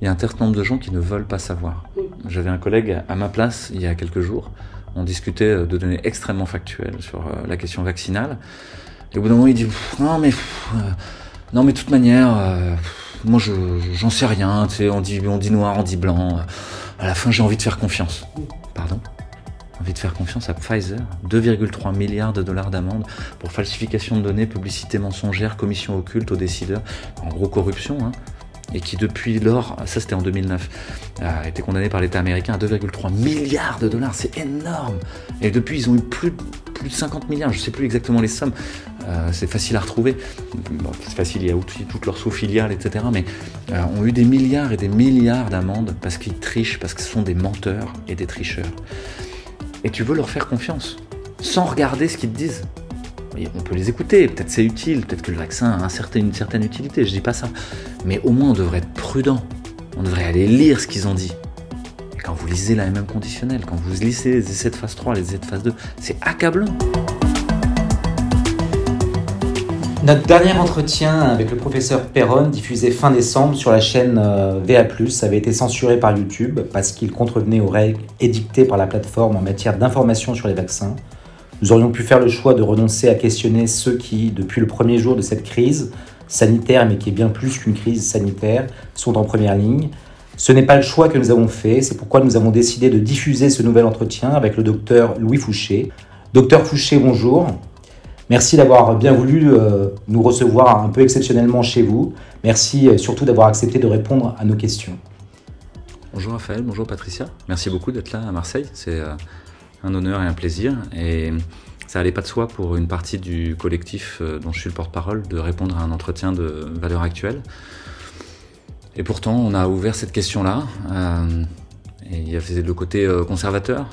il y a un certain nombre de gens qui ne veulent pas savoir. J'avais un collègue à ma place il y a quelques jours. On discutait de données extrêmement factuelles sur euh, la question vaccinale. Et au bout d'un moment, il dit non mais euh, non mais de toute manière, euh, moi je j'en sais rien. On dit on dit noir, on dit blanc. À la fin, j'ai envie de faire confiance. Pardon? Envie de faire confiance à Pfizer. 2,3 milliards de dollars d'amende pour falsification de données, publicité mensongère, commission occulte aux décideurs, en gros corruption. Hein et qui depuis lors, ça c'était en 2009, a été condamné par l'État américain à 2,3 milliards de dollars, c'est énorme. Et depuis, ils ont eu plus, de 50 milliards, je ne sais plus exactement les sommes, euh, c'est facile à retrouver. c'est facile, il y a aussi toutes leurs sous-filiales, etc. Mais euh, ont eu des milliards et des milliards d'amendes parce qu'ils trichent, parce que sont des menteurs et des tricheurs. Et tu veux leur faire confiance, sans regarder ce qu'ils te disent on peut les écouter, peut-être c'est utile, peut-être que le vaccin a une certaine utilité, je dis pas ça. Mais au moins on devrait être prudent, on devrait aller lire ce qu'ils ont dit. Et quand vous lisez la MM conditionnelle, quand vous lisez les essais de phase 3, les essais de phase 2, c'est accablant. Notre dernier entretien avec le professeur Perron, diffusé fin décembre sur la chaîne euh, VA+, avait été censuré par YouTube parce qu'il contrevenait aux règles édictées par la plateforme en matière d'information sur les vaccins. Nous aurions pu faire le choix de renoncer à questionner ceux qui, depuis le premier jour de cette crise sanitaire, mais qui est bien plus qu'une crise sanitaire, sont en première ligne. Ce n'est pas le choix que nous avons fait, c'est pourquoi nous avons décidé de diffuser ce nouvel entretien avec le docteur Louis Fouché. Docteur Fouché, bonjour. Merci d'avoir bien voulu euh, nous recevoir un peu exceptionnellement chez vous. Merci euh, surtout d'avoir accepté de répondre à nos questions. Bonjour Raphaël, bonjour Patricia. Merci beaucoup d'être là à Marseille. Euh, un honneur et un plaisir. Et ça allait pas de soi pour une partie du collectif euh, dont je suis le porte-parole de répondre à un entretien de valeur actuelle. Et pourtant, on a ouvert cette question-là. Euh, il y avait le côté euh, conservateur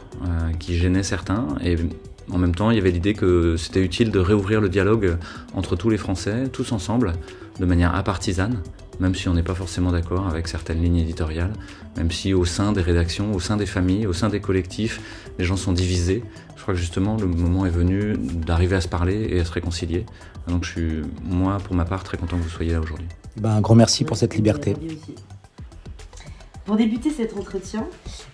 qui gênait certains. Et en même temps, il y avait l'idée que c'était utile de réouvrir le dialogue entre tous les Français, tous ensemble, de manière apartisane, même si on n'est pas forcément d'accord avec certaines lignes éditoriales, même si au sein des rédactions, au sein des familles, au sein des collectifs, les gens sont divisés. Je crois que justement le moment est venu d'arriver à se parler et à se réconcilier. Donc je suis, moi, pour ma part, très content que vous soyez là aujourd'hui. Ben, un grand merci pour cette liberté. Pour débuter cet entretien,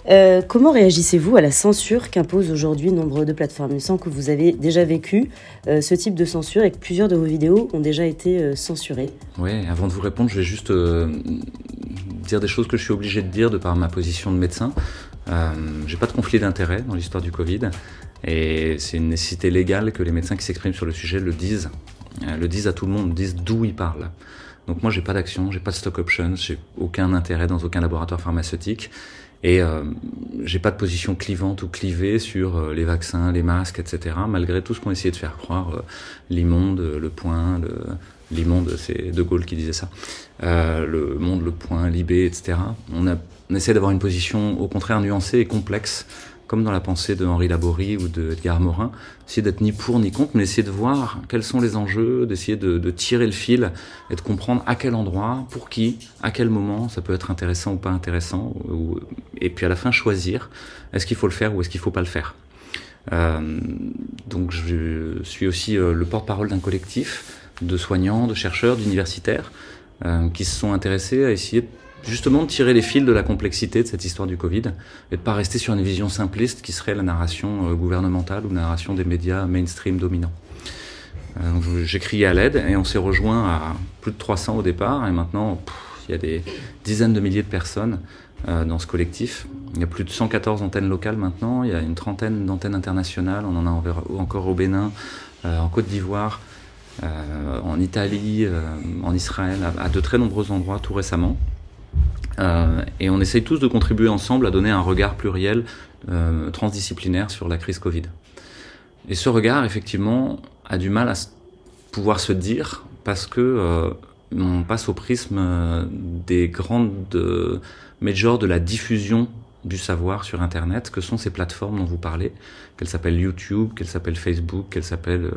euh, comment réagissez-vous à la censure qu'imposent aujourd'hui nombre de plateformes? Il me semble que vous avez déjà vécu euh, ce type de censure et que plusieurs de vos vidéos ont déjà été euh, censurées. Oui, avant de vous répondre, je vais juste dire des choses que je suis obligé de dire de par ma position de médecin. J'ai pas de conflit d'intérêt dans l'histoire du Covid et c'est une nécessité légale que les médecins qui s'expriment sur le sujet le disent, le disent à tout le monde, disent d'où ils parlent. Donc moi, j'ai pas d'action, j'ai pas de stock options, j'ai aucun intérêt dans aucun laboratoire pharmaceutique. Et euh, j'ai pas de position clivante ou clivée sur euh, les vaccins, les masques, etc. Malgré tout ce qu'on essayé de faire croire, euh, l'immonde, le point, l'immonde, c'est De Gaulle qui disait ça, euh, le monde, le point, Libé, etc. On, a, on essaie d'avoir une position au contraire nuancée et complexe comme dans la pensée de Henri Laborie ou de Edgar Morin, essayer d'être ni pour ni contre, mais essayer de voir quels sont les enjeux, d'essayer de, tirer le fil et de comprendre à quel endroit, pour qui, à quel moment, ça peut être intéressant ou pas intéressant, et puis à la fin choisir, est-ce qu'il faut le faire ou est-ce qu'il faut pas le faire. Euh, donc je suis aussi euh, le porte-parole d'un collectif de soignants, de chercheurs, d'universitaires euh, qui se sont intéressés à essayer de justement de tirer les fils de la complexité de cette histoire du Covid et de pas rester sur une vision simpliste qui serait la narration euh, gouvernementale ou narration des médias mainstream dominants. Euh, j'ai crié à l'aide et on s'est rejoint à plus de 300 au départ et maintenant il y a des dizaines de milliers de personnes euh, dans ce collectif. Il y a plus de 114 antennes locales maintenant, il y a une trentaine d'antennes internationales, on en a encore au Bénin, en Côte d'Ivoire, en Italie, en Israël, à de très nombreux endroits tout récemment. Euh, et on essaye tous de contribuer ensemble à donner un regard pluriel, euh, transdisciplinaire sur la crise Covid. Et ce regard, effectivement, a du mal à pouvoir se dire parce que euh, on passe au prisme des grandes majors de la diffusion du savoir sur Internet, que sont ces plateformes dont vous parlez, qu'elles s'appellent YouTube, qu'elles s'appellent Facebook, qu'elles s'appellent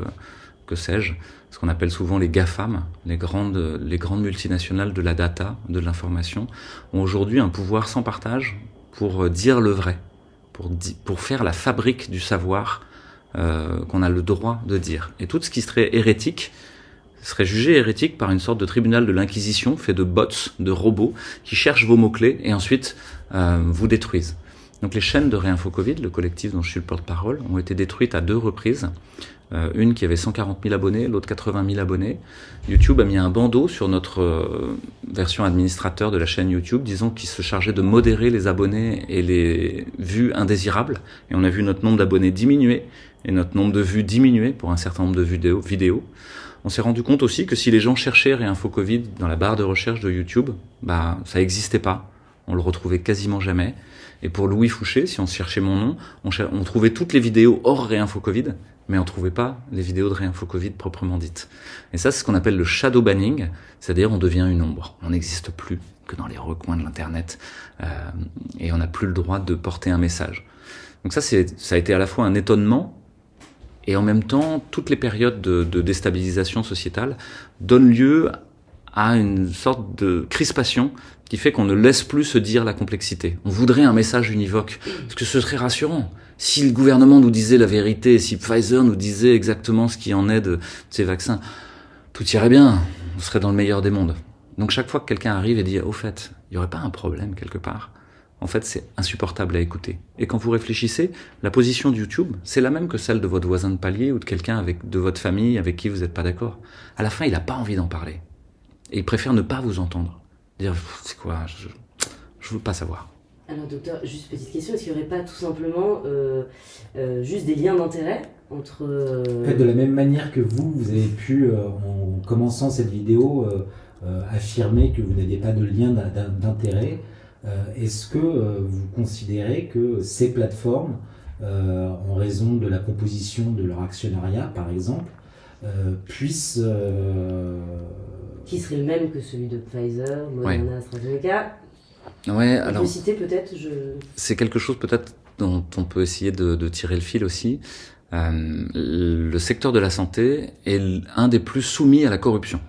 que sais-je, ce qu'on appelle souvent les GAFAM, les grandes, les grandes multinationales de la data, de l'information, ont aujourd'hui un pouvoir sans partage pour dire le vrai, pour, pour faire la fabrique du savoir euh, qu'on a le droit de dire. Et tout ce qui serait hérétique, serait jugé hérétique par une sorte de tribunal de l'inquisition fait de bots, de robots, qui cherchent vos mots-clés et ensuite euh, vous détruisent. Donc les chaînes de Réinfo Covid, le collectif dont je suis le porte-parole, ont été détruites à deux reprises. Euh, une qui avait 140 000 abonnés, l'autre 80 000 abonnés. YouTube a mis un bandeau sur notre euh, version administrateur de la chaîne YouTube, disant qu'il se chargeait de modérer les abonnés et les vues indésirables. Et on a vu notre nombre d'abonnés diminuer et notre nombre de vues diminuer pour un certain nombre de vidéos. vidéos. On s'est rendu compte aussi que si les gens cherchaient Réinfo Covid dans la barre de recherche de YouTube, bah ça n'existait pas. On le retrouvait quasiment jamais. Et pour Louis Fouché, si on cherchait mon nom, on, trouvait toutes les vidéos hors Réinfo Covid mais on trouvait pas les vidéos de réinfo Covid proprement dites. Et ça, c'est ce qu'on appelle le shadow banning, c'est-à-dire on devient une ombre. On n'existe plus que dans les recoins de l'internet euh, et on n'a plus le droit de porter un message. Donc ça, ça a été à la fois un étonnement et en même temps, toutes les périodes de, de déstabilisation sociétale donnent lieu à une sorte de crispation qui fait qu'on ne laisse plus se dire la complexité. On voudrait un message univoque, parce que ce serait rassurant. Si le gouvernement nous disait la vérité, si Pfizer nous disait exactement ce qui en est de ces vaccins, tout irait bien, on serait dans le meilleur des mondes. Donc chaque fois que quelqu'un arrive et dit au fait, il n'y aurait pas un problème quelque part, en fait c'est insupportable à écouter. Et quand vous réfléchissez, la position de YouTube, c'est la même que celle de votre voisin de palier ou de quelqu'un de votre famille avec qui vous n'êtes pas d'accord. À la fin, il n'a pas envie d'en parler. Et il préfère ne pas vous entendre. Dire, c'est quoi, je ne veux pas savoir. Alors docteur, juste petite question, est-ce qu'il n'y aurait pas tout simplement euh, euh, juste des liens d'intérêt entre... Euh, de la même manière que vous, vous avez pu, en commençant cette vidéo, affirmer que vous n'aviez pas de lien d'intérêt, est-ce que vous considérez que ces plateformes, en raison de la composition de leur actionnariat par exemple, puissent... Qui serait le même que celui de Pfizer, Moderna, AstraZeneca Ouais, alors. peut-être. Je... C'est quelque chose peut-être dont on peut essayer de, de tirer le fil aussi. Euh, le secteur de la santé est un des plus soumis à la corruption.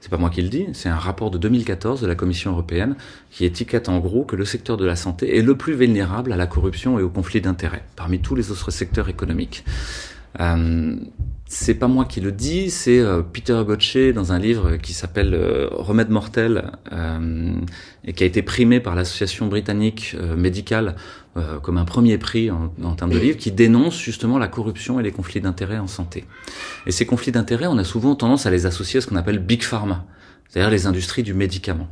C'est pas moi qui le dis, c'est un rapport de 2014 de la Commission européenne qui étiquette en gros que le secteur de la santé est le plus vulnérable à la corruption et au conflit d'intérêts parmi tous les autres secteurs économiques. Euh, c'est pas moi qui le dis, c'est euh, Peter Gotche dans un livre qui s'appelle euh, Remède mortel euh, et qui a été primé par l'association britannique médicale comme un premier prix en, en, termes de livre, qui dénonce justement la corruption et les conflits d'intérêts en santé. Et ces conflits d'intérêts, on a souvent tendance à les associer à ce qu'on appelle big pharma, c'est-à-dire les industries du médicament.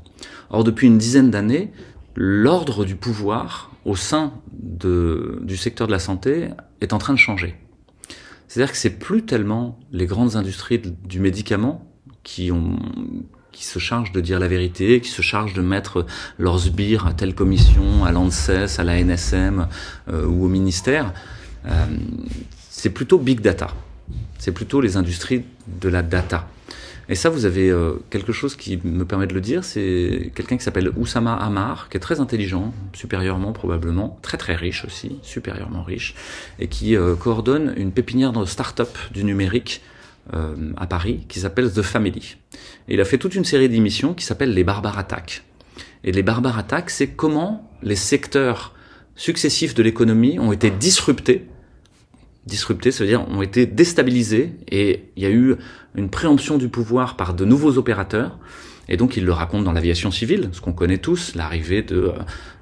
Or, depuis une dizaine d'années, l'ordre du pouvoir au sein de, du secteur de la santé est en train de changer. C'est-à-dire que c'est plus tellement les grandes industries du médicament qui ont qui se chargent de dire la vérité, qui se chargent de mettre leurs sbires à telle commission, à l'ANSES, à la NSM euh, ou au ministère. Euh, c'est plutôt big data. C'est plutôt les industries de la data. Et ça, vous avez euh, quelque chose qui me permet de le dire, c'est quelqu'un qui s'appelle Oussama Amar, qui est très intelligent, supérieurement probablement, très très riche aussi, supérieurement riche, et qui euh, coordonne une pépinière de start-up du numérique euh, à Paris qui s'appelle The Family. Et il a fait toute une série d'émissions qui s'appellent les Barbares Attaques. Et les Barbares Attaques, c'est comment les secteurs successifs de l'économie ont été disruptés disruptés, ça veut dire ont été déstabilisés et il y a eu une préemption du pouvoir par de nouveaux opérateurs. Et donc il le raconte dans l'aviation civile, ce qu'on connaît tous, l'arrivée de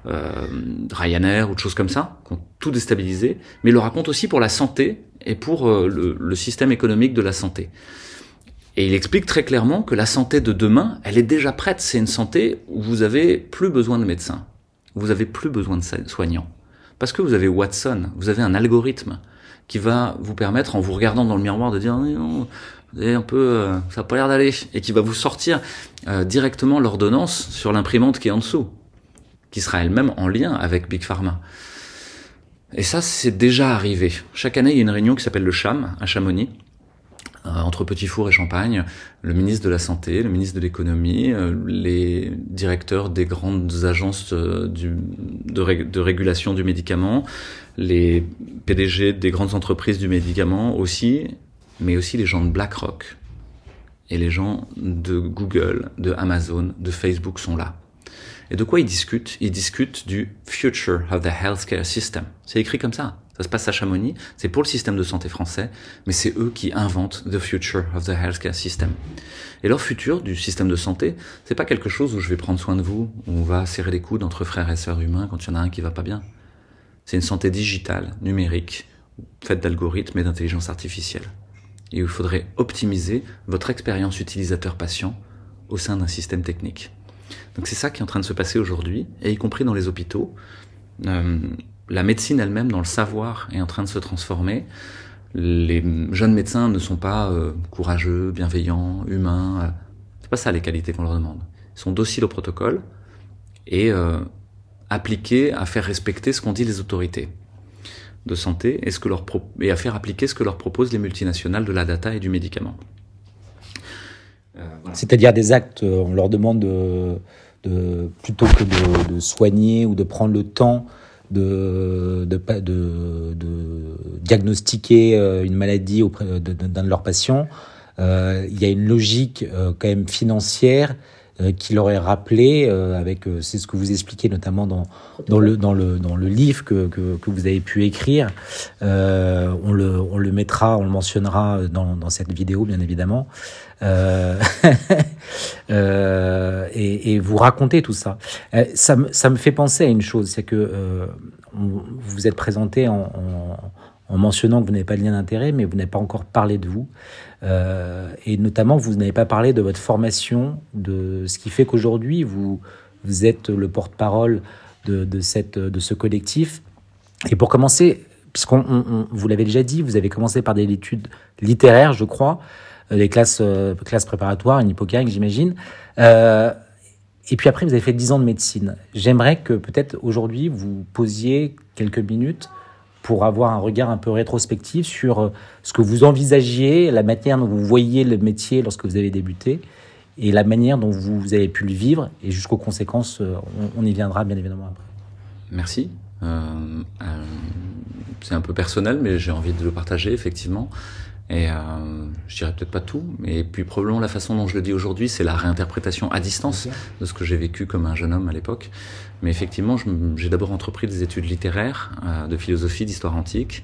euh, Ryanair ou de choses comme ça, qui ont tout déstabilisé, mais il le raconte aussi pour la santé et pour euh, le, le, système économique de la santé. Et il explique très clairement que la santé de demain, elle est déjà prête. C'est une santé où vous avez plus besoin de médecins, vous avez plus besoin de soignants, parce que vous avez Watson, vous avez un algorithme qui va vous permettre, en vous regardant dans le miroir, de dire vous avez un peu, euh, ça n'a pas l'air d'aller, et qui va vous sortir euh, directement l'ordonnance sur l'imprimante qui est en dessous, qui sera elle-même en lien avec Big Pharma. Et ça, c'est déjà arrivé. Chaque année, il y a une réunion qui s'appelle le CHAM, à Chamonix, euh, entre Petit Four et Champagne, le ministre de la Santé, le ministre de l'Économie, les directeurs des grandes agences de, de, régulation du médicament, les PDG des grandes entreprises du médicament aussi, mais aussi les gens de BlackRock et les gens de Google, de Amazon, de Facebook sont là. Et de quoi ils discutent? Ils discutent du future of the healthcare system. C'est écrit comme ça. Ça se passe à Chamonix, c'est pour le système de santé français, mais c'est eux qui inventent the future of the healthcare system. Et leur futur du système de santé, c'est pas quelque chose où je vais prendre soin de vous, où on va serrer les coudes entre frères et sœurs humains quand il y en a un qui va pas bien. C'est une santé digitale, numérique, faite d'algorithmes et d'intelligence artificielle. Et où il faudrait optimiser votre expérience utilisateur-patient au sein d'un système technique. Donc c'est ça qui est en train de se passer aujourd'hui, et y compris dans les hôpitaux. Euh, la médecine elle-même, dans le savoir, est en train de se transformer. Les jeunes médecins ne sont pas euh, courageux, bienveillants, humains. Euh, c'est pas ça les qualités qu'on leur demande. Ils sont dociles au protocole et appliqués à faire respecter ce qu'ont dit les autorités de santé et, ce que leur et à faire appliquer ce que leur proposent les multinationales de la data et du médicament. C'est-à-dire des actes, on leur demande de, plutôt que de, soigner ou de prendre le temps de, de, de, diagnostiquer euh, une maladie auprès d'un de leurs patients, euh, il y a une logique euh, quand même financière qui leur est rappelée avec c'est ce que vous expliquez notamment dans dans le dans le dans le livre que que, que vous avez pu écrire on le on le mettra on le mentionnera dans dans cette vidéo bien évidemment euh, euh, et, et, vous racontez tout ça. Euh, ça, me, ça me fait penser à une chose, c'est que euh, vous vous êtes présenté en, en, en, mentionnant que vous n'avez pas de lien d'intérêt, mais vous n'avez pas encore parlé de vous. Euh, et notamment, vous n'avez pas parlé de votre formation, de ce qui fait qu'aujourd'hui, vous, vous êtes le porte-parole de, de, cette, de ce collectif. Et pour commencer, puisqu'on vous l'avez déjà dit, vous avez commencé par des études littéraires, je crois. Euh, des classes, euh, classes préparatoires, une hypocagne, j'imagine. Euh, et puis après, vous avez fait 10 ans de médecine. J'aimerais que peut-être aujourd'hui, vous posiez quelques minutes pour avoir un regard un peu rétrospectif sur ce que vous envisagiez, la manière dont vous voyiez le métier lorsque vous avez débuté et la manière dont vous avez pu le vivre et jusqu'aux conséquences, on, y viendra bien évidemment après. Merci. Euh, euh, c'est un peu personnel, mais j'ai envie de le partager effectivement. Et euh, je dirais peut-être pas tout, mais puis probablement la façon dont je le dis aujourd'hui, c'est la réinterprétation à distance de ce que j'ai vécu comme un jeune homme à l'époque. Mais effectivement, j'ai d'abord entrepris des études littéraires, euh, de philosophie, d'histoire antique,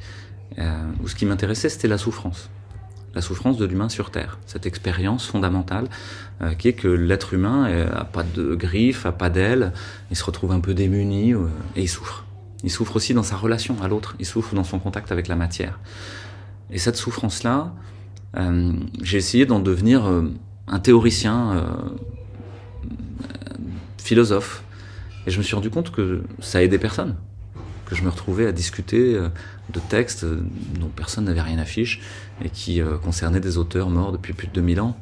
euh, où ce qui m'intéressait, c'était la souffrance. La souffrance de l'humain sur Terre, cette expérience fondamentale euh, qui est que l'être humain a pas de griffes, a pas d'ailes, il se retrouve un peu démuni et il souffre. Il souffre aussi dans sa relation à l'autre, il souffre dans son contact avec la matière. Et cette souffrance-là, j'ai essayé d'en devenir un théoricien, philosophe. Et je me suis rendu compte que ça aidait personne. Que je me retrouvais à discuter de textes dont personne n'avait rien à fiche et qui concernaient des auteurs morts depuis plus de 2000 ans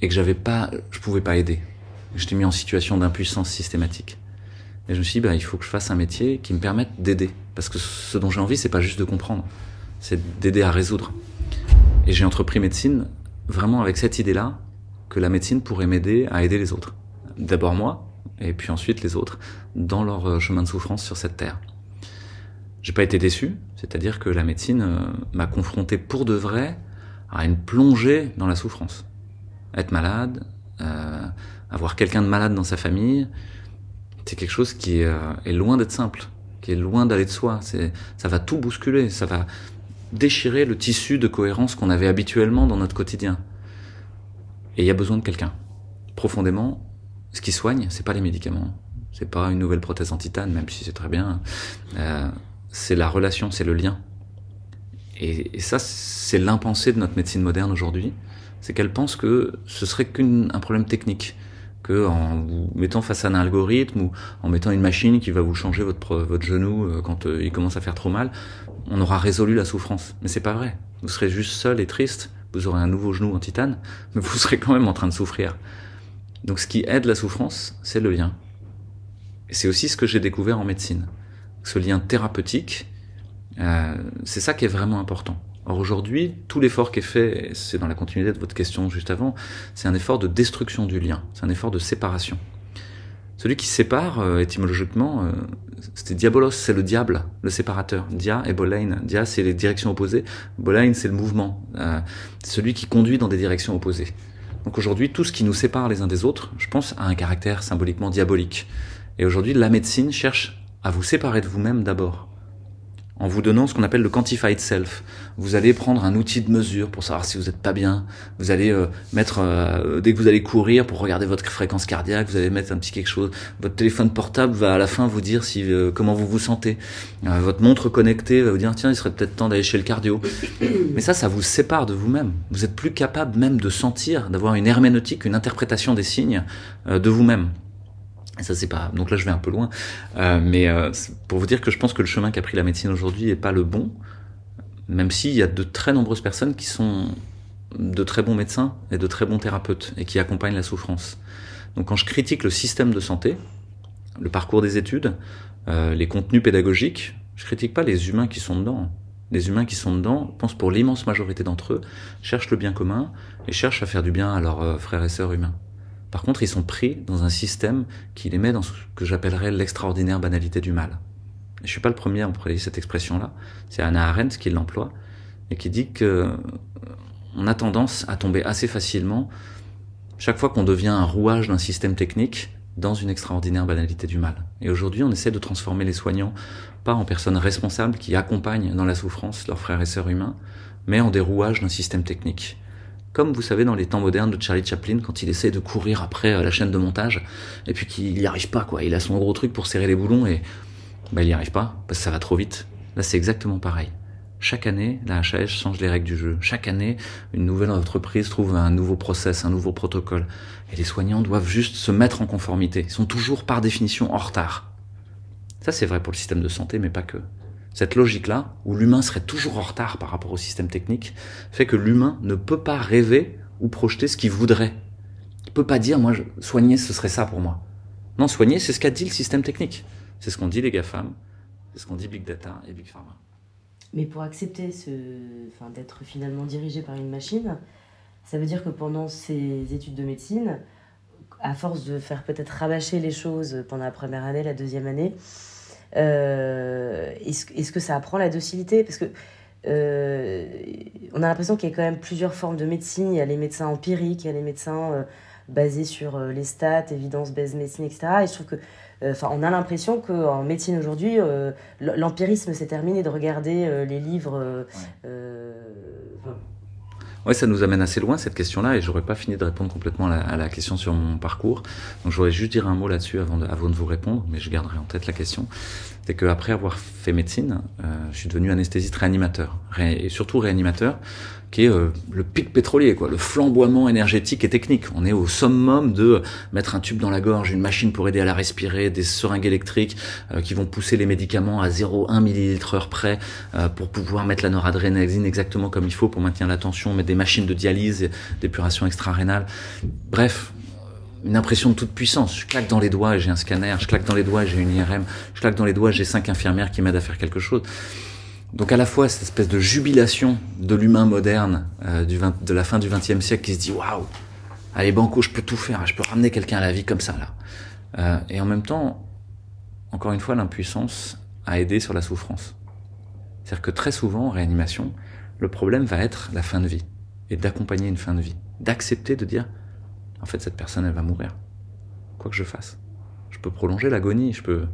et que j'avais pas, je pouvais pas aider. J'étais mis en situation d'impuissance systématique. Et je me suis dit, bah, il faut que je fasse un métier qui me permette d'aider. Parce que ce dont j'ai envie, c'est pas juste de comprendre c'est d'aider à résoudre. Et j'ai entrepris médecine vraiment avec cette idée-là que la médecine pourrait m'aider à aider les autres. D'abord moi, et puis ensuite les autres, dans leur euh, chemin de souffrance sur cette terre. J'ai pas été déçu, c'est-à-dire que la médecine euh, m'a confronté pour de vrai à une plongée dans la souffrance. Être malade, euh, avoir quelqu'un de malade dans sa famille, c'est quelque chose qui est, loin d'être simple, qui est loin d'aller de soi. Ça va tout bousculer, ça va déchirer le tissu de cohérence qu'on avait habituellement dans notre quotidien. Et il y a besoin de quelqu'un. Profondément, ce qui soigne, c'est pas les médicaments, c'est pas une nouvelle prothèse en titane, même si c'est très bien. Euh, c'est la relation, c'est le lien. Et, et ça, c'est l'impensé de notre médecine moderne aujourd'hui, c'est qu'elle pense que ce serait qu'un problème technique que en vous mettant face à un algorithme ou en mettant une machine qui va vous changer votre, votre genou euh, quand euh, il commence à faire trop mal, on aura résolu la souffrance. Mais c'est pas vrai. Vous serez juste seul et triste. Vous aurez un nouveau genou en titane, mais vous serez quand même en train de souffrir. Donc ce qui aide la souffrance, c'est le lien. C'est aussi ce que j'ai découvert en médecine. Ce lien thérapeutique, euh, c'est ça qui est vraiment important. Or aujourd'hui, tout l'effort qui est fait, c'est dans la continuité de votre question juste avant, c'est un effort de destruction du lien, c'est un effort de séparation. Celui qui sépare, euh, étymologiquement, euh, diabolos, c'est le diable, le séparateur. Dia et bolein. Dia, c'est les directions opposées. Bolein, c'est le mouvement. Celui qui conduit dans des directions opposées. Donc aujourd'hui, tout ce qui nous sépare les uns des autres, je pense, a un caractère symboliquement diabolique. Et aujourd'hui, la médecine cherche à vous séparer de vous-même d'abord en vous donnant ce qu'on appelle le quantified self. Vous allez prendre un outil de mesure pour savoir si vous n'êtes pas bien. Vous allez euh, mettre, euh, dès que vous allez courir pour regarder votre fréquence cardiaque, vous allez mettre un petit quelque chose. Votre téléphone portable va à la fin vous dire si euh, comment vous vous sentez. votre montre connectée va vous dire tiens, il serait peut-être temps d'aller chez le cardio. Mais ça, ça vous sépare de vous-même. Vous êtes plus capable même de sentir, d'avoir une herméneutique, une interprétation des signes de vous-même. Ça, c'est pas. Donc là, je vais un peu loin. Euh, mais euh, pour vous dire que je pense que le chemin qu'a pris la médecine aujourd'hui est pas le bon, même s'il y a de très nombreuses personnes qui sont de très bons médecins et de très bons thérapeutes et qui accompagnent la souffrance. Donc quand je critique le système de santé, le parcours des études, euh, les contenus pédagogiques, je critique pas les humains qui sont dedans. Les humains qui sont dedans, je pense pour l'immense majorité d'entre eux, cherchent le bien commun et cherchent à faire du bien à leurs frères et sœurs humains. Par contre, ils sont pris dans un système qui les met dans ce que j'appellerais l'extraordinaire banalité du mal. Et je suis pas le premier à employer cette expression-là. C'est Anna Arendt qui l'emploie et qui dit que euh, on a tendance à tomber assez facilement chaque fois qu'on devient un rouage d'un système technique dans une extraordinaire banalité du mal. Et aujourd'hui, on essaie de transformer les soignants pas en personnes responsables qui accompagnent dans la souffrance leurs frères et sœurs humains, mais en des rouages d'un système technique. Comme vous savez dans les temps modernes de Charlie Chaplin, quand il essaie de courir après euh, la chaîne de montage, et puis qu'il n'y arrive pas, quoi. Il a son gros truc pour serrer les boulons et bah, il n'y arrive pas, parce que ça va trop vite. Là, c'est exactement pareil. Chaque année, la HAS change les règles du jeu. Chaque année, une nouvelle entreprise trouve un nouveau process, un nouveau protocole. Et les soignants doivent juste se mettre en conformité. Ils sont toujours par définition en retard. Ça, c'est vrai pour le système de santé, mais pas que. Cette logique-là, où l'humain serait toujours en retard par rapport au système technique, fait que l'humain ne peut pas rêver ou projeter ce qu'il voudrait. Il peut pas dire, moi, soigner, ce serait ça pour moi. Non, soigner, c'est ce qu'a dit le système technique. C'est ce qu'ont dit les GAFAM, c'est ce qu'ont dit Big Data et Big Pharma. Mais pour accepter ce, enfin, d'être finalement dirigé par une machine, ça veut dire que pendant ces études de médecine, à force de faire peut-être rabâcher les choses pendant la première année, la deuxième année, euh, est-ce, que ça apprend la docilité? Parce que euh, on a l'impression qu'il y a quand même plusieurs formes de médecine. Il y a les médecins empiriques, il y a les médecins euh, basés sur les stats, évidence, base médecine, etc. Et je trouve que, enfin, on a l'impression qu'en médecine aujourd'hui, l'empirisme s'est terminé de regarder les livres. Ouais, ça nous amène assez loin cette question-là et j'aurais pas fini de répondre complètement à la, question sur mon parcours. Donc je voudrais juste dire un mot là-dessus avant de, avant de vous répondre, mais je garderai en tête la question. C'est qu'après avoir fait médecine, euh, je suis devenu anesthésiste réanimateur et surtout réanimateur qui est euh, le pic pétrolier, quoi, le flamboiement énergétique et technique. On est au summum de mettre un tube dans la gorge, une machine pour aider à la respirer, des seringues électriques euh, qui vont pousser les médicaments à 0,1 millilitre heure près euh, pour pouvoir mettre la noradrénaline exactement comme il faut pour maintenir la tension, mettre des machines de dialyse, d'épuration extra-rénale. Bref, une impression de toute puissance. Je claque dans les doigts j'ai un scanner, je claque dans les doigts j'ai une IRM, je claque dans les doigts j'ai cinq infirmières qui m'aident à faire quelque chose. Donc à la fois cette espèce de jubilation de l'humain moderne euh, du de la fin du XXe siècle qui se dit waouh, allez banco, je peux tout faire, je peux ramener quelqu'un à la vie comme ça là. Euh, et en même temps, encore une fois, l'impuissance à aider sur la souffrance. C'est-à-dire que très souvent en réanimation, le problème va être la fin de vie et d'accompagner une fin de vie, d'accepter de dire en fait cette personne elle va mourir, quoi que je fasse. Je peux prolonger l'agonie, je peux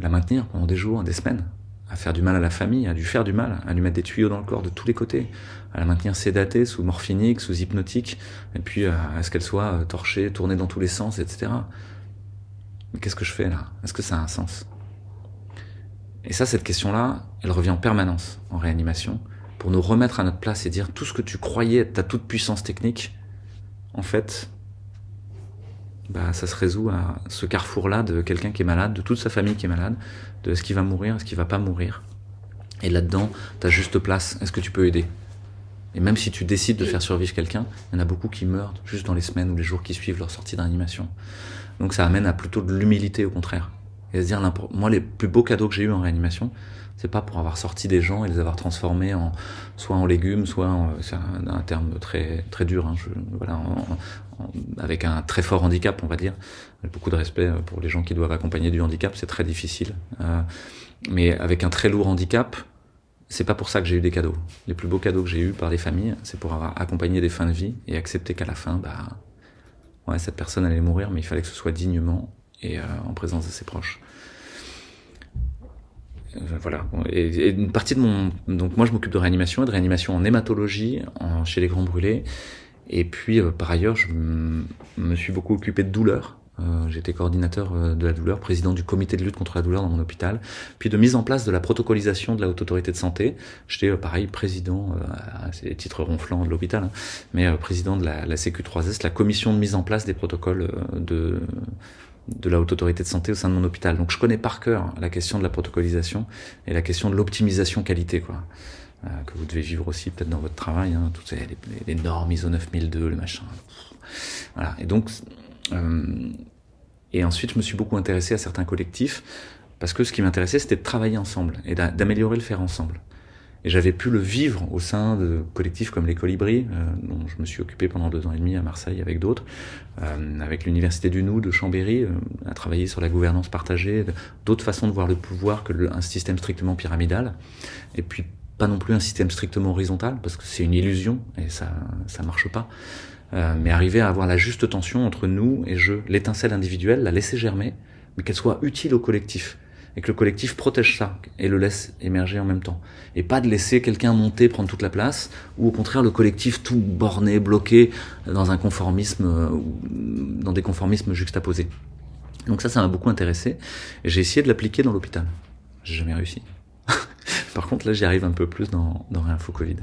la maintenir pendant des jours, des semaines, à faire du mal à la famille, à lui faire du mal, à lui mettre des tuyaux dans le corps de tous les côtés, à la maintenir sédatée, sous morphinique, sous hypnotique, et puis à ce qu'elle soit euh, torchée, tournée dans tous les sens, etc. Mais qu'est-ce que je fais là? Est-ce que ça a un sens? Et ça, cette question-là, elle revient en permanence en réanimation, pour nous remettre à notre place et dire tout ce que tu croyais être ta toute puissance technique, en fait, bah, ça se résout à ce carrefour-là de quelqu'un qui est malade, de toute sa famille qui est malade, de est-ce qu'il va mourir, est-ce qu'il va pas mourir. Et là-dedans, ta juste place, est-ce que tu peux aider? Et même si tu décides de faire survivre quelqu'un, il y en a beaucoup qui meurent juste dans les semaines ou les jours qui suivent leur sortie d'animation. Donc ça amène à plutôt de l'humilité au contraire. Et à se dire, moi, les plus beaux cadeaux que j'ai eu en réanimation, c'est pas pour avoir sorti des gens et les avoir transformés en soit en légumes, soit c'est un, terme très très dur, hein, je, voilà, avec un très fort handicap, on va dire. Beaucoup de respect pour les gens qui doivent accompagner du handicap, c'est très difficile. Euh, mais avec un très lourd handicap, c'est pas pour ça que j'ai eu des cadeaux. Les plus beaux cadeaux que j'ai eu par les familles, c'est pour avoir accompagné des fins de vie et accepter qu'à la fin, bah, ouais, cette personne allait mourir, mais il fallait que ce soit dignement et euh, en présence de ses proches. voilà. Et, une partie de mon, donc moi je m'occupe de réanimation, de réanimation en hématologie, chez les grands brûlés. Et puis par ailleurs, je me suis beaucoup occupé de douleur. Euh, J'étais coordinateur de la douleur, président du comité de lutte contre la douleur dans mon hôpital, puis de mise en place de la protocolisation de la haute autorité de santé. J'étais pareil président, euh, c'est les titres ronflants de l'hôpital, hein, mais président de la, la CQ3S, la commission de mise en place des protocoles de de la haute autorité de santé au sein de mon hôpital. Donc je connais par cœur la question de la protocolisation et la question de l'optimisation qualité, quoi. Euh, que vous devez vivre aussi peut-être dans votre travail, hein, toutes les, normes ISO 9002, le machin. Voilà. Et donc, euh, et ensuite je me suis beaucoup intéressé à certains collectifs parce que ce qui m'intéressait c'était de travailler ensemble et d'améliorer le faire ensemble. Et j'avais pu le vivre au sein de collectifs comme les Colibris, euh, dont je me suis occupé pendant deux ans et demi à Marseille avec d'autres, avec l'Université du Nou de Chambéry, à travailler sur la gouvernance partagée, d'autres façons de voir le pouvoir que un système strictement pyramidal, et puis pas non plus un système strictement horizontal, parce que c'est une illusion et ça ça marche pas. Euh, mais arriver à avoir la juste tension entre nous et je, l'étincelle individuelle, la laisser germer, mais qu'elle soit utile au collectif et que le collectif protège ça et le laisse émerger en même temps. Et pas de laisser quelqu'un monter, prendre toute la place, ou au contraire le collectif tout borné, bloqué dans un conformisme, euh, dans des conformismes juxtaposés. Donc ça, ça m'a beaucoup intéressé. J'ai essayé de l'appliquer dans l'hôpital. J'ai jamais réussi. Par contre, là, j'y arrive un peu plus dans, dans Réinfo Covid.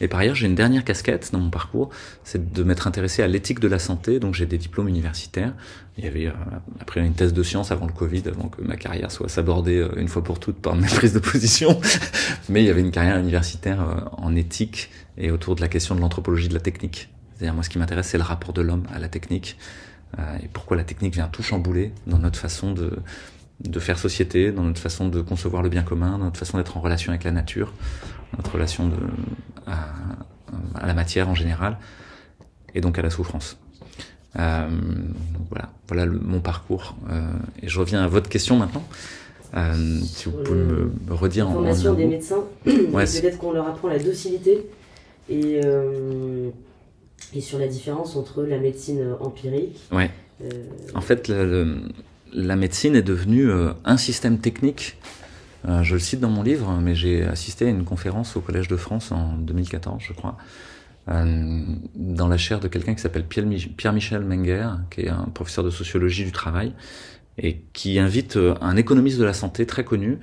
Et par ailleurs, j'ai une dernière casquette dans mon parcours, c'est de m'être intéressé à l'éthique de la santé. Donc j'ai des diplômes universitaires. Il y avait euh, après une thèse de sciences avant le Covid, avant que ma carrière soit sabordée euh, une fois pour toutes par mes prises de position. Mais il y avait une carrière universitaire euh, en éthique et autour de la question de l'anthropologie de la technique. C'est-à-dire moi, ce qui m'intéresse, c'est le rapport de l'homme à la technique et pourquoi la technique vient tout chambouler dans notre façon de de faire société, dans notre façon de concevoir le bien commun, dans notre façon d'être en relation avec la nature, notre relation de, à, la matière en général, et donc à la souffrance. Euh, voilà, voilà mon parcours. Euh, et je reviens à votre question maintenant. Euh, si vous pouvez me, redire la formation des médecins, peut-être qu'on leur apprend la docilité et, et sur la différence entre la médecine empirique. Ouais. en fait, la médecine est devenue un système technique euh, je le cite dans mon livre, mais j'ai assisté à une conférence au Collège de France en 2014, je crois, euh, dans la chaire de quelqu'un qui s'appelle Pierre-Michel Menger, qui est un professeur de sociologie du travail, et qui invite euh, un économiste de la santé très connu,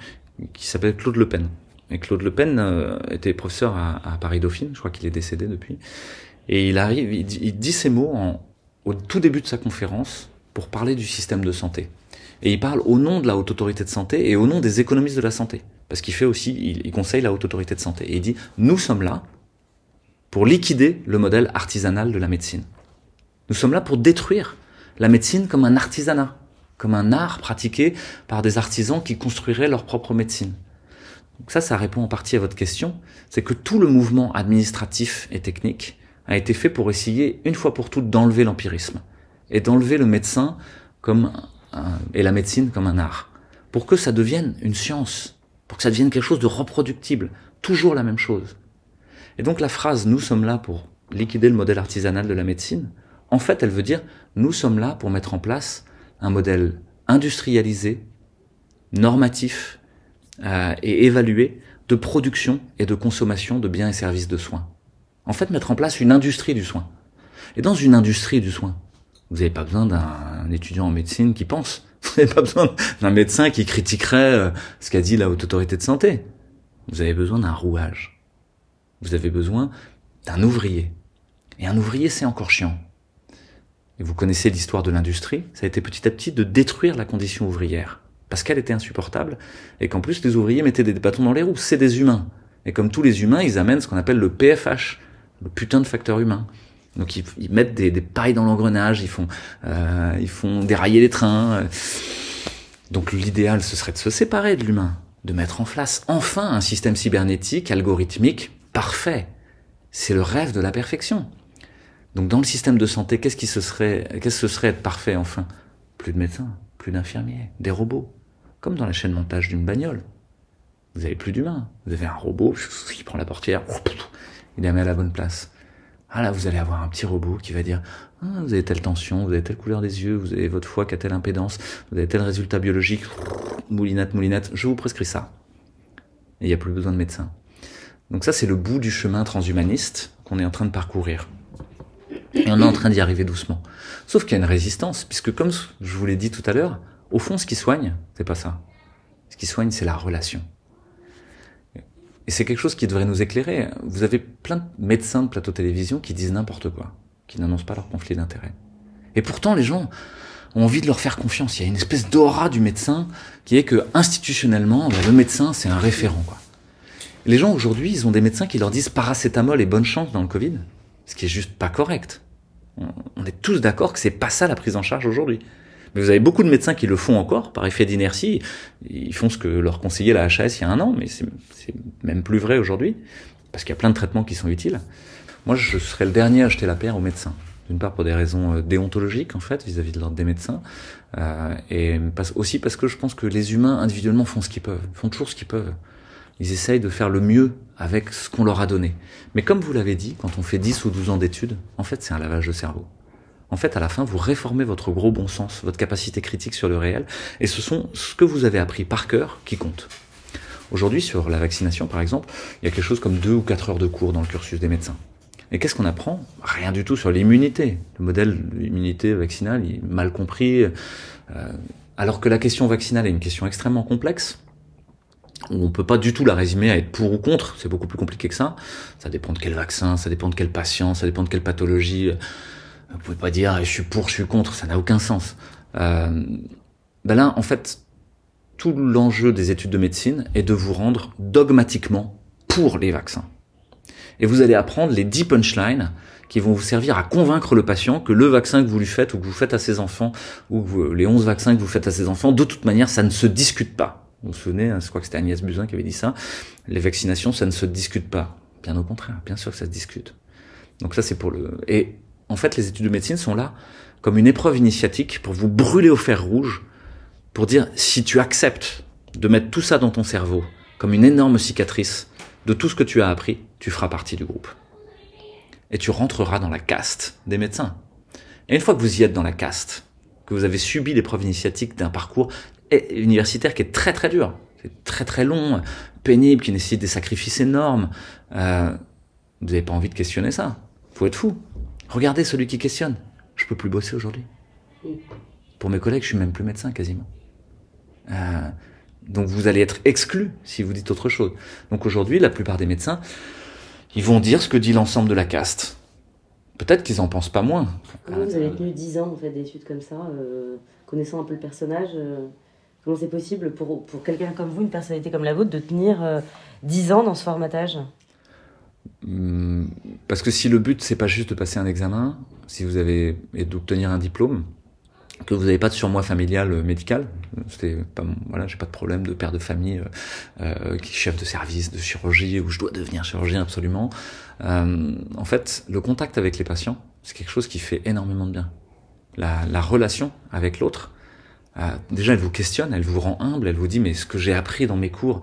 qui s'appelle Claude Le Pen. Et Claude Le Pen était professeur à, Paris-Dauphine, je crois qu'il est décédé depuis, et il arrive, il dit, ces mots au tout début de sa conférence pour parler du système de santé. Et il parle au nom de la haute autorité de santé et au nom des économistes de la santé. Parce qu'il fait aussi, il, conseille la haute autorité de santé. Et il dit, nous sommes là pour liquider le modèle artisanal de la médecine. Nous sommes là pour détruire la médecine comme un artisanat, comme un art pratiqué par des artisans qui construiraient leur propre médecine. Donc ça, ça répond en partie à votre question. C'est que tout le mouvement administratif et technique a été fait pour essayer, une fois pour toutes, d'enlever l'empirisme et d'enlever le médecin comme et la médecine comme un art, pour que ça devienne une science, pour que ça devienne quelque chose de reproductible, toujours la même chose. Et donc la phrase nous sommes là pour liquider le modèle artisanal de la médecine, en fait elle veut dire nous sommes là pour mettre en place un modèle industrialisé, normatif euh, et évalué de production et de consommation de biens et services de soins. En fait mettre en place une industrie du soin. Et dans une industrie du soin, vous n'avez pas besoin d'un étudiant en médecine qui pense. Vous n'avez pas besoin d'un médecin qui critiquerait euh, ce qu'a dit la haute autorité de santé. Vous avez besoin d'un rouage. Vous avez besoin d'un ouvrier. Et un ouvrier, c'est encore chiant. Et vous connaissez l'histoire de l'industrie. Ça a été petit à petit de détruire la condition ouvrière. Parce qu'elle était insupportable. Et qu'en plus, les ouvriers mettaient des bâtons dans les roues. C'est des humains. Et comme tous les humains, ils amènent ce qu'on appelle le PFH. Le putain de facteur humain. Donc ils, mettent des, des, pailles dans l'engrenage, ils font, euh, ils font dérailler les trains. Donc l'idéal, ce serait de se séparer de l'humain, de mettre en place enfin un système cybernétique, algorithmique, parfait. C'est le rêve de la perfection. Donc dans le système de santé, qu'est-ce qui se serait, qu'est-ce que ce serait être parfait enfin? Plus de médecins, plus d'infirmiers, des robots, comme dans la chaîne montage d'une bagnole. Vous avez plus d'humains, vous avez un robot qui prend la portière, il la met à la bonne place. Ah là, vous allez avoir un petit robot qui va dire ah, vous avez telle tension, vous avez telle couleur des yeux, vous avez votre foie qui a telle impédance, vous avez tel résultat biologique, moulinette, moulinette, je vous prescris ça. et il n'y a plus besoin de médecins. Donc ça, c'est le bout du chemin transhumaniste qu'on est en train de parcourir. Et on est en train d'y arriver doucement. Sauf qu'il y a une résistance, puisque comme je vous l'ai dit tout à l'heure, au fond, ce qui soigne, c'est pas ça. Ce qui soigne, c'est la relation. Et c'est quelque chose qui devrait nous éclairer. Vous avez plein de médecins de plateau télévision qui disent n'importe quoi, qui n'annoncent pas leur conflit d'intérêt. Et pourtant, les gens ont envie de leur faire confiance. Il y a une espèce d'aura du médecin qui est que institutionnellement, bah, le médecin, c'est un référent. Quoi. Les gens aujourd'hui, ils ont des médecins qui leur disent paracétamol et bonne chance dans le Covid, ce qui est juste pas correct. On est tous d'accord que c'est pas ça la prise en charge aujourd'hui. Vous avez beaucoup de médecins qui le font encore par effet d'inertie. Ils font ce que leur conseillait la HAS il y a un an, mais c'est même plus vrai aujourd'hui, parce qu'il y a plein de traitements qui sont utiles. Moi, je serais le dernier à jeter la paire aux médecins. D'une part pour des raisons euh, déontologiques en fait vis-à-vis de l'ordre des médecins, euh, et aussi parce que je pense que les humains individuellement font ce qu'ils peuvent, font toujours ce qu'ils peuvent. Ils essayent de faire le mieux avec ce qu'on leur a donné. Mais comme vous l'avez dit, quand on fait 10 ou 12 ans d'études, en fait c'est un lavage de cerveau en fait, à la fin, vous réformez votre gros bon sens, votre capacité critique sur le réel, et ce sont ce que vous avez appris par cœur qui compte. Aujourd'hui, sur la vaccination, par exemple, il y a quelque chose comme deux ou quatre heures de cours dans le cursus des médecins. Et qu'est-ce qu'on apprend? Rien du tout sur l'immunité. Le modèle d'immunité vaccinale est mal compris, euh, alors que la question vaccinale est une question extrêmement complexe. On ne peut pas du tout la résumer à être pour ou contre, c'est beaucoup plus compliqué que ça. Ça dépend de quel vaccin, ça dépend de quel patient, ça dépend de quelle pathologie. Vous pouvez pas dire je suis pour, je suis contre, ça n'a aucun sens. Euh, ben là, en fait, tout l'enjeu des études de médecine est de vous rendre dogmatiquement pour les vaccins. Et vous allez apprendre les 10 punchlines qui vont vous servir à convaincre le patient que le vaccin que vous lui faites ou que vous faites à ses enfants ou les 11 vaccins que vous faites à ses enfants, de toute manière, ça ne se discute pas. Vous vous souvenez, hein, je crois que c'était Agnès Buzyn qui avait dit ça, les vaccinations, ça ne se discute pas. Bien au contraire, bien sûr que ça se discute. Donc ça, c'est pour le... Et en fait, les études de médecine sont là comme une épreuve initiatique pour vous brûler au fer rouge, pour dire si tu acceptes de mettre tout ça dans ton cerveau comme une énorme cicatrice de tout ce que tu as appris, tu feras partie du groupe. Et tu rentreras dans la caste des médecins. Et une fois que vous y êtes dans la caste, que vous avez subi l'épreuve initiatique d'un parcours universitaire qui est très très dur, très très long, pénible, qui nécessite des sacrifices énormes, euh, vous n'avez pas envie de questionner ça. Faut être fou. Regardez celui qui questionne. Je peux plus bosser aujourd'hui. Pour mes collègues, je suis même plus médecin quasiment. Euh, donc vous allez être exclu si vous dites autre chose. Donc aujourd'hui, la plupart des médecins, ils vont dire ce que dit l'ensemble de la caste. Peut-être qu'ils en pensent pas moins. vous avez tenu 10 ans en fait, d'études comme ça, euh, connaissant un peu le personnage. Euh, comment c'est possible pour, pour quelqu'un comme vous, une personnalité comme la vôtre, de tenir 10 ans dans ce formatage? Parce que si le but c'est pas juste de passer un examen, si vous avez et d'obtenir un diplôme, que vous n'avez pas de surmoi familial euh, médical, c'était pas voilà, j'ai pas de problème de père de famille euh, euh, qui est chef de service de chirurgie où je dois devenir chirurgien absolument. Euh, en fait, le contact avec les patients, c'est quelque chose qui fait énormément de bien. La, la relation avec l'autre, euh, déjà elle vous questionne, elle vous rend humble, elle vous dit mais ce que j'ai appris dans mes cours,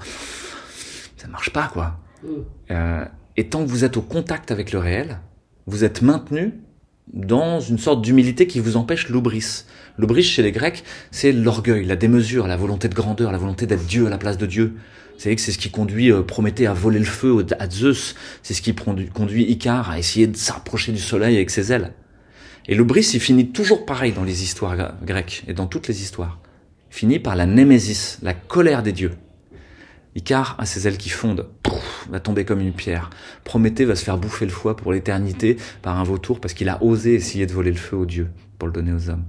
ça marche pas quoi. Mm. Et tant que vous êtes au contact avec le réel, vous êtes maintenu dans une sorte d'humilité qui vous empêche l'oubris. L'oubris chez les Grecs, c'est l'orgueil, la démesure, la volonté de grandeur, la volonté d'être Dieu à la place de Dieu. Que c'est ce qui conduit euh, Prométhée à voler le feu à Zeus, c'est ce qui conduit Icare à essayer de s'approcher du soleil avec ses ailes. Et l'oubris, il finit toujours pareil dans les histoires grecques et dans toutes les histoires. Il finit par la némésis, la colère des dieux. Icare a ses ailes qui fondent, va tomber comme une pierre. Prométhée va se faire bouffer le foie pour l'éternité par un vautour parce qu'il a osé essayer de voler le feu aux dieux pour le donner aux hommes.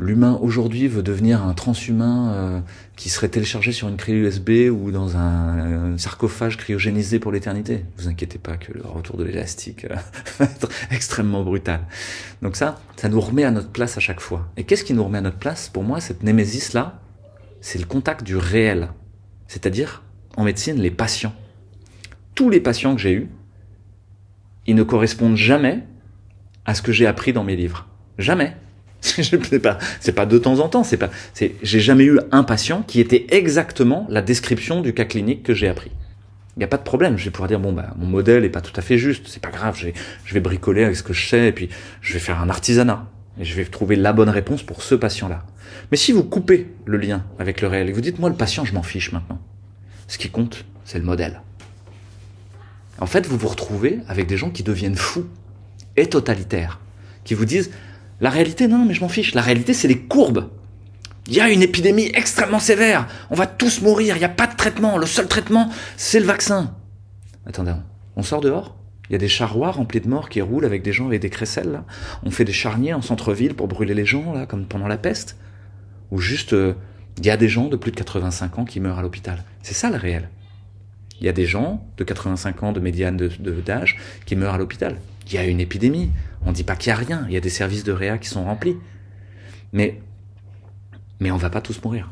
L'humain aujourd'hui veut devenir un transhumain euh, qui serait téléchargé sur une clé USB ou dans un, sarcophage cryogénisé pour l'éternité. Vous inquiétez pas que le retour de l'élastique euh, va être extrêmement brutal. Donc ça, ça nous remet à notre place à chaque fois. Et qu'est-ce qui nous remet à notre place? Pour moi, cette némésis là, c'est le contact du réel c'est-à-dire en médecine les patients. Tous les patients que j'ai eus, ils ne correspondent jamais à ce que j'ai appris dans mes livres. Jamais. c'est pas, c'est pas de temps en temps, c'est pas, c'est, j'ai jamais eu un patient qui était exactement la description du cas clinique que j'ai appris. Il n'y a pas de problème, je vais pouvoir dire bon bah mon modèle est pas tout à fait juste, c'est pas grave, je vais, je vais bricoler avec ce que je sais et puis je vais faire un artisanat et je vais trouver la bonne réponse pour ce patient-là. Mais si vous coupez le lien avec le réel et vous dites moi le patient je m'en fiche maintenant, Ce qui compte, c'est le modèle. En fait, vous vous retrouvez avec des gens qui deviennent fous et totalitaires, qui vous disent la réalité, non, mais je m'en fiche. La réalité, c'est les courbes. Il y a une épidémie extrêmement sévère. On va tous mourir. Il n'y a pas de traitement. Le seul traitement, c'est le vaccin. Attendez, on sort dehors? Il y a des charrois remplis de morts qui roulent avec des gens avec des crécelles. Là. On fait des charniers en centre-ville pour brûler les gens, là, comme pendant la peste. Ou juste, euh, il y a des gens de plus de 85 ans qui meurent à l'hôpital. C'est ça le réel. Il y a des gens de 85 ans de médiane d'âge qui meurent à l'hôpital. Il y a une épidémie. On ne dit pas qu'il n'y a rien. Il y a des services de réa qui sont remplis. Mais, mais on va pas tous mourir.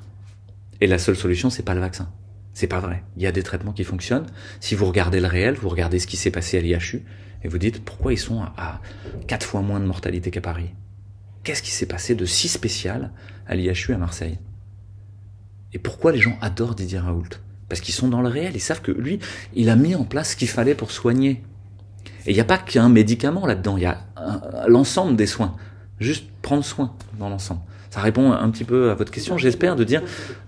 Et la seule solution, c'est pas le vaccin. C'est pas vrai. Il y a des traitements qui fonctionnent. Si vous regardez le réel, vous regardez ce qui s'est passé à l'IHU, et vous dites pourquoi ils sont à, quatre fois moins de mortalité qu'à Paris? Qu'est-ce qui s'est passé de si spécial à l'IHU à Marseille Et pourquoi les gens adorent Didier Raoult? Parce qu'ils sont dans le réel, ils savent que lui, il a mis en place ce qu'il fallait pour soigner et il n'y a pas qu'un médicament là-dedans, il y a l'ensemble des soins. Juste prendre soin dans l'ensemble. Ça répond un petit peu à votre question, j'espère, de dire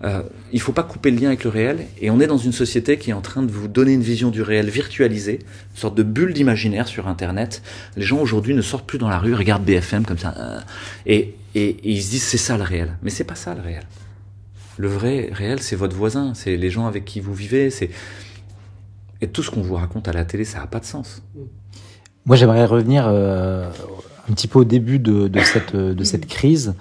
euh, il faut pas couper le lien avec le réel. Et on est dans une société qui est en train de vous donner une vision du réel virtualisée, une sorte de bulle d'imaginaire sur Internet. Les gens aujourd'hui ne sortent plus dans la rue, regardent BFM comme ça, euh, et, et, ils se disent c'est ça le réel. Mais c'est pas ça le réel. Le vrai réel, c'est votre voisin, c'est les gens avec qui vous vivez, c'est et tout ce qu'on vous raconte à la télé, ça n'a pas de sens. Moi, j'aimerais revenir euh, un petit peu au début de, cette, de cette crise.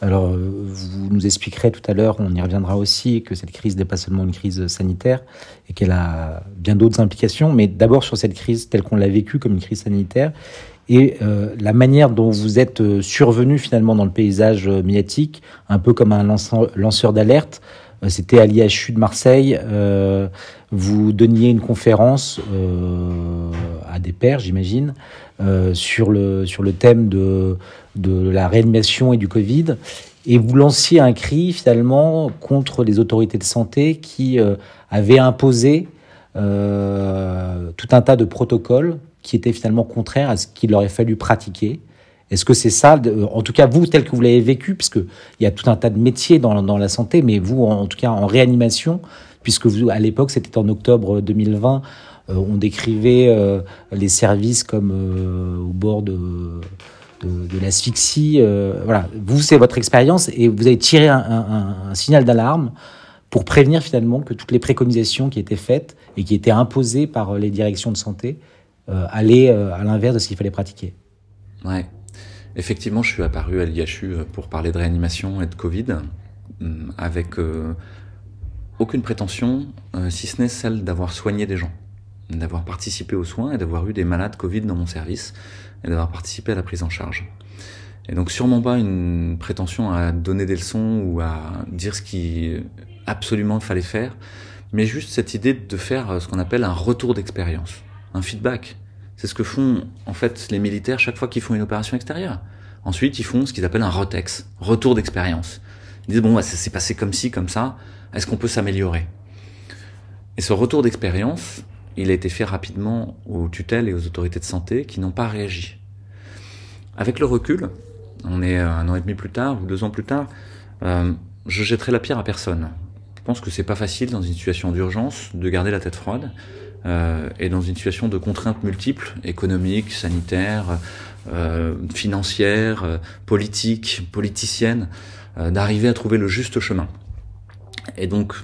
Alors, vous nous expliquerez tout à l'heure, on y reviendra aussi, que cette crise n'est pas seulement une crise sanitaire et qu'elle a bien d'autres implications. Mais d'abord sur cette crise telle qu'on l'a vécue comme une crise sanitaire et euh, la manière dont vous êtes euh, survenu finalement dans le paysage médiatique, un peu comme un lanceur, d'alerte. Euh, c'était à l'IHU de Marseille. Euh, vous donniez une conférence euh, à des pères, j'imagine, sur, le, sur le thème de, de la réanimation et du Covid. Et vous lanciez un cri finalement contre les autorités de santé qui avaient imposé tout un tas de protocoles qui étaient finalement contraires à ce qu'il aurait fallu pratiquer. Est-ce que c'est ça, en tout cas vous, tel que vous l'avez vécu, puisque il y a tout un tas de métiers dans, la santé, mais vous, en, tout cas en réanimation, puisque vous, à l'époque, c'était en octobre 2020, euh, on décrivait euh, les services comme euh, au bord de, de, l'asphyxie. voilà, vous, c'est votre expérience et vous avez tiré un, un, un signal d'alarme pour prévenir finalement que toutes les préconisations qui étaient faites et qui étaient imposées par les directions de santé allaient à l'inverse de ce qu'il fallait pratiquer. Ouais. Effectivement, je suis apparu à l'IHU euh, pour parler de réanimation et de Covid, euh, avec euh, aucune prétention, si ce n'est celle d'avoir soigné des gens, d'avoir participé aux soins et d'avoir eu des malades Covid dans mon service et d'avoir participé à la prise en charge. Et donc sûrement pas une prétention à donner des leçons ou à dire ce qui absolument fallait faire, mais juste cette idée de faire ce qu'on appelle un retour d'expérience, un feedback, c'est ce que font en fait les militaires chaque fois qu'ils font une opération extérieure. Ensuite, ils font ce qu'ils appellent un ROTEX, retour d'expérience. Ils disent bon, ça s'est passé comme ci, comme ça. Est-ce qu'on peut s'améliorer? Et ce retour d'expérience, il a été fait rapidement aux tutelles et aux autorités de santé qui n'ont pas réagi. Avec le recul, on est un an et demi plus tard ou deux ans plus tard, euh, je jetterai la pierre à personne. Je pense que c'est pas facile dans une situation d'urgence de garder la tête froide euh, et dans une situation de contraintes multiples, économiques, sanitaires, euh, financières, euh, politiques, politiciennes, d'arriver à trouver le juste chemin. Et donc,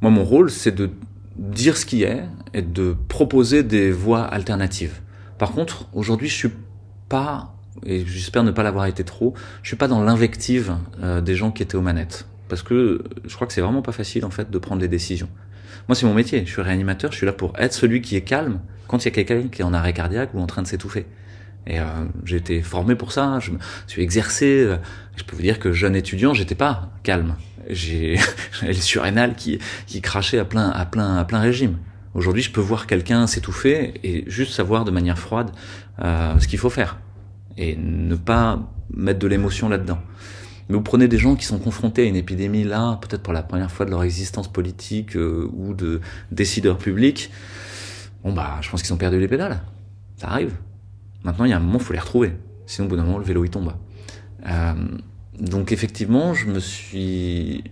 moi, mon rôle, c'est de dire ce qui est et de proposer des voies alternatives. Par contre, aujourd'hui, je suis pas, et j'espère ne pas l'avoir été trop, je suis pas dans l'invective euh, des gens qui étaient aux manettes. Parce que je crois que c'est vraiment pas facile, en fait, de prendre des décisions. Moi, c'est mon métier. Je suis réanimateur. Je suis là pour être celui qui est calme quand il y a quelqu'un qui est en arrêt cardiaque ou en train de s'étouffer. Et euh, j'ai été formé pour ça. Je me suis exercé. Euh, je peux vous dire que jeune étudiant, j'étais pas calme. J'ai les surrénales qui qui crachaient à plein à plein à plein régime. Aujourd'hui, je peux voir quelqu'un s'étouffer et juste savoir de manière froide euh, ce qu'il faut faire et ne pas mettre de l'émotion là-dedans. Mais vous prenez des gens qui sont confrontés à une épidémie là, peut-être pour la première fois de leur existence politique euh, ou de décideurs publics. Bon bah, je pense qu'ils ont perdu les pédales. Ça arrive. Maintenant, il y a un moment, faut les retrouver. Sinon, au bout d'un moment, le vélo il tombe. Euh, donc effectivement, je me suis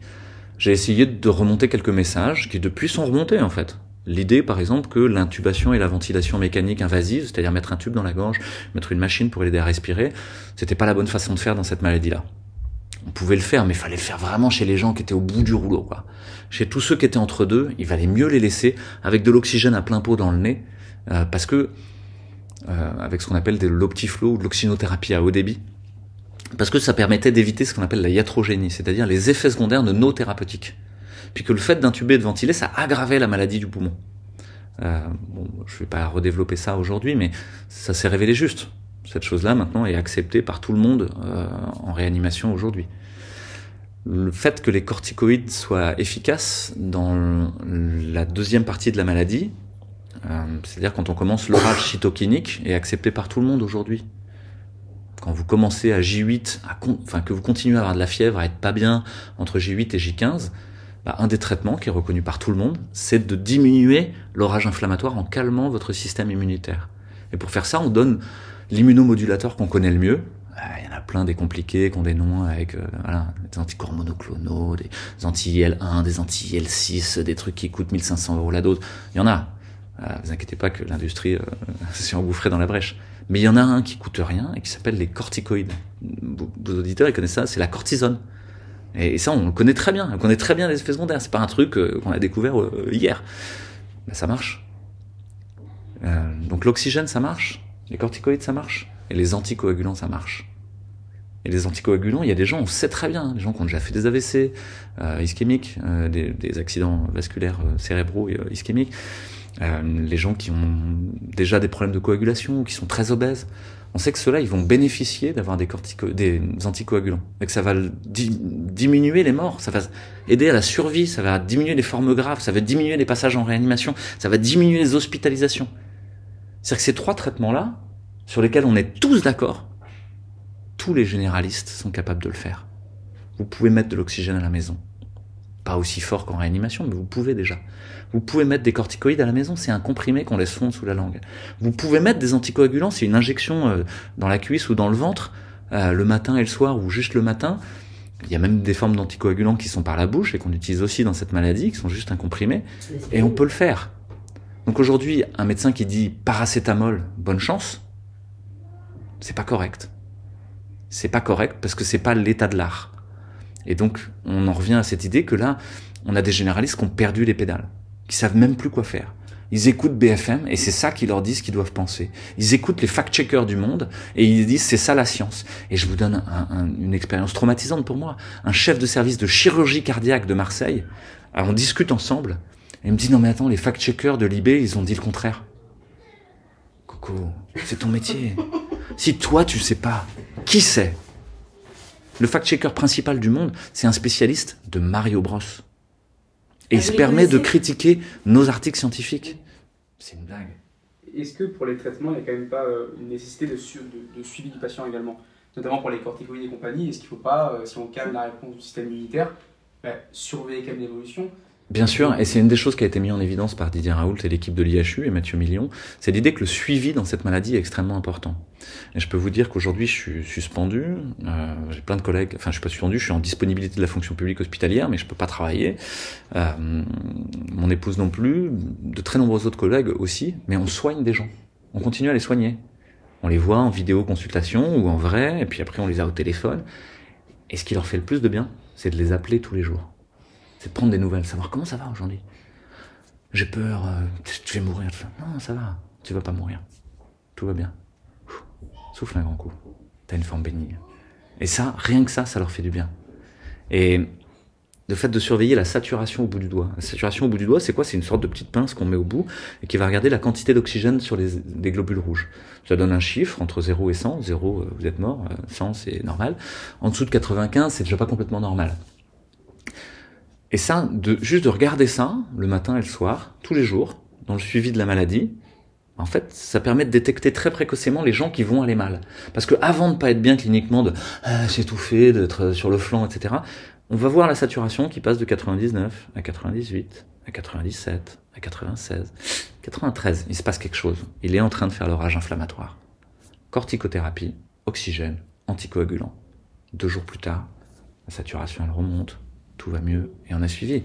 j'ai essayé de remonter quelques messages qui depuis sont remontés en fait. L'idée, par exemple, que l'intubation et la ventilation mécanique invasive, c'est-à-dire mettre un tube dans la gorge, mettre une machine pour l'aider à respirer, c'était pas la bonne façon de faire dans cette maladie-là. On pouvait le faire, mais il fallait le faire vraiment chez les gens qui étaient au bout du rouleau, quoi. Chez tous ceux qui étaient entre deux, il valait mieux les laisser avec de l'oxygène à plein pot dans le nez, euh, parce que euh, avec ce qu'on appelle de l'optiflow ou de l'oxynothérapie à haut débit, parce que ça permettait d'éviter ce qu'on appelle la iatrogénie, c'est-à-dire les effets secondaires de nos thérapeutiques puis que le fait d'intuber et de ventiler, ça aggravait la maladie du poumon. Euh, je vais pas redévelopper ça aujourd'hui, mais ça s'est révélé juste. Cette chose-là maintenant est acceptée par tout le monde euh, en réanimation aujourd'hui. Le fait que les corticoïdes soient efficaces dans la deuxième partie de la maladie, euh, c'est-à-dire quand on commence l'orage cytokinique, est accepté par tout le monde aujourd'hui. Quand vous commencez à J8, à enfin que vous continuez à avoir de la fièvre, à être pas bien entre J8 et J15, bah, un des traitements qui est reconnu par tout le monde, c'est de diminuer l'orage inflammatoire en calmant votre système immunitaire. Et pour faire ça, on donne l'immunomodulateur qu'on connaît le mieux. Ah, il y en a plein des compliqués qui ont des noms avec euh, voilà, des anticorps monoclonaux, des anti-IL1, des anti-IL6, des trucs qui coûtent 1500 euros la dose. Il y en a. Euh, vous inquiétez pas que l'industrie euh, s'est engouffrée dans la brèche. Mais il y en a un qui coûte rien et qui s'appelle les corticoïdes. Vos auditeurs, ils connaissent ça, c'est la cortisone. Et, ça, on le connaît très bien. On connaît très bien les effets secondaires. C'est pas un truc euh, qu'on a découvert hier. Ben, ça marche. Donc l'oxygène, ça marche. Les corticoïdes, ça marche. Et les anticoagulants, ça marche. Et les anticoagulants, il y a des gens, on sait très bien, des gens qui ont déjà fait des AVC ischémiques, des, des, accidents vasculaires cérébraux ischémiques, les gens qui ont déjà des problèmes de coagulation ou qui sont très obèses on sait que ceux-là, ils vont bénéficier d'avoir des, des anticoagulants. Et que ça va diminuer les morts, ça va aider à la survie, ça va diminuer les formes graves, ça va diminuer les passages en réanimation, ça va diminuer les hospitalisations. C'est-à-dire que ces trois traitements-là, sur lesquels on est tous d'accord, tous les généralistes sont capables de le faire. Vous pouvez mettre de l'oxygène à la maison. Pas aussi fort qu'en réanimation, mais vous pouvez déjà. Vous pouvez mettre des corticoïdes à la maison, c'est un comprimé qu'on laisse fondre sous la langue. Vous pouvez mettre des anticoagulants, c'est une injection euh, dans la cuisse ou dans le ventre, euh, le matin et le soir, ou juste le matin. Il y a même des formes d'anticoagulants qui sont par la bouche et qu'on utilise aussi dans cette maladie, qui sont juste un comprimé, et on peut le faire. Donc aujourd'hui, un médecin qui dit paracétamol, bonne chance, c'est pas correct. C'est pas correct parce que c'est pas l'état de l'art. Et donc, on en revient à cette idée que là, on a des généralistes qui ont perdu les pédales qui savent même plus quoi faire. Ils écoutent BFM et c'est ça qu'ils leur disent qu'ils doivent penser. Ils écoutent les fact-checkers du monde et ils disent c'est ça la science. Et je vous donne une expérience traumatisante pour moi. Un chef de service de chirurgie cardiaque de Marseille, on discute ensemble et il me dit non mais attends, les fact-checkers de l'IB, ils ont dit le contraire. Coco, c'est ton métier. Si toi tu sais pas, qui sait Le fact-checker principal du monde, c'est un spécialiste de Mario Bros. Et il se permet de critiquer nos articles scientifiques. C'est une blague. Est-ce que pour les traitements, il n'y a quand même pas euh, une nécessité de, de, suivi du patient également? Notamment pour les corticoïdes et compagnie, est-ce qu'il ne faut pas, euh, si on calme la réponse du système immunitaire, bah, surveiller quand même l'évolution? Bien sûr, et c'est une des choses qui a été mise en évidence par Didier Raoult et l'équipe de l'IHU et Mathieu Million, c'est l'idée que le suivi dans cette maladie est extrêmement important. Et je peux vous dire qu'aujourd'hui, je suis suspendu, euh, j'ai plein de collègues, enfin je suis pas suspendu, je suis en disponibilité de la fonction publique hospitalière, mais je peux pas travailler. Euh, mon épouse non plus, de très nombreux autres collègues aussi, mais on soigne des gens, on continue à les soigner. On les voit en vidéo consultation ou en vrai, et puis après on les a au téléphone. Et ce qui leur fait le plus de bien, c'est de les appeler tous les jours c'est prendre des nouvelles, savoir comment ça va aujourd'hui. J'ai peur, euh, tu vas mourir. Non, ça va, tu vas pas mourir. Tout va bien. souffle un grand coup. T'as une forme bénigne. Et ça, rien que ça, ça leur fait du bien. Et le fait de surveiller la saturation au bout du doigt. La saturation au bout du doigt, c'est quoi? C'est une sorte de petite pince qu'on met au bout et qui va regarder la quantité d'oxygène sur les, globules rouges. Ça donne un chiffre entre 0 et 100. 0, euh, vous êtes mort. 100, euh, c'est normal. En dessous de 95, c'est déjà pas complètement normal. Et ça, de, juste de regarder ça, le matin et le soir, tous les jours, dans le suivi de la maladie, en fait, ça permet de détecter très précocement les gens qui vont aller mal. Parce que avant de pas être bien cliniquement, de ah, s'étouffer, d'être sur le flanc, etc., on va voir la saturation qui passe de 99 à 98, à 97, à 96, 93. Il se passe quelque chose. Il est en train de faire l'orage inflammatoire. Corticothérapie, oxygène, anticoagulant. Deux jours plus tard, la saturation elle remonte, tout va mieux, et on a suivi.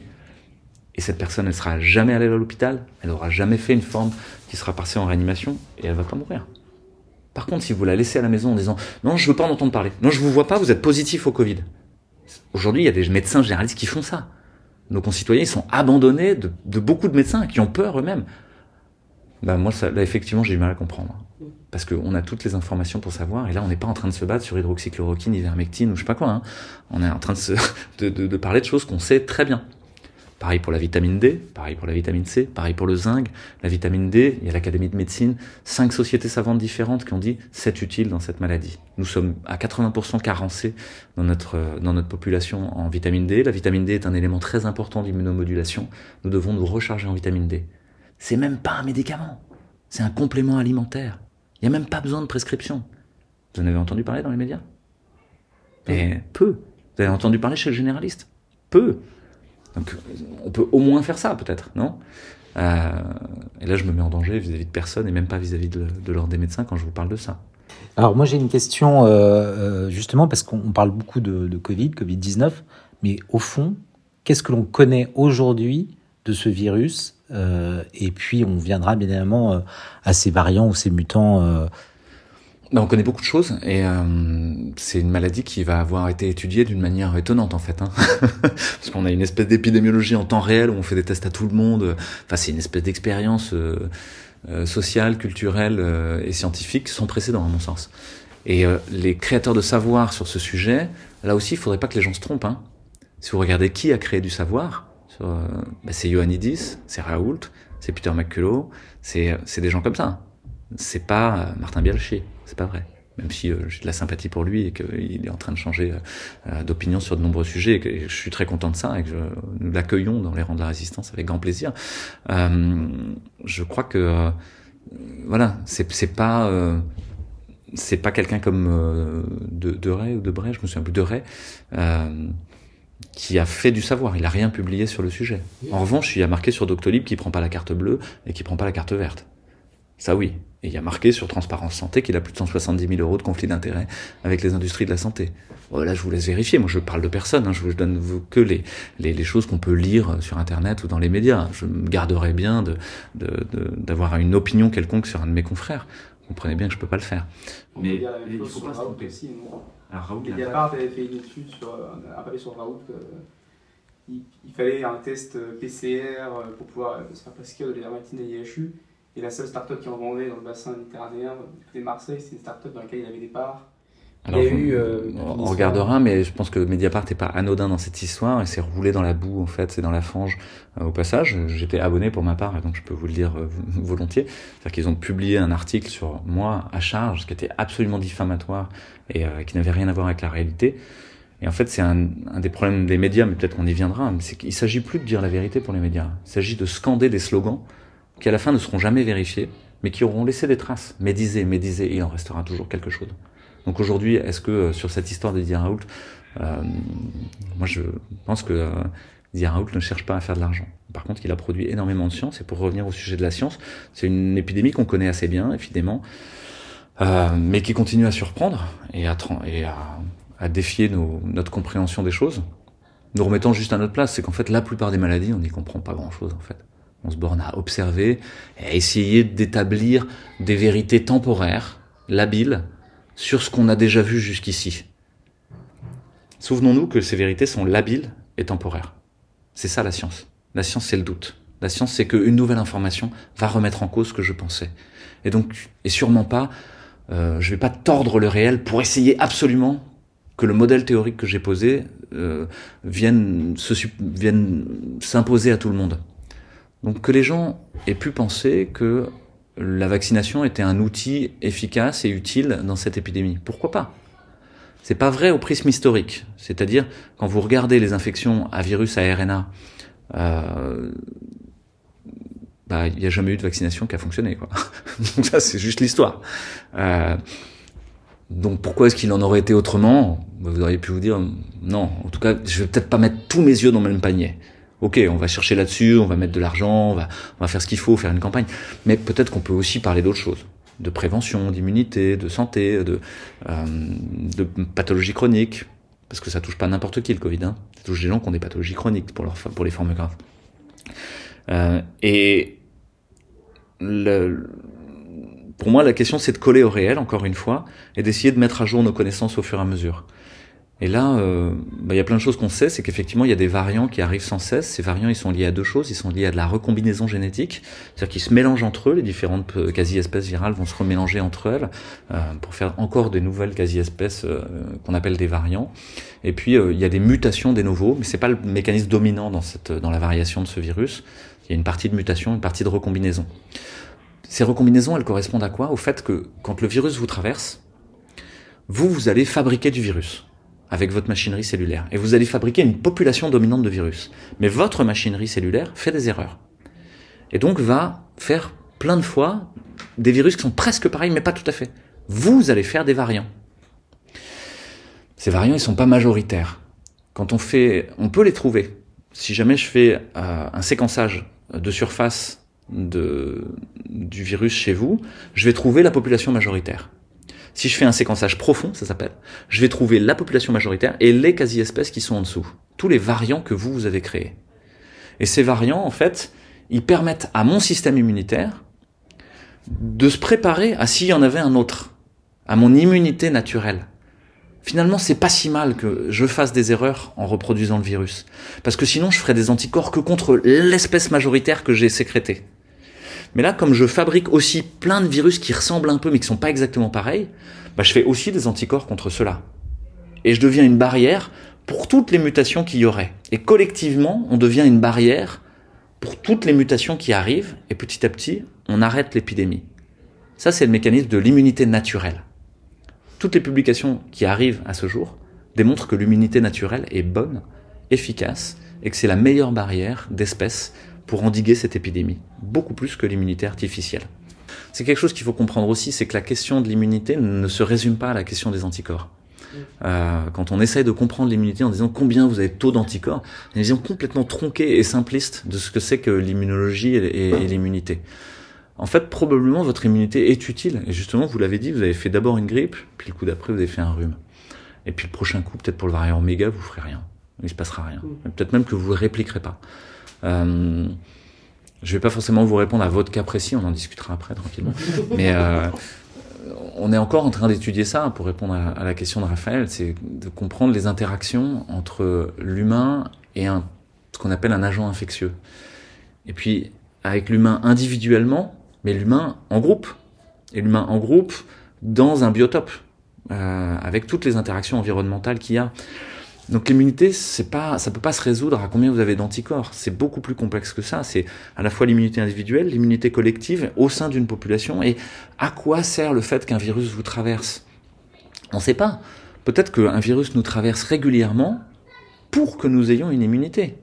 Et cette personne, elle sera jamais allée à l'hôpital, elle aura jamais fait une forme qui sera passée en réanimation, et elle va pas mourir. Par contre, si vous la laissez à la maison en disant non, je veux pas en entendre parler, non, je vous vois pas, vous êtes positif au Covid. Aujourd'hui, il y a des médecins généralistes qui font ça. Nos concitoyens, ils sont abandonnés de, de beaucoup de médecins qui ont peur eux-mêmes. Ben moi, ça, là, effectivement, j'ai du mal à comprendre. Parce qu'on a toutes les informations pour savoir, et là, on n'est pas en train de se battre sur hydroxychloroquine, ivermectine ou je sais pas quoi. Hein. On est en train de, de parler de choses qu'on sait très bien. Pareil pour la vitamine D, pareil pour la vitamine C, pareil pour le zinc. La vitamine D, il y a l'Académie de médecine, cinq sociétés savantes différentes qui ont dit c'est utile dans cette maladie. Nous sommes à 80% carencés dans notre, dans notre population en vitamine D. La vitamine D est un élément très important d'immunomodulation. Nous devons nous recharger en vitamine D. C'est même pas un médicament, c'est un complément alimentaire. Il n'y a même pas besoin de prescription. Vous en avez entendu parler dans les médias? Mais peu. Vous avez entendu parler chez le généraliste? Peu. Donc on peut au moins faire ça peut-être, non? Euh, Et là je me mets en danger vis-à-vis de personne et même pas vis-à-vis de, de l'ordre des médecins quand je vous parle de ça. Alors moi j'ai une question euh, euh justement parce qu'on parle beaucoup de, de Covid, Covid-19, mais au fond, qu'est-ce que l'on connaît aujourd'hui de ce virus? Et puis on viendra bien évidemment euh, à ces variants ou ces mutants euh, ben, on connaît beaucoup de choses et euh, c'est une maladie qui va avoir été étudiée d'une manière étonnante en fait. Hein. Parce qu'on a une espèce d'épidémiologie en temps réel où on fait des tests à tout le monde. Enfin, c'est une espèce d'expérience euh, euh, sociale, culturelle euh, et scientifique sans précédent à mon sens. Et euh, les créateurs de savoir sur ce sujet, là aussi, il faudrait pas que les gens se trompent. Hein. Si vous regardez qui a créé du savoir, euh, ben, c'est Ioannidis, c'est Raoult, c'est Peter McCullough, c'est c'est des gens comme ça. C'est pas euh, Martin Bialchi. C'est pas vrai. Même si euh, j'ai de la sympathie pour lui et qu'il est en train de changer euh, d'opinion sur de nombreux sujets et que je suis très content de ça et que nous l'accueillons dans les rangs de la résistance avec grand plaisir. Euh, je crois que euh, voilà, c'est pas euh, c'est pas quelqu'un comme euh, de, de Ray ou de Bray, je me souviens plus de Ray, euh, qui a fait du savoir. Il a rien publié sur le sujet. En revanche, il y a marqué sur Doctolib qui prend pas la carte bleue et qui prend pas la carte verte. Ça oui. Et il y a marqué sur Transparence Santé qu'il a plus de 170 000 euros de conflit d'intérêts avec les industries de la santé. Voilà, je vous laisse vérifier. Moi, je parle de personne. Hein. Je vous donne que les, les, les, choses qu'on peut lire sur Internet ou dans les médias. Je me garderai bien de, d'avoir de, de, une opinion quelconque sur un de mes confrères. Vous comprenez bien que je peux pas le faire. On Mais il faut pas se tromper. Alors, Raoult, Mediapart avait fait une étude sur un papier sur Raoult. Euh, il, il, fallait un test PCR pour pouvoir se faire prescrire de l'ivermectine et l'IHU. Et la seule start-up qui en vendait dans le bassin méditerranéen, du côté de Marseille, c'est une start-up dans laquelle il avait des parts. Alors, il y a eu, euh, on regardera, mais je pense que Mediapart n'est pas anodin dans cette histoire et c'est roulé dans la boue, en fait, c'est dans la fange euh, au passage. J'étais abonné pour ma part, donc je peux vous le dire euh, volontiers. C'est-à-dire qu'ils ont publié un article sur moi à charge, qui était absolument diffamatoire et euh, qui n'avait rien à voir avec la réalité. Et en fait, c'est un, un, des problèmes des médias, mais peut-être qu'on y viendra, c'est qu'il s'agit plus de dire la vérité pour les médias. Il s'agit de scander des slogans qui à la fin ne seront jamais vérifiés, mais qui auront laissé des traces. Médisez, médisez, et il en restera toujours quelque chose. Donc aujourd'hui, est-ce que euh, sur cette histoire de Raoult, euh, moi je pense que euh, ne cherche pas à faire de l'argent. Par contre, il a produit énormément de science, et pour revenir au sujet de la science, c'est une épidémie qu'on connaît assez bien, évidemment, euh, mais qui continue à surprendre et à, et à, à défier nos, notre compréhension des choses. Nous remettons juste à notre place, c'est qu'en fait, la plupart des maladies, on n'y comprend pas grand-chose, en fait. On se borne à observer et à essayer d'établir des vérités temporaires, labiles, sur ce qu'on a déjà vu jusqu'ici. Souvenons-nous que ces vérités sont labiles et temporaires. C'est ça la science. La science, c'est le doute. La science, c'est qu'une nouvelle information va remettre en cause ce que je pensais. Et donc, et sûrement pas, euh, je vais pas tordre le réel pour essayer absolument que le modèle théorique que j'ai posé euh, vienne, se, vienne s'imposer à tout le monde. Donc que les gens aient pu penser que la vaccination était un outil efficace et utile dans cette épidémie. Pourquoi pas? C'est pas vrai au prisme historique. C'est-à-dire, quand vous regardez les infections à virus à RNA, euh, bah, il n'y a jamais eu de vaccination qui a fonctionné. Quoi. Donc ça, c'est juste l'histoire. Euh, donc pourquoi est-ce qu'il en aurait été autrement? Vous auriez pu vous dire, non, en tout cas, je vais peut-être pas mettre tous mes yeux dans le même panier. Ok, on va chercher là-dessus, on va mettre de l'argent, on va, faire ce qu'il faut, faire une campagne. Mais peut-être qu'on peut aussi parler d'autres choses, de prévention, d'immunité, de santé, de, euh, de pathologie chronique. parce que ça touche pas n'importe qui le Covid, hein. ça touche des gens qui ont des pathologies chroniques pour, les formes graves. Euh, et pour moi, la question, c'est de coller au réel, encore une fois, et d'essayer de mettre à jour nos connaissances au fur et à mesure. Et là, euh, bah, il y a plein de choses qu'on sait, c'est qu'effectivement, il y a des variants qui arrivent sans cesse. Ces variants, ils sont liés à deux choses. Ils sont liés à de la recombinaison génétique, c'est-à-dire qu'ils se mélangent entre eux. Les différentes euh, quasi-espèces virales vont se remélanger entre elles euh, pour faire encore des nouvelles quasi-espèces euh, qu'on appelle des variants. Et puis, il y a des mutations des nouveaux, mais c'est pas le mécanisme dominant dans, cette, dans la variation de ce virus. Il y a une partie de mutation, une partie de recombinaison. Ces recombinaisons, elles correspondent à quoi? Au fait que quand le virus vous traverse, vous, vous allez fabriquer du virus avec votre machinerie cellulaire. Et vous allez fabriquer une population dominante de virus. Mais votre machinerie cellulaire fait des erreurs. Et donc va faire plein de fois des virus qui sont presque pareils, mais pas tout à fait. Vous allez faire des variants. Ces variants, ils sont pas majoritaires. Quand on fait, on peut les trouver. Si jamais je fais euh, un séquençage de surface de, du virus chez vous, je vais trouver la population majoritaire. Si je fais un séquençage profond, ça s'appelle, je vais trouver la population majoritaire et les quasi-espèces qui sont en dessous. Tous les variants que vous, vous avez créés. Et ces variants, en fait, ils permettent à mon système immunitaire de se préparer à s'il y en avait un autre, à mon immunité naturelle. Finalement, c'est pas si mal que je fasse des erreurs en reproduisant le virus. Parce que sinon, je ferais des anticorps que contre l'espèce majoritaire que j'ai sécrétée. Mais là, comme je fabrique aussi plein de virus qui ressemblent un peu mais qui sont pas exactement pareils, bah, je fais aussi des anticorps contre cela. Et je deviens une barrière pour toutes les mutations qu'il y aurait. Et collectivement, on devient une barrière pour toutes les mutations qui arrivent, et petit à petit, on arrête l'épidémie. Ça, c'est le mécanisme de l'immunité naturelle. Toutes les publications qui arrivent à ce jour démontrent que l'immunité naturelle est bonne, efficace, et que c'est la meilleure barrière d'espèces pour endiguer cette épidémie, beaucoup plus que l'immunité artificielle. C'est quelque chose qu'il faut comprendre aussi, c'est que la question de l'immunité ne se résume pas à la question des anticorps. Euh, quand on essaye de comprendre l'immunité en disant combien vous avez de taux d'anticorps, c'est une vision complètement tronquée et simpliste de ce que c'est que l'immunologie et, et l'immunité. En fait, probablement votre immunité est utile. Et justement, vous l'avez dit, vous avez fait d'abord une grippe, puis le coup d'après, vous avez fait un rhume. Et puis le prochain coup, peut-être pour le variant oméga, vous ferez rien. Il se passera rien. Peut-être même que vous ne répliquerez pas. Euh, je vais pas forcément vous répondre à votre cas précis, on en discutera après tranquillement. Mais euh, on est encore en train d'étudier ça pour répondre à, la question de Raphaël, c'est de comprendre les interactions entre l'humain et un, ce qu'on appelle un agent infectieux. Et puis avec l'humain individuellement, mais l'humain en groupe. Et l'humain en groupe dans un biotope, euh, avec toutes les interactions environnementales qu'il y a. Donc l'immunité, c'est pas, ça peut pas se résoudre à combien vous avez d'anticorps. C'est beaucoup plus complexe que ça. C'est à la fois l'immunité individuelle, l'immunité collective au sein d'une population. Et à quoi sert le fait qu'un virus vous traverse? On ne sait pas. Peut-être qu'un virus nous traverse régulièrement pour que nous ayons une immunité.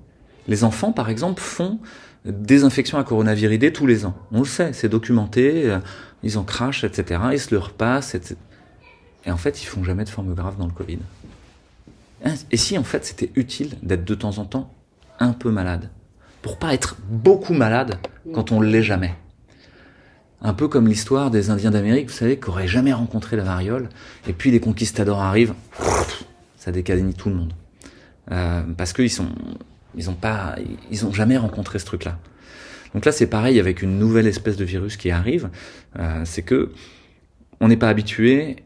Les enfants, par exemple, font des infections à coronaviridés tous les ans. On le sait, c'est documenté. Euh, ils en crachent, etc. Ils se le repassent, etc. Et en fait, ils font jamais de forme grave dans le Covid. Hein, et si en fait c'était utile d'être de temps en temps un peu malade? Pour pas être beaucoup malade quand on l'est jamais. Un peu comme l'histoire des Indiens d'Amérique, vous savez, qui n'auraient jamais rencontré la variole, et puis les conquistadors arrivent, ça décadénie tout le monde. Euh, parce qu'ils sont, ils ont pas, ils ont jamais rencontré ce truc-là. Donc là, c'est pareil avec une nouvelle espèce de virus qui arrive, euh, c'est que on n'est pas habitué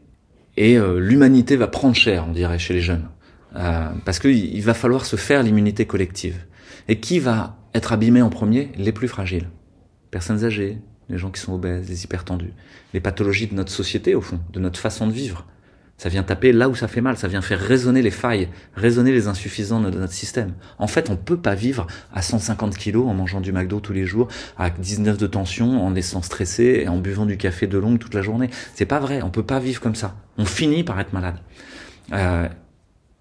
et euh, l'humanité va prendre cher, on dirait, chez les jeunes. Euh, parce qu'il va falloir se faire l'immunité collective. Et qui va être abîmé en premier? Les plus fragiles. Personnes âgées, les gens qui sont obèses, les hypertendus. Les pathologies de notre société, au fond, de notre façon de vivre. Ça vient taper là où ça fait mal, ça vient faire résonner les failles, résonner les insuffisants de notre système. En fait, on peut pas vivre à 150 kilos en mangeant du McDo tous les jours, à 19 de tension, en laissant stresser et en buvant du café de longue toute la journée. C'est pas vrai, on peut pas vivre comme ça. On finit par être malade. Euh,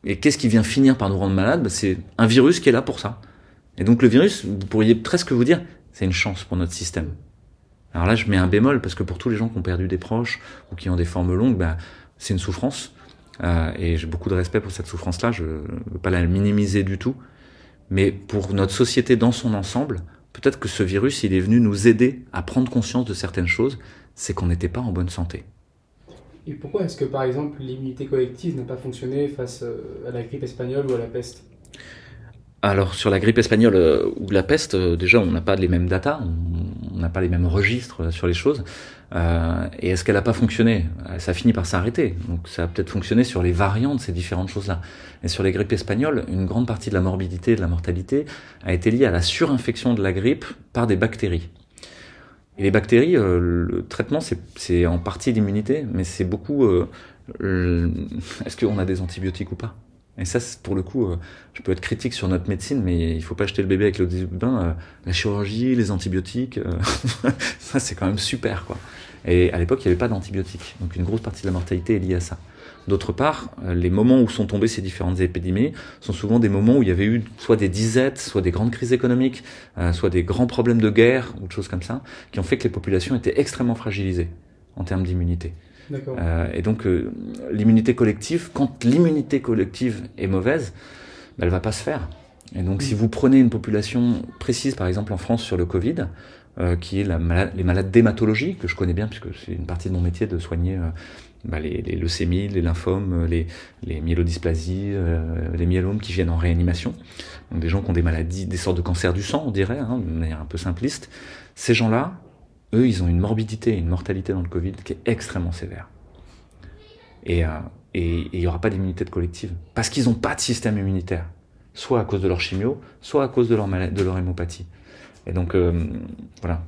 et qu'est-ce qui vient finir par nous rendre malades? Bah, C'est un virus qui est là pour ça. Et donc le virus, vous pourriez presque vous dire, c'est une chance pour notre système. Alors là, je mets un bémol parce que pour tous les gens qui ont perdu des proches ou qui ont des formes longues, bah, c'est une souffrance. Euh, et j'ai beaucoup de respect pour cette souffrance-là. Je ne veux pas la minimiser du tout. Mais pour notre société dans son ensemble, peut-être que ce virus, il est venu nous aider à prendre conscience de certaines choses. C'est qu'on n'était pas en bonne santé. Et pourquoi est-ce que, par exemple, l'immunité collective n'a pas fonctionné face à la grippe espagnole ou à la peste? Alors sur la grippe espagnole euh, ou la peste, euh, déjà on n'a pas les mêmes datas, on n'a pas les mêmes registres euh, sur les choses. et est-ce qu'elle n'a pas fonctionné? Ça finit par s'arrêter. Donc ça a peut-être fonctionné sur les variants de ces différentes choses-là. Et sur les grippes espagnoles, une grande partie de la morbidité de la mortalité a été liée à la surinfection de la grippe par des bactéries. Et les bactéries, le traitement c'est en partie l'immunité, mais c'est beaucoup... est-ce qu'on a des antibiotiques ou pas? Et ça, pour le coup, euh, je peux être critique sur notre médecine, mais il faut pas jeter le bébé avec l'eau du bain. Euh, la chirurgie, les antibiotiques, euh, ça c'est quand même super, quoi. Et à l'époque, il n'y avait pas d'antibiotiques, donc une grosse partie de la mortalité est liée à ça. D'autre part, les moments où sont tombées ces différentes épidémies sont souvent des moments où il y avait eu soit des disettes, soit des grandes crises économiques, soit des grands problèmes de guerre ou de choses comme ça, qui ont fait que les populations étaient extrêmement fragilisées en termes d'immunité. Euh, et donc euh, l'immunité collective, quand l'immunité collective est mauvaise, ben, elle va pas se faire. Et donc si vous prenez une population précise, par exemple en France sur le Covid, euh, qui est la les malades d'hématologie, que je connais bien puisque c'est une partie de mon métier de soigner bah, les, les, leucémies, les lymphomes, les, les myélodysplasies, les myélomes qui viennent en réanimation. Donc des gens qui ont des maladies, des sortes de cancers du sang, on dirait, hein, de manière un peu simpliste. Ces gens-là, eux, ils ont une morbidité, une mortalité dans le Covid qui est extrêmement sévère. Et euh, il n'y aura pas d'immunité de collective. Parce qu'ils n'ont pas de système immunitaire. Soit à cause de leur chimio, soit à cause de leur, de leur hémopathie. Et donc, euh, voilà.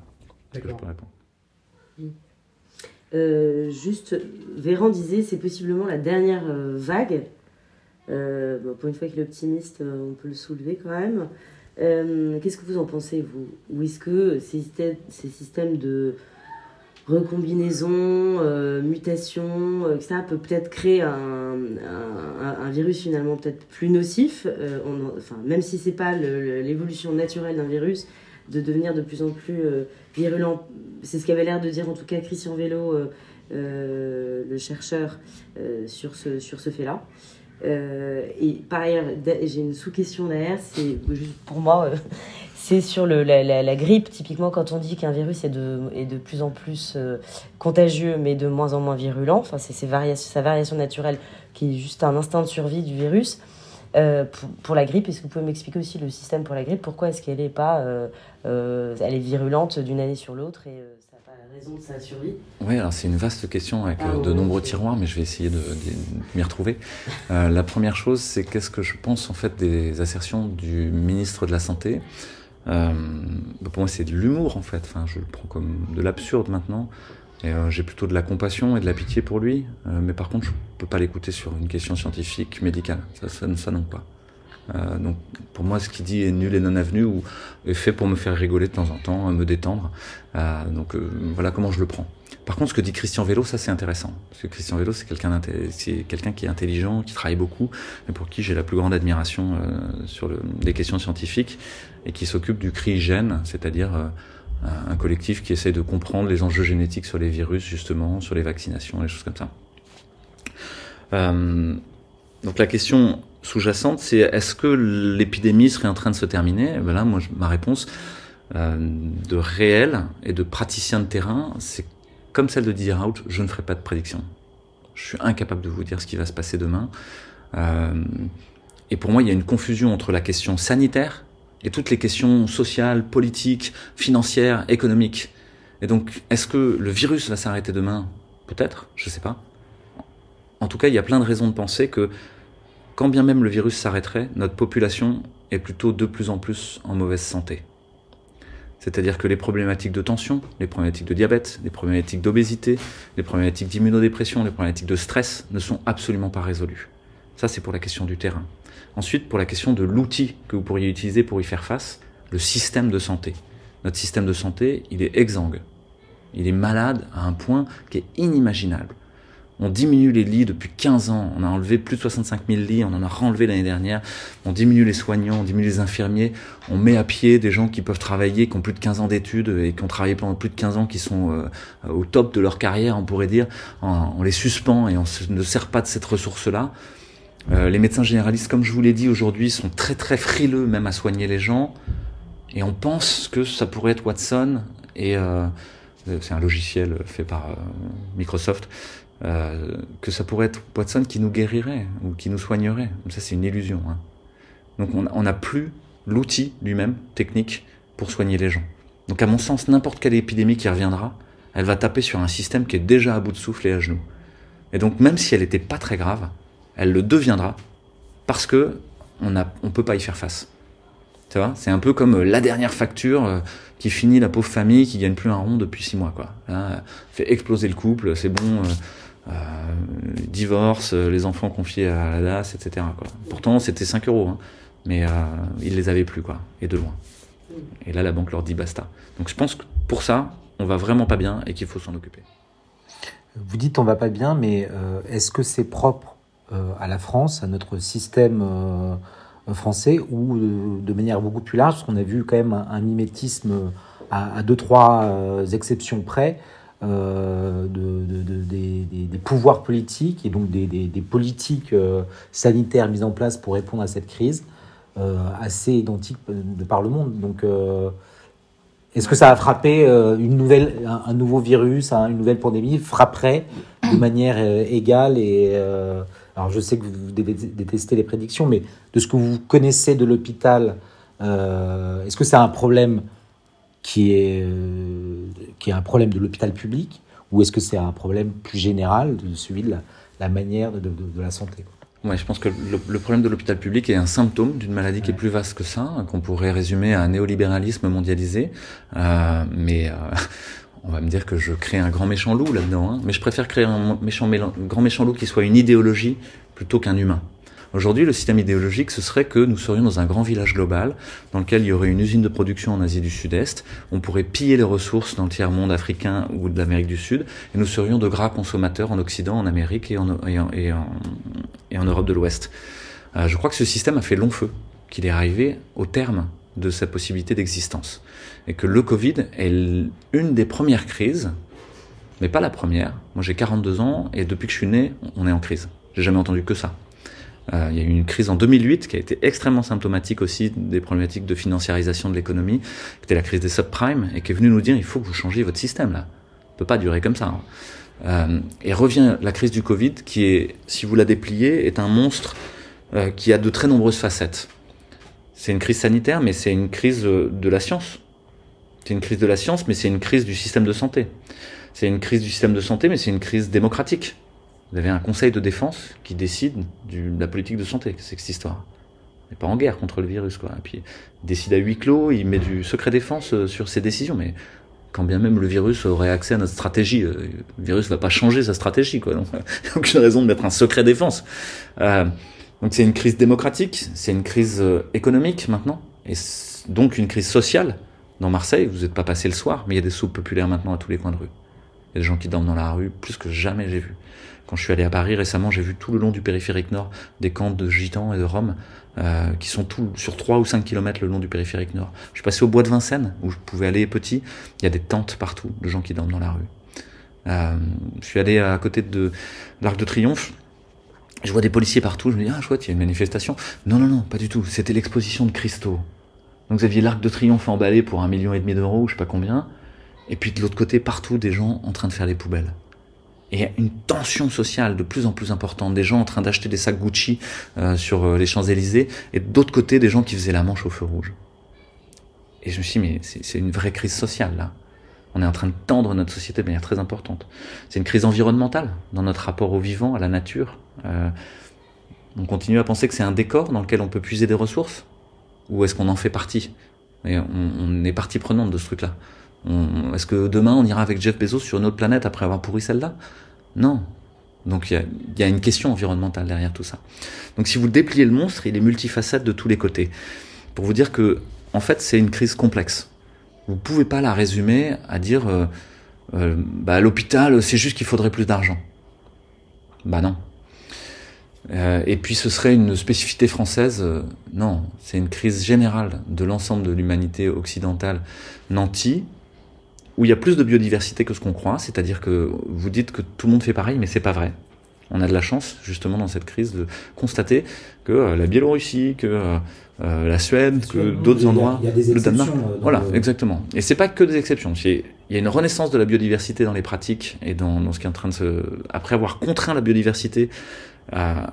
D'accord. Je peux répondre? Euh, juste, Véran disait c'est possiblement la dernière vague. pour une fois qu'il est optimiste, on peut le soulever quand même. Euh, qu'est-ce que vous en pensez, vous? Ou est-ce que ces ces systèmes de recombinaison, euh, mutation, euh, etc., peut peut-être créer un, un, virus finalement peut-être plus nocif, enfin, même si c'est pas l'évolution naturelle d'un virus, de devenir de plus en plus virulent. C'est ce qu'avait l'air de dire en tout cas Christian Vélo, le chercheur, sur ce, sur ce fait-là. Euh, et par ailleurs, j'ai une sous-question derrière, c'est pour moi, euh, c'est sur le, la, la, grippe. Typiquement, quand on dit qu'un virus est de, est de plus en plus euh, contagieux, mais de moins en moins virulent, c'est sa variation naturelle qui est juste un instinct de survie du virus. Pour, pour, la grippe, est-ce que vous pouvez m'expliquer aussi le système pour la grippe? Pourquoi est-ce qu'elle est pas, elle est virulente d'une année sur l'autre et raison de sa survie? Oui, alors c'est une vaste question avec ah, euh, de nombreux tiroirs, mais je vais essayer de, m'y retrouver. Euh, la première chose, c'est qu'est-ce que je pense en fait des assertions du ministre de la Santé? Euh, pour moi, c'est de l'humour en fait. Enfin, je le prends comme de l'absurde maintenant. Et j'ai plutôt de la compassion et de la pitié pour lui. mais par contre, je peux pas l'écouter sur une question scientifique, médicale. Ça, ça, ça non pas. Euh, donc pour moi, ce qu'il dit est nul et non avenu ou est fait pour me faire rigoler de temps en temps, me détendre. Euh, donc euh, voilà comment je le prends. Par contre, ce que dit Christian Vélo, ça c'est intéressant. Parce que Christian Vélo, c'est quelqu'un quelqu'un qui est intelligent, qui travaille beaucoup, et pour qui j'ai la plus grande admiration euh, sur le, des questions scientifiques, et qui s'occupe du CRIGEN, c'est-à-dire un collectif qui essaie de comprendre les enjeux génétiques sur les virus, justement, sur les vaccinations, les choses comme ça. donc la question sous-jacente, c'est est-ce que l'épidémie serait en train de se terminer? Ben Là, moi, ma réponse euh, de réel et de praticien de terrain, c'est comme celle de Didier Raoult, je ne ferai pas de prédiction. Je suis incapable de vous dire ce qui va se passer demain. Euh, et pour moi, il y a une confusion entre la question sanitaire et toutes les questions sociales, politiques, financières, économiques. Et donc, est-ce que le virus va s'arrêter demain? Peut-être, je ne sais pas. En tout cas, il y a plein de raisons de penser que quand bien même le virus s'arrêterait, notre population est plutôt de plus en plus en mauvaise santé. C'est-à-dire que les problématiques de tension, les problématiques de diabète, les problématiques d'obésité, les problématiques d'immunodépression, les problématiques de stress ne sont absolument pas résolues. Ça, c'est pour la question du terrain. Ensuite, pour la question de l'outil que vous pourriez utiliser pour y faire face, le système de santé. Notre système de santé, il est exsangue. Il est malade à un point qui est inimaginable. On diminue les lits depuis 15 ans. On a enlevé plus de 65 000 lits. On en a renlevé l'année dernière. On diminue les soignants, on diminue les infirmiers. On met à pied des gens qui peuvent travailler, qui ont plus de 15 ans d'études et qui ont travaillé pendant plus de 15 ans, qui sont euh, au top de leur carrière, on pourrait dire. On, les suspend et on ne sert pas de cette ressource-là. Euh, les médecins généralistes, comme je vous l'ai dit aujourd'hui, sont très très frileux même à soigner les gens. Et on pense que ça pourrait être Watson et euh, c'est un logiciel fait par Microsoft que ça pourrait être Watson qui nous guérirait ou qui nous soignerait. Ça, c'est une illusion. Hein. Donc on n'a plus l'outil lui-même, technique, pour soigner les gens. Donc à mon sens, n'importe quelle épidémie qui reviendra, elle va taper sur un système qui est déjà à bout de souffle et à genoux. Et donc même si elle n'était pas très grave, elle le deviendra parce que on ne peut pas y faire face. Tu vois C'est un peu comme euh, la dernière facture euh, qui finit la pauvre famille qui gagne plus un rond depuis six mois. Quoi. fait exploser le couple, c'est bon, euh, divorce, les enfants confiés à la DAS, etc. Pourtant c'était 5 euros, hein, mais ils les avaient plus, quoi, et de loin. Et là la banque leur dit basta. Donc je pense que pour ça, on va vraiment pas bien et qu'il faut s'en occuper. Vous dites on va pas bien, mais est-ce que c'est propre à la France, à notre système français ou de, manière beaucoup plus large, parce qu'on a vu quand même un, mimétisme à, deux, trois euh, exceptions près euh, de, des, pouvoirs politiques et donc des, politiques euh, sanitaires mises en place pour répondre à cette crise assez identiques de par le monde. Donc, est-ce que ça a frappé une nouvelle, un, nouveau virus, une nouvelle pandémie frapperait de manière égale et alors je sais que vous détestez les prédictions, mais de ce que vous connaissez de l'hôpital, euh, est-ce que c'est un problème qui est, euh, qui est un problème de l'hôpital public ou est-ce que c'est un problème plus général de celui de la, manière de, la santé? Ouais, je pense que le, problème de l'hôpital public est un symptôme d'une maladie qui est plus vaste que ça, qu'on pourrait résumer à un néolibéralisme mondialisé. Euh, mais on va me dire que je crée un grand méchant loup là-dedans, hein. mais je préfère créer un méchant, grand méchant loup qui soit une idéologie plutôt qu'un humain. Aujourd'hui, le système idéologique, ce serait que nous serions dans un grand village global dans lequel il y aurait une usine de production en Asie du Sud-Est. On pourrait piller les ressources dans le tiers-monde africain ou de l'Amérique du Sud et nous serions de gras consommateurs en Occident, en Amérique et en, Europe de l'Ouest. Euh, je crois que ce système a fait long feu, qu'il est arrivé au terme de sa possibilité d'existence. Et que le Covid est une des premières crises, mais pas la première. Moi j'ai 42 ans et depuis que je suis né, on est en crise. J'ai jamais entendu que ça. Euh, il y a eu une crise en 2008 qui a été extrêmement symptomatique aussi des problématiques de financiarisation de l'économie, qui était la crise des subprimes, et qui est venue nous dire il faut que vous changiez votre système là. Ça peut pas durer comme ça. Hein. Euh, et revient la crise du Covid qui est, si vous la dépliez, est un monstre euh, qui a de très nombreuses facettes. C'est une crise sanitaire, mais c'est une crise de la science. C'est une crise de la science, mais c'est une crise du système de santé. C'est une crise du système de santé, mais c'est une crise démocratique. Vous avez un conseil de défense qui décide de la politique de santé. C'est cette histoire. N'est pas en guerre contre le virus, quoi. Et puis, il décide à huis clos, il met du secret défense euh, sur ses décisions. Mais quand bien même le virus aurait accès à notre stratégie, euh, le virus va pas changer sa stratégie, quoi. Donc, a aucune raison de mettre un secret défense. Euh, donc c'est une crise démocratique, c'est une crise économique maintenant, et donc une crise sociale. Dans Marseille, vous n'êtes pas passé le soir, mais il y a des soupes populaires maintenant à tous les coins de rue. Il y a des gens qui dorment dans la rue, plus que jamais j'ai vu. Quand je suis allé à Paris récemment, j'ai vu tout le long du périphérique nord des camps de gitans et de roms euh, qui sont tout, sur 3 ou 5 kilomètres le long du périphérique nord. Je suis passé au bois de Vincennes, où je pouvais aller petit. Il y a des tentes partout de gens qui dorment dans la rue. Euh, je suis allé à côté de l'Arc de Triomphe je vois des policiers partout, je me dis, ah chouette, il y a une manifestation. Non, non, non, pas du tout. C'était l'exposition de cristaux. Donc vous aviez l'arc de triomphe emballé pour un million et demi d'euros, je sais pas combien. Et puis de l'autre côté, partout, des gens en train de faire les poubelles. Et une tension sociale de plus en plus importante. Des gens en train d'acheter des sacs Gucci euh, sur euh, les Champs-Élysées. Et d'autre côté, des gens qui faisaient la manche au feu rouge. Et je me suis dit, mais c'est une vraie crise sociale, là. On est en train de tendre notre société de manière très importante. C'est une crise environnementale dans notre rapport au vivant, à la nature. Euh, on continue à penser que c'est un décor dans lequel on peut puiser des ressources Ou est-ce qu'on en fait partie? On, est partie prenante de ce truc-là. Est-ce que demain on ira avec Jeff Bezos sur une autre planète après avoir pourri celle-là? Non. Donc il y, a, une question environnementale derrière tout ça. Donc si vous dépliez le monstre, il est multifacette de tous les côtés. Pour vous dire que, en fait, c'est une crise complexe. Vous pouvez pas la résumer à dire euh, euh, bah, l'hôpital, c'est juste qu'il faudrait plus d'argent. Bah non. Euh, et puis ce serait une spécificité française. non, c'est une crise générale de l'ensemble de l'humanité occidentale nantie, où il y a plus de biodiversité que ce qu'on croit. C'est-à-dire que vous dites que tout le monde fait pareil, mais c'est pas vrai. On a de la chance, justement, dans cette crise, de constater que la Biélorussie, que euh, la Suède, que d'autres endroits, il y a des le Danemark. Voilà, exactement. Et c'est pas que des exceptions. il y a une renaissance de la biodiversité dans les pratiques et dans, dans ce qui est en train de se... Après avoir contraint la biodiversité à,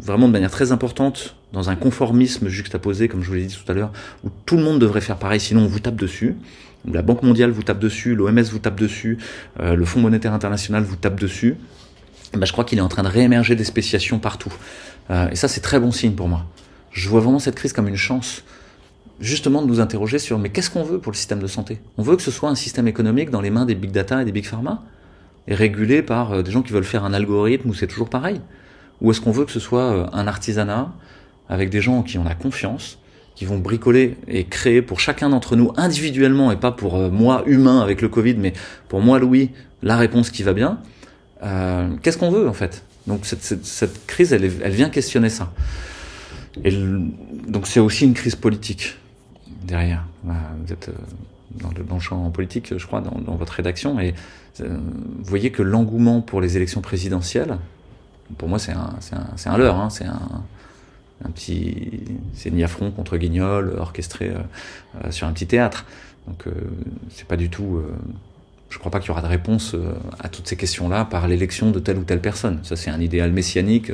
vraiment de manière très importante dans un conformisme juxtaposé, comme je vous l'ai dit tout à l'heure, où tout le monde devrait faire pareil, sinon on vous tape dessus. La Banque mondiale vous tape dessus, l'OMS vous tape dessus, euh, le Fonds monétaire international vous tape dessus. Ben, je crois qu'il est en train de réémerger des spéciations partout. Euh, et ça, c'est très bon signe pour moi. Je vois vraiment cette crise comme une chance, justement, de nous interroger sur mais qu'est-ce qu'on veut pour le système de santé? On veut que ce soit un système économique dans les mains des big data et des big pharma? Et régulé par euh, des gens qui veulent faire un algorithme où c'est toujours pareil Ou est-ce qu'on veut que ce soit euh, un artisanat avec des gens qui ont la confiance, qui vont bricoler et créer pour chacun d'entre nous individuellement et pas pour moi humain avec le Covid, mais pour moi Louis la réponse qui va bien. Euh, Qu'est-ce qu'on veut en fait? Donc cette, cette, cette crise, elle, elle, vient questionner ça. Et donc c'est aussi une crise politique derrière. Vous êtes euh, dans le, dans le champ politique, je crois, dans, dans votre rédaction, et euh, vous voyez que l'engouement pour les élections présidentielles, pour moi c'est un, un, un leurre, hein, c'est un, petit, c'est ni affront contre Guignol orchestré euh, euh, sur un petit théâtre. Donc euh, c'est pas du tout. Euh, je crois pas qu'il y aura de réponse euh, à toutes ces questions-là par l'élection de telle ou telle personne. Ça c'est un idéal messianique.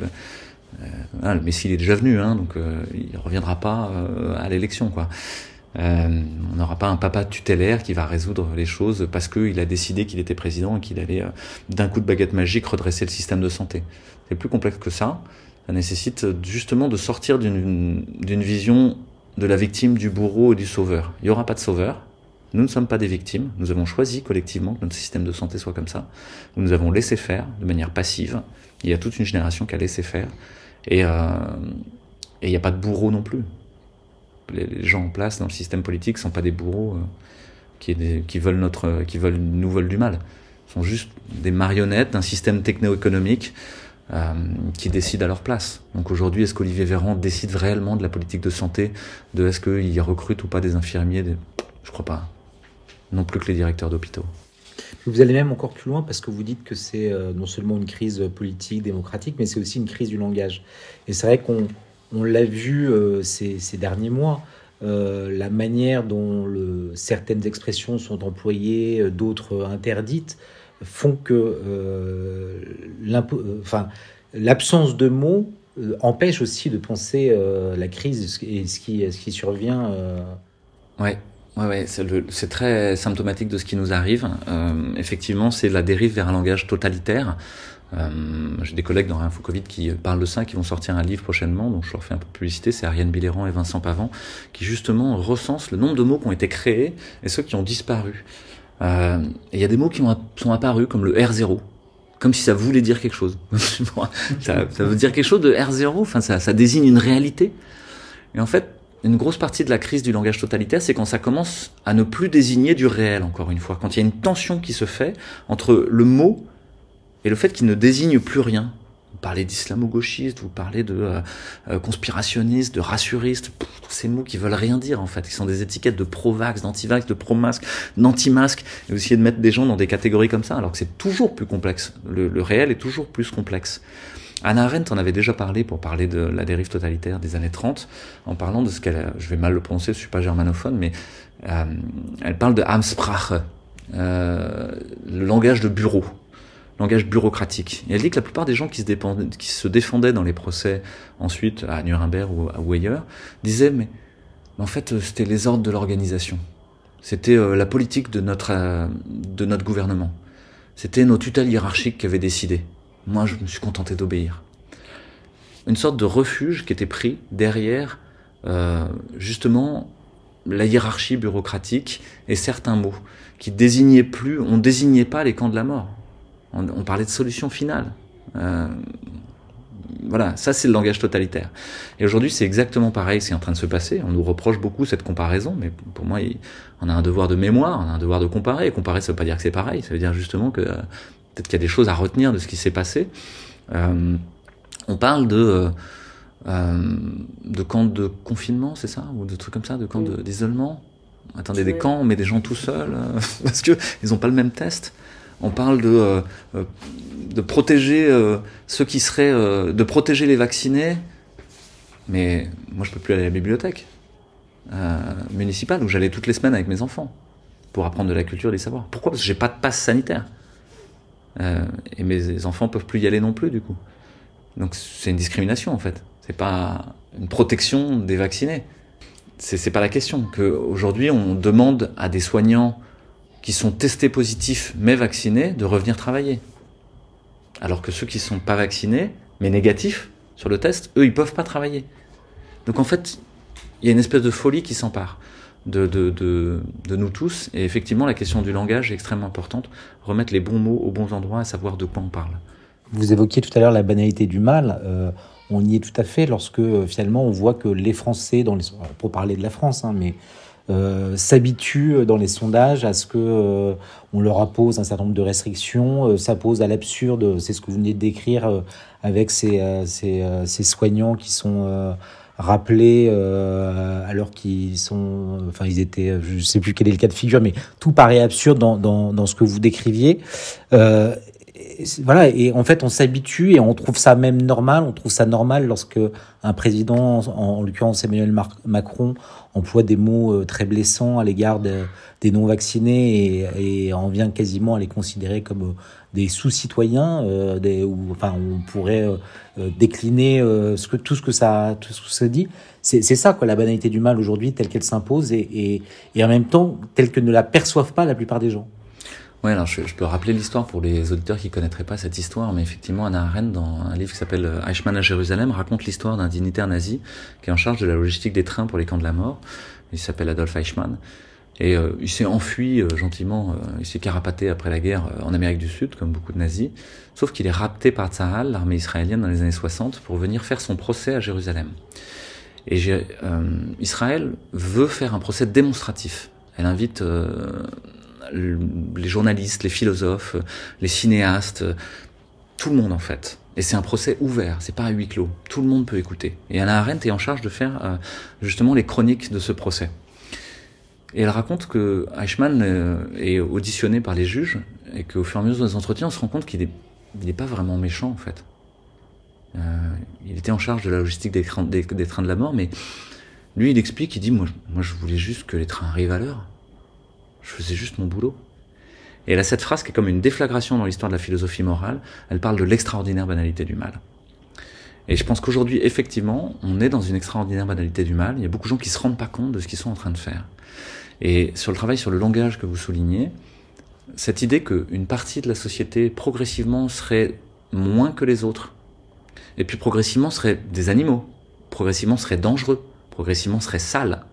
Ah, le Messie il est déjà venu, hein, donc il reviendra pas à l'élection, quoi. Euh, on n'aura pas un papa tutélaire qui va résoudre les choses parce qu'il a décidé qu'il était président et qu'il allait euh, d'un coup de baguette magique redresser le système de santé. C'est plus complexe que ça. Ça nécessite justement de sortir d'une vision de la victime, du bourreau et du sauveur. Il n'y aura pas de sauveur. Nous ne sommes pas des victimes. Nous avons choisi collectivement que notre système de santé soit comme ça. Nous nous avons laissé faire de manière passive. Il y a toute une génération qui a laissé faire. Et euh, il n'y a pas de bourreau non plus les gens en place dans le système politique ne sont pas des bourreaux euh, qui, veulent notre, qui veulent, nous veulent du mal. Ils sont juste des marionnettes d'un système techno-économique euh, qui décide à leur place. Donc aujourd'hui, est-ce qu'Olivier Véran décide réellement de la politique de santé, de est-ce qu'il recrute ou pas des infirmiers des... Je crois pas. Non plus que les directeurs d'hôpitaux. Vous allez même encore plus loin parce que vous dites que c'est euh, non seulement une crise politique, démocratique, mais c'est aussi une crise du langage. Et c'est vrai qu'on on l'a vu euh, ces, derniers mois. Euh, la manière dont certaines expressions sont employées, euh, d'autres interdites, font que l'absence de mots empêche aussi de penser la crise et ce qui, ce qui survient. Ouais. Ouais, ouais, c'est très symptomatique de ce qui nous arrive. effectivement, c'est la dérive vers un langage totalitaire. Euh, J'ai des collègues dans Info Covid qui parlent de ça, qui vont sortir un livre prochainement, donc je leur fais un peu de publicité, c'est Ariane Biléran et Vincent Pavant, qui justement recensent le nombre de mots qui ont été créés et ceux qui ont disparu. Euh, il y a des mots qui ont, sont apparus, comme le R0, comme si ça voulait dire quelque chose. ça, veut dire quelque chose de R0, enfin ça désigne une réalité. Et en fait, une grosse partie de la crise du langage totalitaire, c'est quand ça commence à ne plus désigner du réel, encore une fois. Quand il y a une tension qui se fait entre le mot et le fait qu'il ne désigne plus rien. Vous parlez d'islamo-gauchiste, vous parlez de euh, euh conspirationniste, de rassuriste, tous ces mots qui veulent rien dire en fait, qui sont des étiquettes de pro-vax, d'anti-vax, de pro-masque, d'anti-masque, et vous essayez de mettre des gens dans des catégories comme ça, alors que c'est toujours plus complexe. Le, réel est toujours plus complexe. Anna Arendt en avait déjà parlé pour parler de la dérive totalitaire des années 30, en parlant de ce qu'elle, je vais mal le prononcer, je suis pas germanophone, mais euh, elle parle de Amtsprache, euh, le langage de bureau langage bureaucratique. Et elle dit que la plupart des gens qui se, défendaient dans les procès ensuite à Nuremberg ou, ou ailleurs disaient mais, en fait c'était les ordres de l'organisation. C'était euh, la politique de notre, euh, de notre gouvernement. C'était nos tutelles hiérarchiques qui avaient décidé. Moi je me suis contenté d'obéir. Une sorte de refuge qui était pris derrière euh, justement la hiérarchie bureaucratique et certains mots qui désignaient plus, on désignait pas les camps de la mort on, on parlait de solution finale. Euh, voilà, ça c'est le langage totalitaire. Et aujourd'hui, c'est exactement pareil, c'est en train de se passer. On nous reproche beaucoup cette comparaison, mais pour moi, on a un devoir de mémoire, on a un devoir de comparer. Et comparer, ça veut pas dire que c'est pareil, ça veut dire justement que euh, peut-être qu'il y a des choses à retenir de ce qui s'est passé. Euh, on parle de euh, de camps de confinement, c'est ça, ou de trucs comme ça, de camps d'isolement? Attendez, des camps, on met des gens tout seuls parce que ils ont pas le même test. On parle de, euh, euh, protéger euh, ceux qui seraient, de protéger les vaccinés. Mais moi, je peux plus aller à la bibliothèque municipale où j'allais toutes les semaines avec mes enfants. pour apprendre de la culture et des savoirs. Pourquoi? Parce que j'ai pas de passe sanitaire. Et mes enfants peuvent plus y aller non plus, du coup. Donc c'est une discrimination, en fait. C'est pas une protection des vaccinés. C'est pas la question. Qu'aujourd'hui, on demande à des soignants qui sont testés positifs mais vaccinés de revenir travailler. Alors que ceux qui sont pas vaccinés mais négatifs sur le test, eux, ils peuvent pas travailler. Donc en fait, il y a une espèce de folie qui s'empare de, de, de, nous tous. Et effectivement, la question du langage est extrêmement importante. Remettre les bons mots aux bons endroits et savoir de quoi on parle. Vous évoquiez tout à l'heure la banalité du mal. Euh, on y est tout à fait lorsque euh, finalement on voit que les Français, dans les, pour parler de la France, hein, mais s'habituent dans les sondages à ce que euh, on leur impose un certain nombre de restrictions, euh, ça pose à l'absurde, c'est ce que vous venez de décrire euh, avec ces, ces, ces, soignants qui sont rappelés alors qu'ils sont, enfin ils étaient, je sais plus quel est le cas de figure, mais tout paraît absurde dans, dans, dans ce que vous décriviez voilà, et en fait, on s'habitue et on trouve ça même normal. On trouve ça normal lorsque un président, en, l'occurrence Emmanuel Macron, emploie des mots euh, très blessants à l'égard des non-vaccinés et, en vient quasiment à les considérer comme euh, des sous-citoyens, euh, enfin, on pourrait décliner ce que, tout ce que ça, tout ce que dit. C'est ça, quoi, la banalité du mal aujourd'hui, telle qu'elle s'impose et, et, et en même temps, telle que ne la perçoivent pas la plupart des gens. Ouais, alors je, peux rappeler l'histoire pour les auditeurs qui connaîtraient pas cette histoire, mais effectivement, Anna Arendt, dans un livre qui s'appelle euh, Eichmann à Jérusalem, raconte l'histoire d'un dignitaire nazi qui est en charge de la logistique des trains pour les camps de la mort. Il s'appelle Adolf Eichmann. Et euh, il s'est enfui euh, gentiment, il s'est carapaté après la guerre en Amérique du Sud, comme beaucoup de nazis. Sauf qu'il est rapté par Tzahal, l'armée israélienne, dans les années 60, pour venir faire son procès à Jérusalem. Et Israël veut faire un procès démonstratif. Elle invite les journalistes, les philosophes, les cinéastes, tout le monde en fait. Et c'est un procès ouvert, c'est pas à huis clos. Tout le monde peut écouter. Et Anna Arendt est en charge de faire euh, justement les chroniques de ce procès. Et elle raconte que Eichmann euh, est auditionné par les juges et qu'au fur et à mesure des entretiens, on se rend compte qu'il n'est pas vraiment méchant en fait. Euh, il était en charge de la logistique des, des, trains de la mort, mais lui il explique, il dit moi, moi je voulais juste que les trains arrivent à l'heure. Je faisais juste mon boulot. Et elle a cette phrase qui est comme une déflagration dans l'histoire de la philosophie morale. Elle parle de l'extraordinaire banalité du mal. Et je pense qu'aujourd'hui, effectivement, on est dans une extraordinaire banalité du mal. Il y a beaucoup de gens qui se rendent pas compte de ce qu'ils sont en train de faire. Et sur le travail sur le langage que vous soulignez, cette idée qu'une partie de la société progressivement serait moins que les autres, et puis progressivement serait des animaux, progressivement serait dangereux, progressivement serait sale.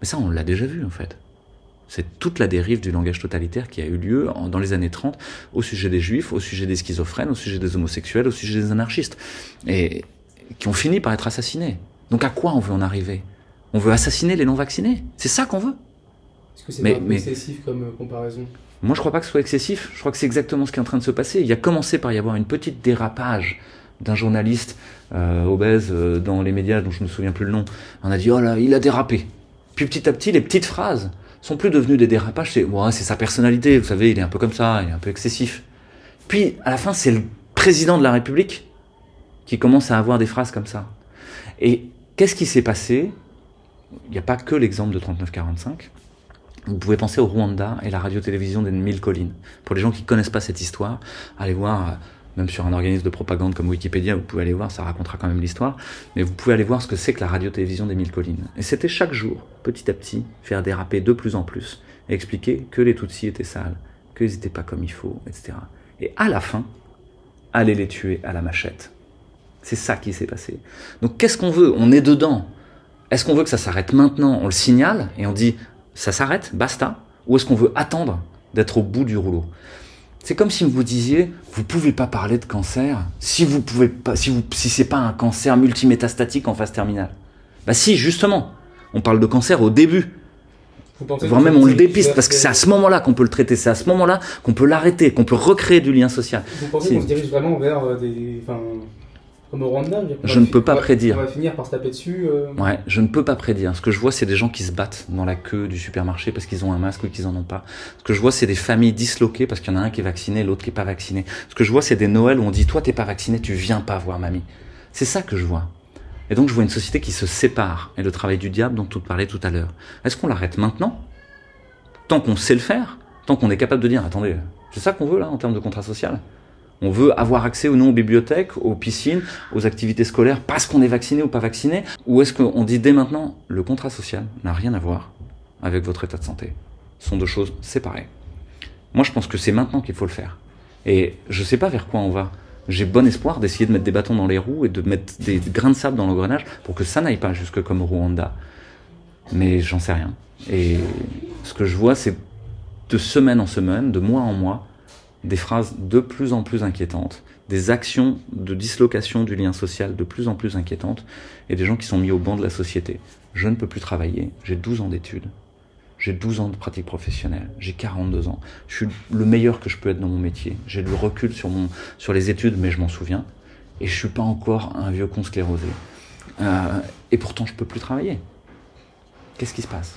Mais ça, on l'a déjà vu en fait. C'est toute la dérive du langage totalitaire qui a eu lieu dans les années 30 au sujet des juifs, au sujet des schizophrènes, au sujet des homosexuels, au sujet des anarchistes, et qui ont fini par être assassinés. Donc à quoi on veut en arriver? On veut assassiner les non-vaccinés C'est ça qu'on veut Est-ce que c'est mais, mais, excessif comme euh, comparaison? Moi je crois pas que ce soit excessif, je crois que c'est exactement ce qui est en train de se passer. Il y a commencé par y avoir une petite dérapage d'un journaliste euh, obèse euh, dans les médias dont je me souviens plus le nom. On a dit oh là, il a dérapé. Puis petit à petit, les petites phrases sont plus devenus des dérapages. C'est ouais, c'est sa personnalité, vous savez, il est un peu comme ça, il est un peu excessif. Puis à la fin, c'est le président de la République qui commence à avoir des phrases comme ça. Et qu'est-ce qui s'est passé? Il n'y a pas que l'exemple de 3945. Vous pouvez penser au Rwanda et la radio-télévision des mille collines. Pour les gens qui connaissent pas cette histoire, allez voir euh, même sur un organisme de propagande comme Wikipédia, vous pouvez aller voir, ça racontera quand même l'histoire, mais vous pouvez aller voir ce que c'est que la radio-télévision des mille. Et c'était chaque jour, petit à petit, faire déraper de plus en plus, expliquer que les Tutsis étaient sales, qu'ils n'étaient pas comme il faut, etc. Et à la fin, aller les tuer à la machette. C'est ça qui s'est passé. Donc qu'est-ce qu'on veut? On est dedans. Est-ce qu'on veut que ça s'arrête maintenant? On le signale et on dit ça s'arrête, basta? Ou est-ce qu'on veut attendre d'être au bout du rouleau? C'est comme si vous disiez, vous pouvez pas parler de cancer si vous pouvez pas, si vous, si c'est pas un cancer multimétastatique en phase terminale. Bah si, justement, on parle de cancer au début. Voire même on le dépiste parce que c'est à ce moment-là qu'on peut le traiter, c'est à ce moment-là qu'on peut l'arrêter, qu'on peut recréer du lien social. Vous pensez qu'on se dirige vraiment vers euh, des, comme au Rwanda Je ne peux pas prédire. On va finir par se taper dessus. Euh. Ouais, je ne peux pas prédire. Ce que je vois, c'est des gens qui se battent dans la queue du supermarché parce qu'ils ont un masque ou qu'ils en ont pas. Ce que je vois, c'est des familles disloquées parce qu'il y en a un qui est vacciné, l'autre qui est pas vacciné. Ce que je vois, c'est des Noëls où on dit toi t'es pas vacciné, tu viens pas voir mamie. C'est ça que je vois. Et donc je vois une société qui se sépare et le travail du diable dont tu parlais tout à l'heure. Est-ce qu'on l'arrête maintenant? Tant qu'on sait le faire, tant qu'on est capable de dire, attendez, c'est ça qu'on veut là en termes de contrat social? On veut avoir accès ou non aux bibliothèques, aux piscines, aux activités scolaires parce qu'on est vacciné ou pas vacciné Ou est-ce qu'on dit dès maintenant, le contrat social n'a rien à voir avec votre état de santé? Ce sont deux choses séparées. Moi, je pense que c'est maintenant qu'il faut le faire. Et je ne sais pas vers quoi on va. J'ai bon espoir d'essayer de mettre des bâtons dans les roues et de mettre des grains de sable dans l'engrenage pour que ça n'aille pas jusque comme Rwanda. Mais j'en sais rien. Et ce que je vois, c'est de semaine en semaine, de mois en mois, des phrases de plus en plus inquiétantes, des actions de dislocation du lien social de plus en plus inquiétantes, et des gens qui sont mis au banc de la société. Je ne peux plus travailler, j'ai 12 ans d'études, j'ai 12 ans de pratique professionnelle, j'ai 42 ans, je suis le meilleur que je peux être dans mon métier, j'ai du recul sur, les études, mais je m'en souviens, et je suis pas encore un vieux con sclérosé. Euh, et pourtant, je peux plus travailler. Qu'est-ce qui se passe?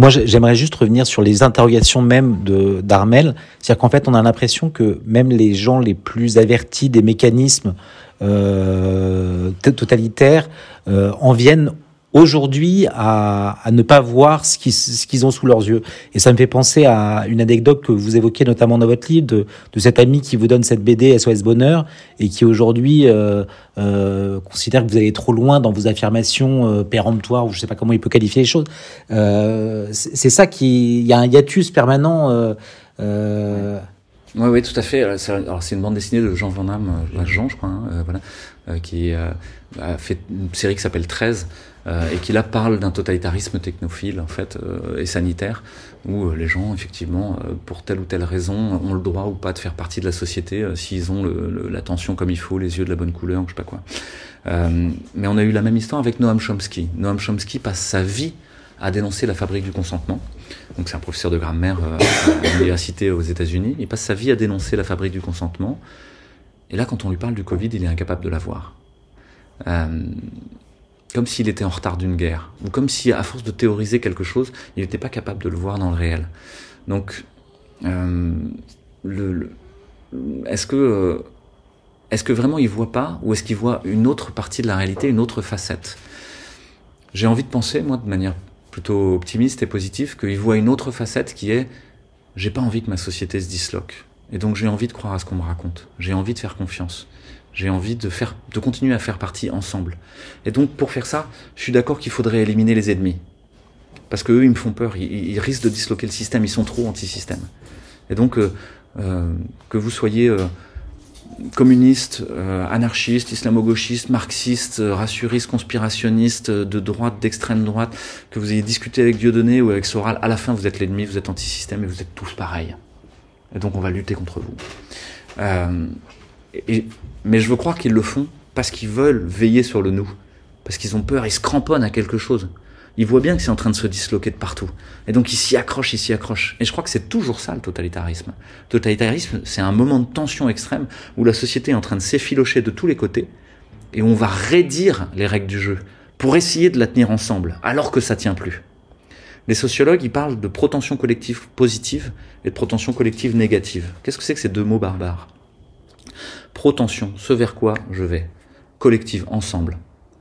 Moi, j'aimerais juste revenir sur les interrogations même d'Armel. C'est-à-dire qu'en fait, on a l'impression que même les gens les plus avertis des mécanismes euh, totalitaires euh, en viennent aujourd'hui à, à, ne pas voir ce qu'ils ce qu'ils ont sous leurs yeux. Et ça me fait penser à une anecdote que vous évoquez notamment dans votre livre de, de cet ami qui vous donne cette BD SOS Bonheur et qui aujourd'hui euh, euh, considère que vous allez trop loin dans vos affirmations euh, péremptoires ou je sais pas comment il peut qualifier les choses. Euh, c'est ça qui il y a un hiatus permanent. Euh, euh oui, oui, tout à fait. Alors, c'est une bande dessinée de Jean Van Damme, Jean, je crois, hein, voilà, qui a fait une série qui s'appelle 13, euh, et qui là parle d'un totalitarisme technophile en fait euh, et sanitaire où euh, les gens effectivement pour telle ou telle raison ont le droit ou pas de faire partie de la société s'ils ont l'attention comme il faut, les yeux de la bonne couleur, je sais pas quoi. mais on a eu la même histoire avec Noam Chomsky. Noam Chomsky passe sa vie à dénoncer la fabrique du consentement. Donc c'est un professeur de grammaire à l'université aux États-Unis. Il passe sa vie à dénoncer la fabrique du consentement. Et là, quand on lui parle du Covid, il est incapable de la voir. Euh, comme s'il était en retard d'une guerre, ou comme si, à force de théoriser quelque chose, il n'était pas capable de le voir dans le réel. Donc, euh, est-ce que, euh, est-ce que vraiment il voit pas, ou est-ce qu'il voit une autre partie de la réalité, une autre facette? J'ai envie de penser, moi, de manière plutôt optimiste et positive, qu'il voit une autre facette qui est, j'ai pas envie que ma société se disloque, et donc j'ai envie de croire à ce qu'on me raconte, j'ai envie de faire confiance. J'ai envie de faire, de continuer à faire partie ensemble. Et donc, pour faire ça, je suis d'accord qu'il faudrait éliminer les ennemis. Parce que eux, ils me font peur. Ils, risquent de disloquer le système. Ils sont trop anti-système. Et donc, euh, euh, que vous soyez euh, communiste, anarchiste, islamo-gauchiste, marxiste, rassuriste, conspirationniste, de droite, d'extrême droite, que vous ayez discuté avec Dieudonné ou avec Soral, à la fin, vous êtes l'ennemi, vous êtes anti-système et vous êtes tous pareils. Et donc, on va lutter contre vous. Et, mais je veux croire qu'ils le font parce qu'ils veulent veiller sur le nous. Parce qu'ils ont peur, ils se cramponnent à quelque chose. Ils voient bien que c'est en train de se disloquer de partout. Et donc ils s'y accrochent, ils s'y accrochent. Et je crois que c'est toujours ça le totalitarisme. Le totalitarisme, c'est un moment de tension extrême où la société est en train de s'effilocher de tous les côtés et on va raidir les règles du jeu pour essayer de la tenir ensemble, alors que ça tient plus. Les sociologues, ils parlent de protension collective positive et de protension collective négative. Qu'est-ce que c'est que ces deux mots barbares? Protension, ce vers quoi je vais. Collective, ensemble.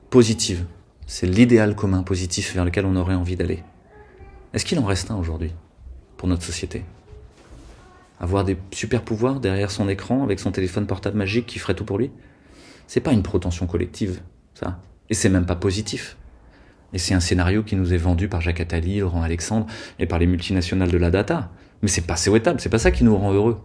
Positive, c'est l'idéal commun positif vers lequel on aurait envie d'aller. Est-ce qu'il en reste un aujourd'hui pour notre société? Avoir des super pouvoirs derrière son écran avec son téléphone portable magique qui ferait tout pour lui? C'est pas une protension collective, ça. Et c'est même pas positif. Et c'est un scénario qui nous est vendu par Jacques Attali, Laurent Alexandre et par les multinationales de la data. Mais c'est pas souhaitable, c'est pas ça qui nous rend heureux.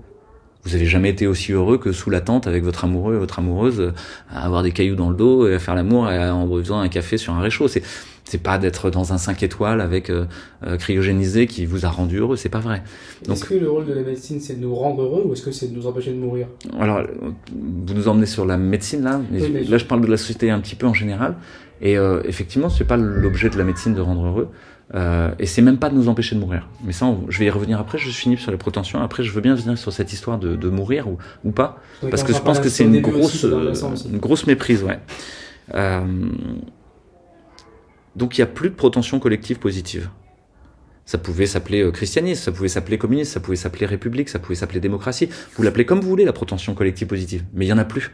Vous avez jamais été aussi heureux que sous la tente avec votre amoureux et votre amoureuse à avoir des cailloux dans le dos et à faire l'amour en buvant un café sur un réchaud. C'est c'est pas d'être dans un 5 étoiles avec euh, euh, cryogénisé qui vous a rendu heureux, c'est pas vrai. Est-ce que le rôle de la médecine c'est de nous rendre heureux ou est-ce que c'est de nous empêcher de mourir? Alors, vous nous emmenez sur la médecine là, là je parle de la société un petit peu en général. Et euh, effectivement, c'est pas l'objet de la médecine de rendre heureux. Euh, et c'est même pas de nous empêcher de mourir. Mais ça, je vais y revenir après. Je finis sur les prétentions. Après, je veux bien venir sur cette histoire de, de mourir ou, ou pas, parce que je pense que c'est une grosse, une grosse méprise, ouais. Euh, donc il y a plus de protention collective positive. Ça pouvait s'appeler euh, christianisme, ça pouvait s'appeler communisme, ça pouvait s'appeler république, ça pouvait s'appeler démocratie. Vous l'appelez comme vous voulez, la protention collective positive. Mais il y en a plus.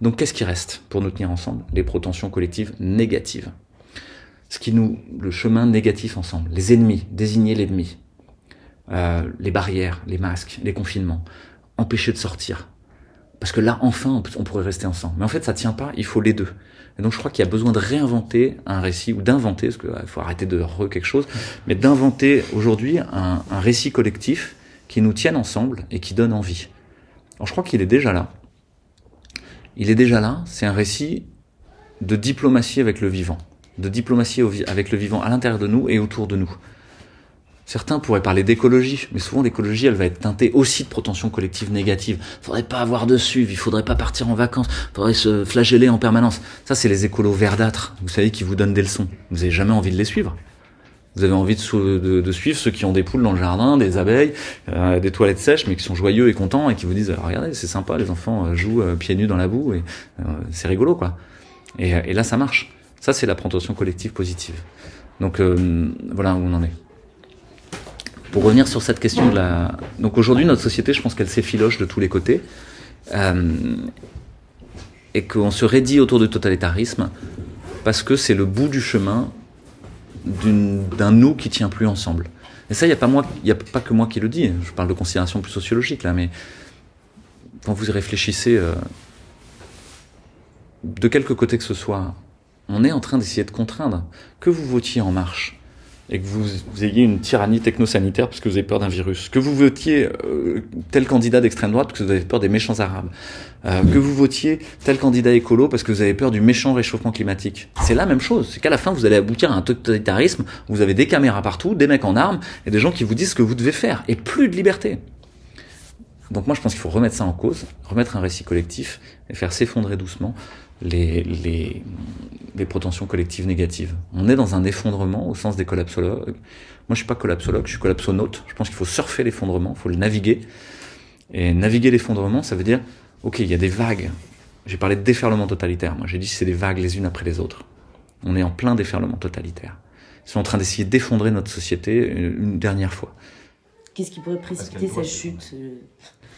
Donc qu'est-ce qui reste pour nous tenir ensemble? Les protensions collectives négatives. Ce qui nous, le chemin négatif ensemble, les ennemis, désigner l'ennemi, euh, les barrières, les masques, les confinements, empêcher de sortir. Parce que là, enfin, on pourrait rester ensemble. Mais en fait, ça tient pas, il faut les deux. Et donc, je crois qu'il y a besoin de réinventer un récit, ou d'inventer, parce qu'il faut arrêter de re quelque chose, mais d'inventer aujourd'hui un, un récit collectif qui nous tienne ensemble et qui donne envie. Alors, je crois qu'il est déjà là. Il est déjà là, c'est un récit de diplomatie avec le vivant, de diplomatie avec le vivant à l'intérieur de nous et autour de nous. Certains pourraient parler d'écologie, mais souvent l'écologie, elle va être teintée aussi de protension collective négative. Faudrait pas avoir de suivi, il faudrait pas partir en vacances, faudrait se flageller en permanence. Ça, c'est les écolos verdâtres, vous savez, qui vous donnent des leçons. Vous avez jamais envie de les suivre. Vous avez envie de, suivre ceux qui ont des poules dans le jardin, des abeilles, euh, des toilettes sèches, mais qui sont joyeux et contents et qui vous disent regardez c'est sympa, les enfants euh, jouent euh, pieds nus dans la boue et c'est rigolo quoi. Et, là ça marche. Ça c'est la protention collective positive. Donc voilà où on en est pour revenir sur cette question de la. Donc aujourd'hui, notre société, je pense qu'elle s'effiloche de tous les côtés. Euh, et qu'on se raidit autour du totalitarisme parce que c'est le bout du chemin d'un nous qui tient plus ensemble. Et ça, il n'y a, pas a pas que moi qui le dis. Je parle de considération plus sociologique là, mais quand vous y réfléchissez, euh, de quelque côté que ce soit, on est en train d'essayer de contraindre. Que vous votiez en marche, et que vous, ayez une tyrannie technosanitaire parce que vous avez peur d'un virus, que vous votiez euh, tel candidat d'extrême droite parce que vous avez peur des méchants arabes, euh, que vous votiez tel candidat écolo parce que vous avez peur du méchant réchauffement climatique. C'est la même chose. C'est qu'à la fin, vous allez aboutir à un totalitarisme où vous avez des caméras partout, des mecs en armes et des gens qui vous disent ce que vous devez faire et plus de liberté. Donc moi, je pense qu'il faut remettre ça en cause, remettre un récit collectif et faire s'effondrer doucement les, les, les protensions collectives négatives. On est dans un effondrement au sens des collapsologues. Moi, je suis pas collapsologue, je suis collapsonaute. Je pense qu'il faut surfer l'effondrement, il faut le naviguer. Et naviguer l'effondrement, ça veut dire, ok, il y a des vagues. J'ai parlé de déferlement totalitaire. Moi, j'ai dit c'est des vagues les unes après les autres. On est en plein déferlement totalitaire. Ils sont en train d'essayer d'effondrer notre société une dernière fois. Qu'est-ce qui pourrait précipiter cette chute euh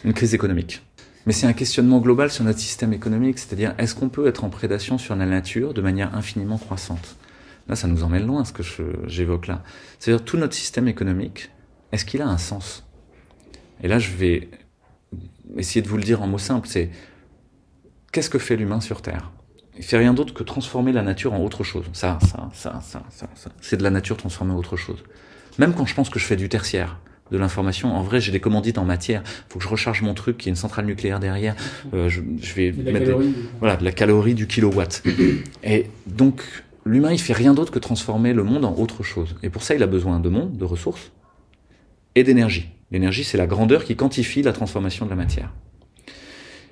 Une crise économique. Mais c'est un questionnement global sur notre système économique, c'est-à-dire est-ce qu'on peut être en prédation sur la nature de manière infiniment croissante? Là, ça nous emmène loin ce que j'évoque là. C'est-à-dire tout notre système économique, est-ce qu'il a un sens? Et là, je vais essayer de vous le dire en mots simples, c'est qu'est-ce que fait l'humain sur Terre? Il fait rien d'autre que transformer la nature en autre chose. Ça, ça, ça, ça, ça, ça. C'est de la nature transformée en autre chose. Même quand je pense que je fais du tertiaire, de l'information. En vrai, j'ai des commandites en matière. Il faut que je recharge mon truc, qui est une centrale nucléaire derrière. Euh, je, je, vais mettre voilà, de la calorie du kilowatt. Et donc, l'humain, il fait rien d'autre que transformer le monde en autre chose. Et pour ça, il a besoin de monde, de ressources et d'énergie. L'énergie, c'est la grandeur qui quantifie la transformation de la matière.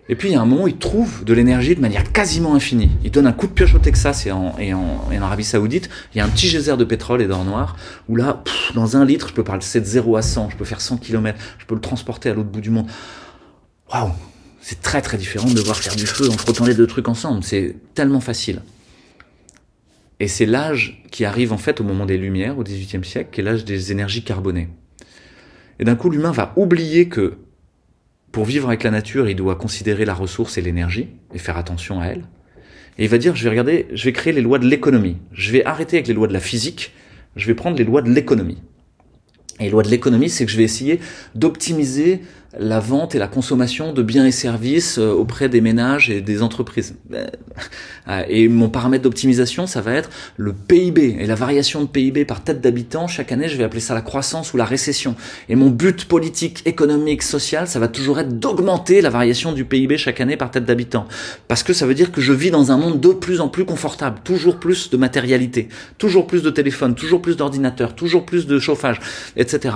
Et puis, il y a un moment, il trouve de l'énergie de manière quasiment infinie. Il donne un coup de pioche au Texas et en, Arabie Saoudite. Il y a un petit geyser de pétrole et d'or noir où là, dans un litre, je peux passer de 0 à 100, je peux faire 100 km, je peux le transporter à l'autre bout du monde. Waouh! C'est très très différent de devoir faire du feu en frottant les deux trucs ensemble. C'est tellement facile. Et c'est l'âge qui arrive en fait au moment des Lumières, au XVIIIe siècle, qui est l'âge des énergies carbonées. Et d'un coup, l'humain va oublier que pour vivre avec la nature, il doit considérer la ressource et l'énergie et faire attention à elle. Et il va dire, je vais regarder, je vais créer les lois de l'économie. Je vais arrêter avec les lois de la physique, je vais prendre les lois de l'économie. Et les lois de l'économie, c'est que je vais essayer d'optimiser la vente et la consommation de biens et services euh, auprès des ménages et des entreprises. Euh, et mon paramètre d'optimisation, ça va être le PIB et la variation de PIB par tête d'habitant. Chaque année, je vais appeler ça la croissance ou la récession. Et mon but politique, économique, social, ça va toujours être d'augmenter la variation du PIB chaque année par tête d'habitant. Parce que ça veut dire que je vis dans un monde de plus en plus confortable, toujours plus de matérialité, toujours plus de téléphones, toujours plus d'ordinateurs, toujours plus de chauffage, etc.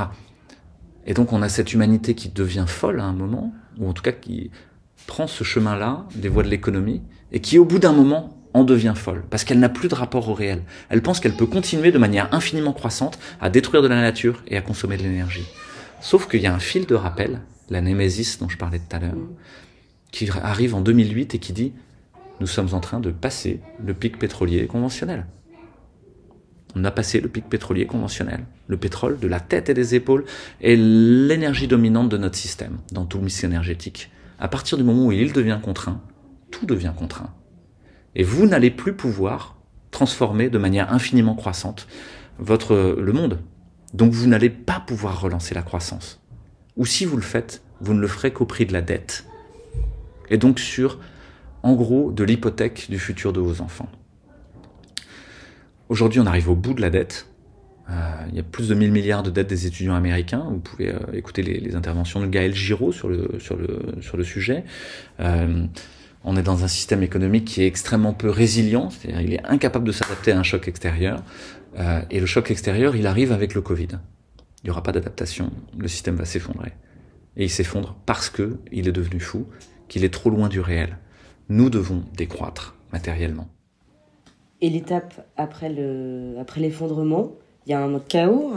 Et donc on a cette humanité qui devient folle à un moment, ou en tout cas qui prend ce chemin-là des voies de l'économie, et qui au bout d'un moment en devient folle, parce qu'elle n'a plus de rapport au réel. Elle pense qu'elle peut continuer de manière infiniment croissante à détruire de la nature et à consommer de l'énergie. Sauf qu'il y a un fil de rappel, la némésis dont je parlais tout à l'heure, qui arrive en 2008 et qui dit nous sommes en train de passer le pic pétrolier conventionnel. On a passé le pic pétrolier conventionnel. Le pétrole, de la tête et des épaules, est l'énergie dominante de notre système, dans tout le mix énergétique. À partir du moment où il devient contraint, tout devient contraint. Et vous n'allez plus pouvoir transformer de manière infiniment croissante votre, le monde. Donc vous n'allez pas pouvoir relancer la croissance. Ou si vous le faites, vous ne le ferez qu'au prix de la dette. Et donc sur, en gros, de l'hypothèque du futur de vos enfants. Aujourd'hui, on arrive au bout de la dette. Euh, il y a plus de 1000 milliards de dettes des étudiants américains. Vous pouvez euh, écouter les, interventions de Gaël Giraud sur le, sur le, sujet. Euh, on est dans un système économique qui est extrêmement peu résilient, c'est-à-dire il est incapable de s'adapter à un choc extérieur. Et le choc extérieur, il arrive avec le Covid. Il n'y aura pas d'adaptation, le système va s'effondrer. Et il s'effondre parce que il est devenu fou, qu'il est trop loin du réel. Nous devons décroître matériellement. Et l'étape après le après l'effondrement, il y a un chaos,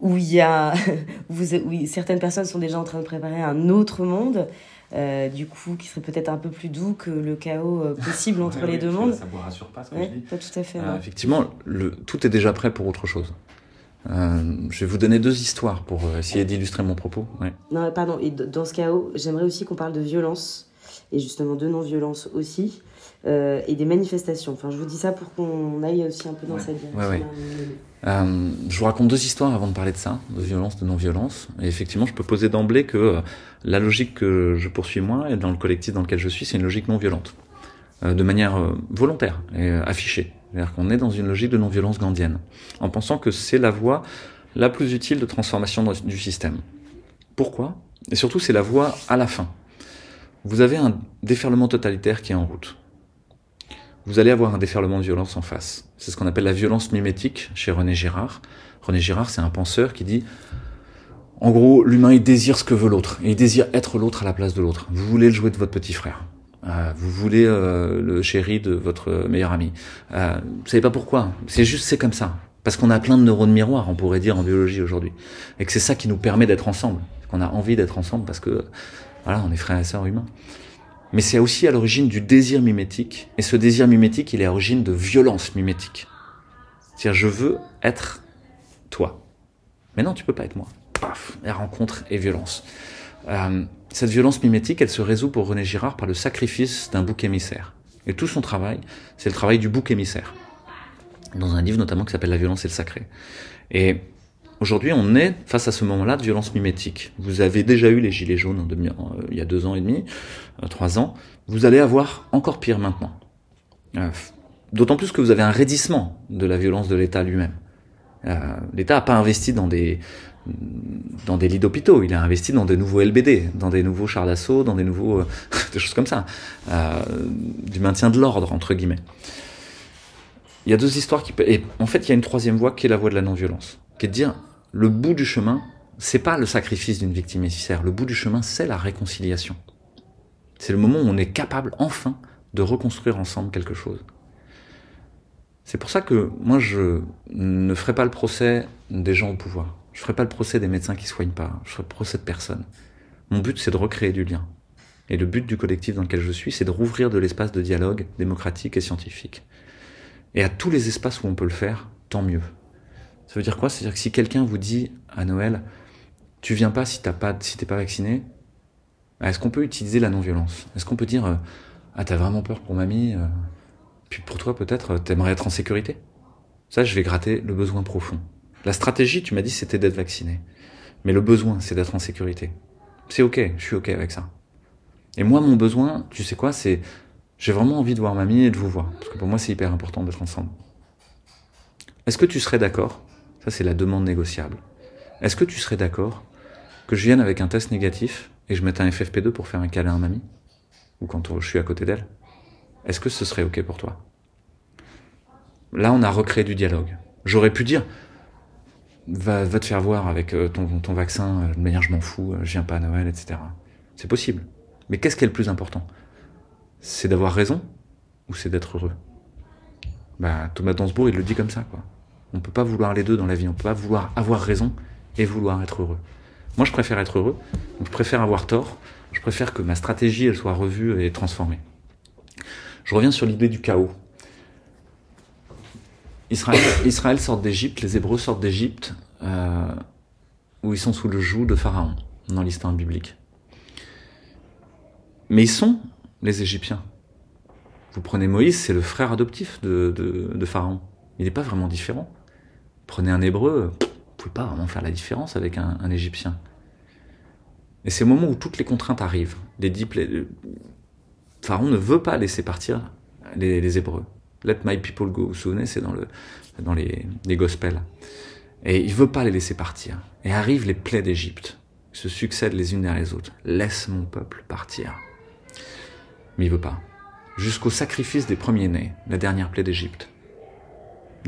où il y a où certaines personnes sont déjà en train de préparer un autre monde. Euh, du coup, qui serait peut-être un peu plus doux que le chaos euh, possible entre les deux mondes. Ça vous rassure pas ce que je dis Pas tout à fait. Euh, effectivement, le, tout est déjà prêt pour autre chose. je vais vous donner deux histoires pour essayer d'illustrer mon propos. Non, pardon. Et dans ce chaos, j'aimerais aussi qu'on parle de violence et justement de non-violence aussi. Et des manifestations. Enfin, je vous dis ça pour qu'on aille aussi un peu dans cette direction. Euh, je vous raconte deux histoires avant de parler de ça, de violence, de non-violence. Et effectivement, je peux poser d'emblée que euh, la logique que je poursuis moi et dans le collectif dans lequel je suis, c'est une logique non violente, euh, de manière volontaire et affichée. C'est-à-dire qu'on est dans une logique de non-violence gandienne, en pensant que c'est la voie la plus utile de transformation du système. Pourquoi? Et surtout, c'est la voie à la fin. Vous avez un déferlement totalitaire qui est en route vous allez avoir un déferlement de violence en face. C'est ce qu'on appelle la violence mimétique chez René Girard. René Girard, c'est un penseur qui dit, en gros, l'humain, il désire ce que veut l'autre. Il désire être l'autre à la place de l'autre. Vous voulez le jouer de votre petit frère. Euh, vous voulez euh, le chéri de votre meilleur ami. Euh, vous savez pas pourquoi. C'est juste, c'est comme ça. Parce qu'on a plein de neurones miroirs, on pourrait dire en biologie aujourd'hui. Et que c'est ça qui nous permet d'être ensemble. Qu'on a envie d'être ensemble parce que, voilà, on est frères et sœurs humains mais c'est aussi à l'origine du désir mimétique, et ce désir mimétique, il est à l'origine de violence mimétique. C'est-à-dire, je veux être toi. Mais non, tu peux pas être moi. Paf, et rencontre et violence. Euh, cette violence mimétique, elle se résout pour René Girard par le sacrifice d'un bouc émissaire. Et tout son travail, c'est le travail du bouc émissaire. Dans un livre notamment qui s'appelle La violence et le sacré. Et Aujourd'hui, on est face à ce moment-là de violence mimétique. Vous avez déjà eu les gilets jaunes euh, il y a deux ans et demi, euh, trois ans. Vous allez avoir encore pire maintenant. Euh, d'autant plus que vous avez un raidissement de la violence de l'État lui-même. L'État n'a pas investi dans des dans des lits d'hôpitaux, il a investi dans des nouveaux LBD, dans des nouveaux chars d'assaut, dans des nouveaux des choses comme ça, du maintien de l'ordre entre guillemets. Il y a deux histoires qui et en fait il y a une troisième voie qui est la voie de la non-violence, qui est de dire le bout du chemin, c'est pas le sacrifice d'une victime nécessaire. Le bout du chemin, c'est la réconciliation. C'est le moment où on est capable enfin de reconstruire ensemble quelque chose. C'est pour ça que moi je ne ferai pas le procès des gens au pouvoir. Je ferai pas le procès des médecins qui soignent pas. Je ferai le procès de personne. Mon but c'est de recréer du lien. Et le but du collectif dans lequel je suis, c'est de rouvrir de l'espace de dialogue démocratique et scientifique. Et à tous les espaces où on peut le faire, tant mieux. Ça veut dire quoi? C'est-à-dire que si quelqu'un vous dit à Noël, tu viens pas si t'as pas, t'es pas vacciné, est-ce qu'on peut utiliser la non-violence? Est-ce qu'on peut dire, euh, ah t'as vraiment peur pour mamie, euh, puis pour toi peut-être euh, t'aimerais être en sécurité? Ça, je vais gratter le besoin profond. La stratégie, tu m'as dit, c'était d'être vacciné, mais le besoin, c'est d'être en sécurité. C'est ok, je suis ok avec ça. Et moi, mon besoin, tu sais quoi, c'est j'ai vraiment envie de voir mamie et de vous voir, parce que pour moi, c'est hyper important d'être ensemble. Est-ce que tu serais d'accord ça, c'est la demande négociable. Est-ce que tu serais d'accord que je vienne avec un test négatif et je mette un FFP2 pour faire un câlin à mamie Ou quand je suis à côté d'elle? Est-ce que ce serait OK pour toi? Là, on a recréé du dialogue. J'aurais pu dire va, te faire voir avec euh, ton, ton vaccin, euh, de manière je m'en fous, euh, je viens pas à Noël, etc. C'est possible. Mais qu'est-ce qui est le plus important? C'est d'avoir raison ou c'est d'être heureux? Bah, Thomas Dansbourg, il le dit comme ça, quoi. On ne peut pas vouloir les deux dans la vie. On ne peut pas vouloir avoir raison et vouloir être heureux. Moi, je préfère être heureux. Je préfère avoir tort. Je préfère que ma stratégie, soit revue et transformée. Je reviens sur l'idée du chaos. Israël, sort d'Égypte, les Hébreux sortent d'Égypte, euh, où ils sont sous le joug de Pharaon, dans l'histoire biblique. Mais ils sont les Égyptiens. Vous prenez Moïse, c'est le frère adoptif de, Pharaon. Il n'est pas vraiment différent. Prenez un hébreu, vous pouvez pas vraiment faire la différence avec un, égyptien. Et c'est le moment où toutes les contraintes arrivent. Les Pharaon ne veut pas laisser partir les, hébreux. Let my people go. Vous vous souvenez, c'est dans, le, dans les, les gospels. Et il veut pas les laisser partir. Et arrivent les plaies d'Égypte, se succèdent les unes derrière les autres. Laisse mon peuple partir. Mais il veut pas. Jusqu'au sacrifice des premiers-nés, la dernière plaie d'Égypte.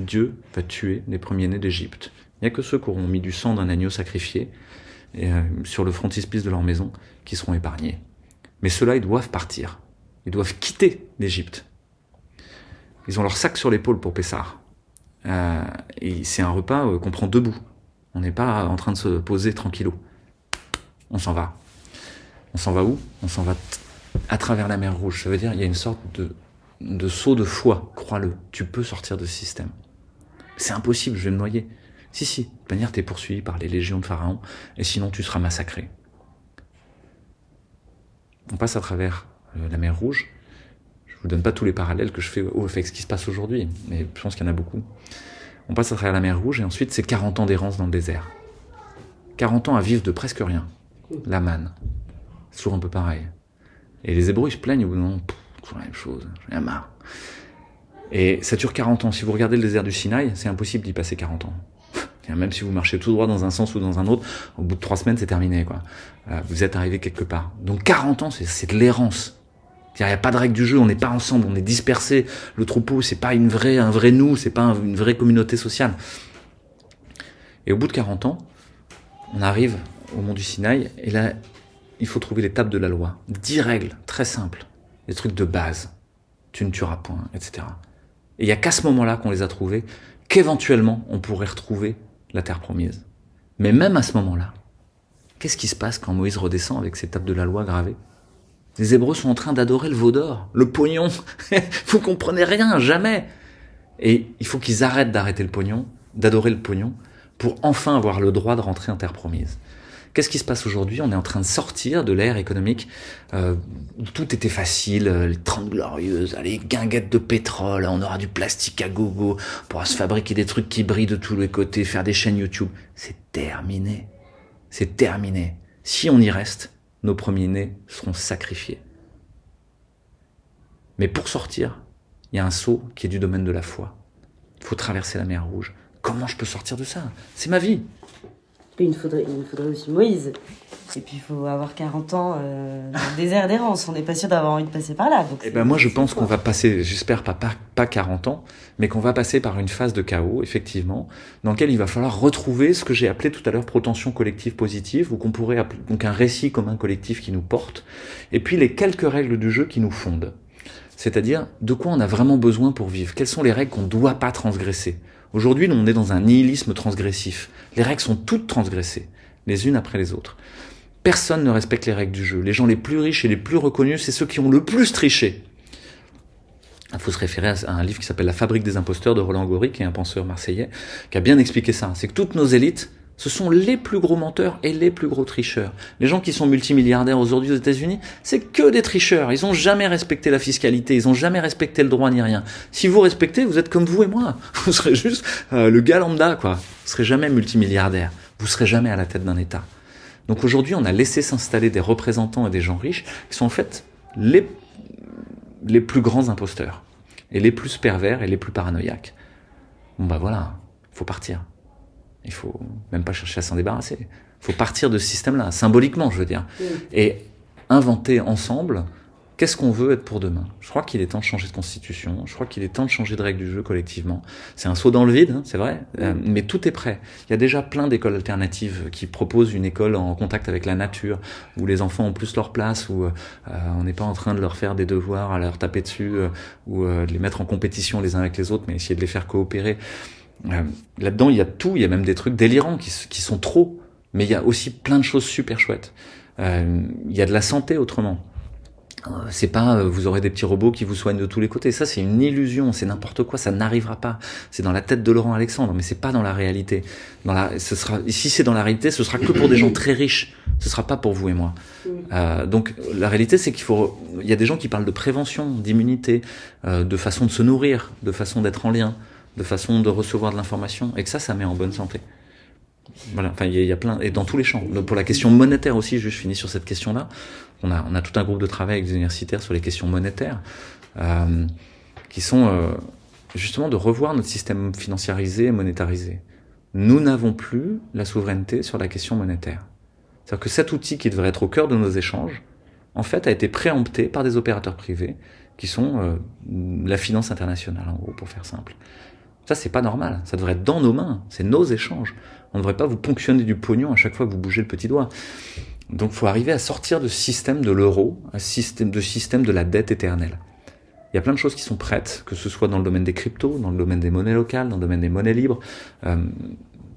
Dieu va tuer les premiers-nés d'Égypte. Il n'y a que ceux qui auront mis du sang d'un agneau sacrifié euh, sur le frontispice de leur maison qui seront épargnés. Mais ceux-là, ils doivent partir. Ils doivent quitter l'Égypte. Ils ont leur sac sur l'épaule pour Pessar. Euh, et c'est un repas euh, qu'on prend debout. On n'est pas en train de se poser tranquillou. On s'en va. On s'en va où? On s'en va à travers la mer Rouge. Ça veut dire il y a une sorte de, de saut de foi, crois-le. Tu peux sortir de ce système. C'est impossible, je vais me noyer. Si, si, de manière, t'es poursuivi par les légions de Pharaon, et sinon tu seras massacré. On passe à travers euh, la mer Rouge, vous donne pas tous les parallèles que je fais avec ce qui se passe aujourd'hui, mais je pense qu'il y en a beaucoup. On passe à travers la mer Rouge et ensuite c'est 40 ans d'errance dans le désert. 40 ans à vivre de presque rien. La manne. C'est un peu pareil. Et les Hébreux ils se plaignent au bout d'un toujours la même chose, j'en ai marre. Et ça dure 40 ans. Si vous regardez le désert du Sinaï, c'est impossible d'y passer 40 ans. Même si vous marchez tout droit dans un sens ou dans un autre, au bout de trois semaines, c'est terminé. Quoi. Euh, vous êtes arrivé quelque part. Donc 40 ans, c'est de l'errance. Il n'y a pas de règle du jeu, on n'est pas ensemble, on est dispersé. Le troupeau, c'est pas une vraie, un vrai nous, c'est pas une vraie communauté sociale. Et au bout de 40 ans, on arrive au mont du Sinaï, et là, il faut trouver l'étape de la loi. Dix règles, très simples, des trucs de base. Tu ne tueras point, etc. Et il n'y a qu'à ce moment-là qu'on les a trouvés, qu'éventuellement on pourrait retrouver la terre promise. Mais même à ce moment-là, qu'est-ce qui se passe quand Moïse redescend avec ces tables de la loi gravées? Les Hébreux sont en train d'adorer le veau d'or, le pognon. Vous comprenez rien, jamais. Et il faut qu'ils arrêtent d'arrêter le pognon, d'adorer le pognon, pour enfin avoir le droit de rentrer en terre promise. Qu'est-ce qui se passe aujourd'hui? On est en train de sortir de l'ère économique euh, où tout était facile, euh, les 30 glorieuses, les guinguettes de pétrole, on aura du plastique à gogo, on pourra se fabriquer des trucs qui brillent de tous les côtés, faire des chaînes YouTube. C'est terminé. C'est terminé. Si on y reste, nos premiers-nés seront sacrifiés. Mais pour sortir, il y a un saut qui est du domaine de la foi. Il faut traverser la mer Rouge. Comment je peux sortir de ça? C'est ma vie. Il nous faudrait, il faudrait aussi Moïse. Et puis il faut avoir 40 ans euh, dans le désert d'errance. On n'est pas sûr d'avoir envie de passer par là. eh ben moi je pense qu'on va passer, j'espère pas, pas, pas 40 ans, mais qu'on va passer par une phase de chaos, effectivement, dans laquelle il va falloir retrouver ce que j'ai appelé tout à l'heure protension collective positive, ou qu'on pourrait appeler donc un récit commun collectif qui nous porte, et puis les quelques règles du jeu qui nous fondent. C'est-à-dire de quoi on a vraiment besoin pour vivre? Quelles sont les règles qu'on ne doit pas transgresser? Aujourd'hui, on est dans un nihilisme transgressif. Les règles sont toutes transgressées, les unes après les autres. Personne ne respecte les règles du jeu. Les gens les plus riches et les plus reconnus, c'est ceux qui ont le plus triché. Il faut se référer à un livre qui s'appelle La fabrique des imposteurs de Roland Gori, qui est un penseur marseillais, qui a bien expliqué ça. C'est que toutes nos élites, ce sont les plus gros menteurs et les plus gros tricheurs. Les gens qui sont multimilliardaires aujourd'hui aux États-Unis, c'est que des tricheurs. Ils n'ont jamais respecté la fiscalité, ils n'ont jamais respecté le droit ni rien. Si vous respectez, vous êtes comme vous et moi. Vous serez juste euh, le gars lambda, quoi. Vous serez jamais multimilliardaire. Vous serez jamais à la tête d'un État. Donc aujourd'hui, on a laissé s'installer des représentants et des gens riches qui sont en fait les, les plus grands imposteurs et les plus pervers et les plus paranoïaques. Bon bah voilà, faut partir. Il faut même pas chercher à s'en débarrasser. Il faut partir de ce système-là, symboliquement, je veux dire. Et inventer ensemble qu'est-ce qu'on veut être pour demain? Je crois qu'il est temps de changer de constitution. Je crois qu'il est temps de changer de règles du jeu collectivement. C'est un saut dans le vide, hein, c'est vrai, euh, mais tout est prêt. Il y a déjà plein d'écoles alternatives qui proposent une école en contact avec la nature, où les enfants ont plus leur place, où euh, on n'est pas en train de leur faire des devoirs, à leur taper dessus, euh, ou de les mettre en compétition les uns avec les autres, mais essayer de les faire coopérer. Euh, là-dedans, il y a tout, il y a même des trucs délirants qui, qui, sont trop, mais il y a aussi plein de choses super chouettes. Euh, il y a de la santé autrement. euh, c'est pas vous aurez des petits robots qui vous soignent de tous les côtés. Ça, c'est une illusion, c'est n'importe quoi, ça n'arrivera pas. C'est dans la tête de Laurent Alexandre, mais c'est pas dans la réalité. Dans la, ce sera, si c'est dans la réalité, ce sera que pour des gens très riches. Ce sera pas pour vous et moi. Euh, donc la réalité, c'est qu'il faut. Il y a des gens qui parlent de prévention, d'immunité, euh, de façon de se nourrir, de façon d'être en lien, de façon de recevoir de l'information, et que ça, ça met en bonne santé. Voilà, enfin, il y, a plein, et dans tous les champs. Pour la question monétaire aussi, juste finis sur cette question-là. On a, on a tout un groupe de travail avec des universitaires sur les questions monétaires, euh, qui sont euh, justement de revoir notre système financiarisé et monétarisé. Nous n'avons plus la souveraineté sur la question monétaire. C'est-à-dire que cet outil qui devrait être au cœur de nos échanges, en fait, a été préempté par des opérateurs privés qui sont euh, la finance internationale, en gros, pour faire simple. Ça, c'est pas normal. Ça devrait être dans nos mains. C'est nos échanges. On ne devrait pas vous ponctionner du pognon à chaque fois que vous bougez le petit doigt. Donc, faut arriver à sortir de système de l'euro, système de système de la dette éternelle. Il y a plein de choses qui sont prêtes, que ce soit dans le domaine des cryptos, dans le domaine des monnaies locales, dans le domaine des monnaies libres. Euh,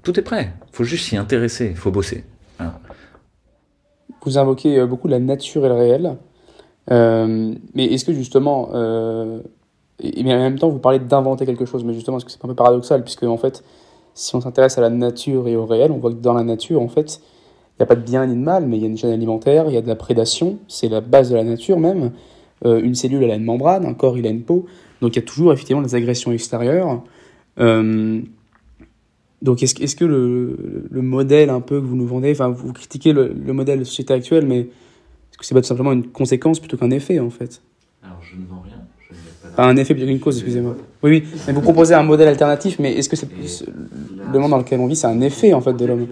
tout est prêt. Il faut juste s'y intéresser. Il faut bosser. Vous invoquez euh, beaucoup la nature et le réel. Euh, mais est-ce que justement, et, mais en même temps, vous parlez d'inventer quelque chose, mais justement, est-ce que c'est un peu paradoxal, puisque en fait, si on s'intéresse à la nature et au réel, on voit que dans la nature, en fait, il n'y a pas de bien ni de mal, mais il y a une chaîne alimentaire, il y a de la prédation, c'est la base de la nature même. Euh, une cellule, elle a une membrane, un corps, il a une peau. Donc il y a toujours effectivement des agressions extérieures. Euh, donc est-ce est que le, le, modèle un peu que vous nous vendez, enfin vous critiquez le, le modèle de société actuelle, mais est-ce que c'est pas tout simplement une conséquence plutôt qu'un effet en fait? Alors je ne vends un effet plutôt qu'une cause, excusez-moi. Oui, oui, mais vous proposez un modèle alternatif, mais est-ce que le monde dans lequel on vit, c'est un effet en fait de l'homme?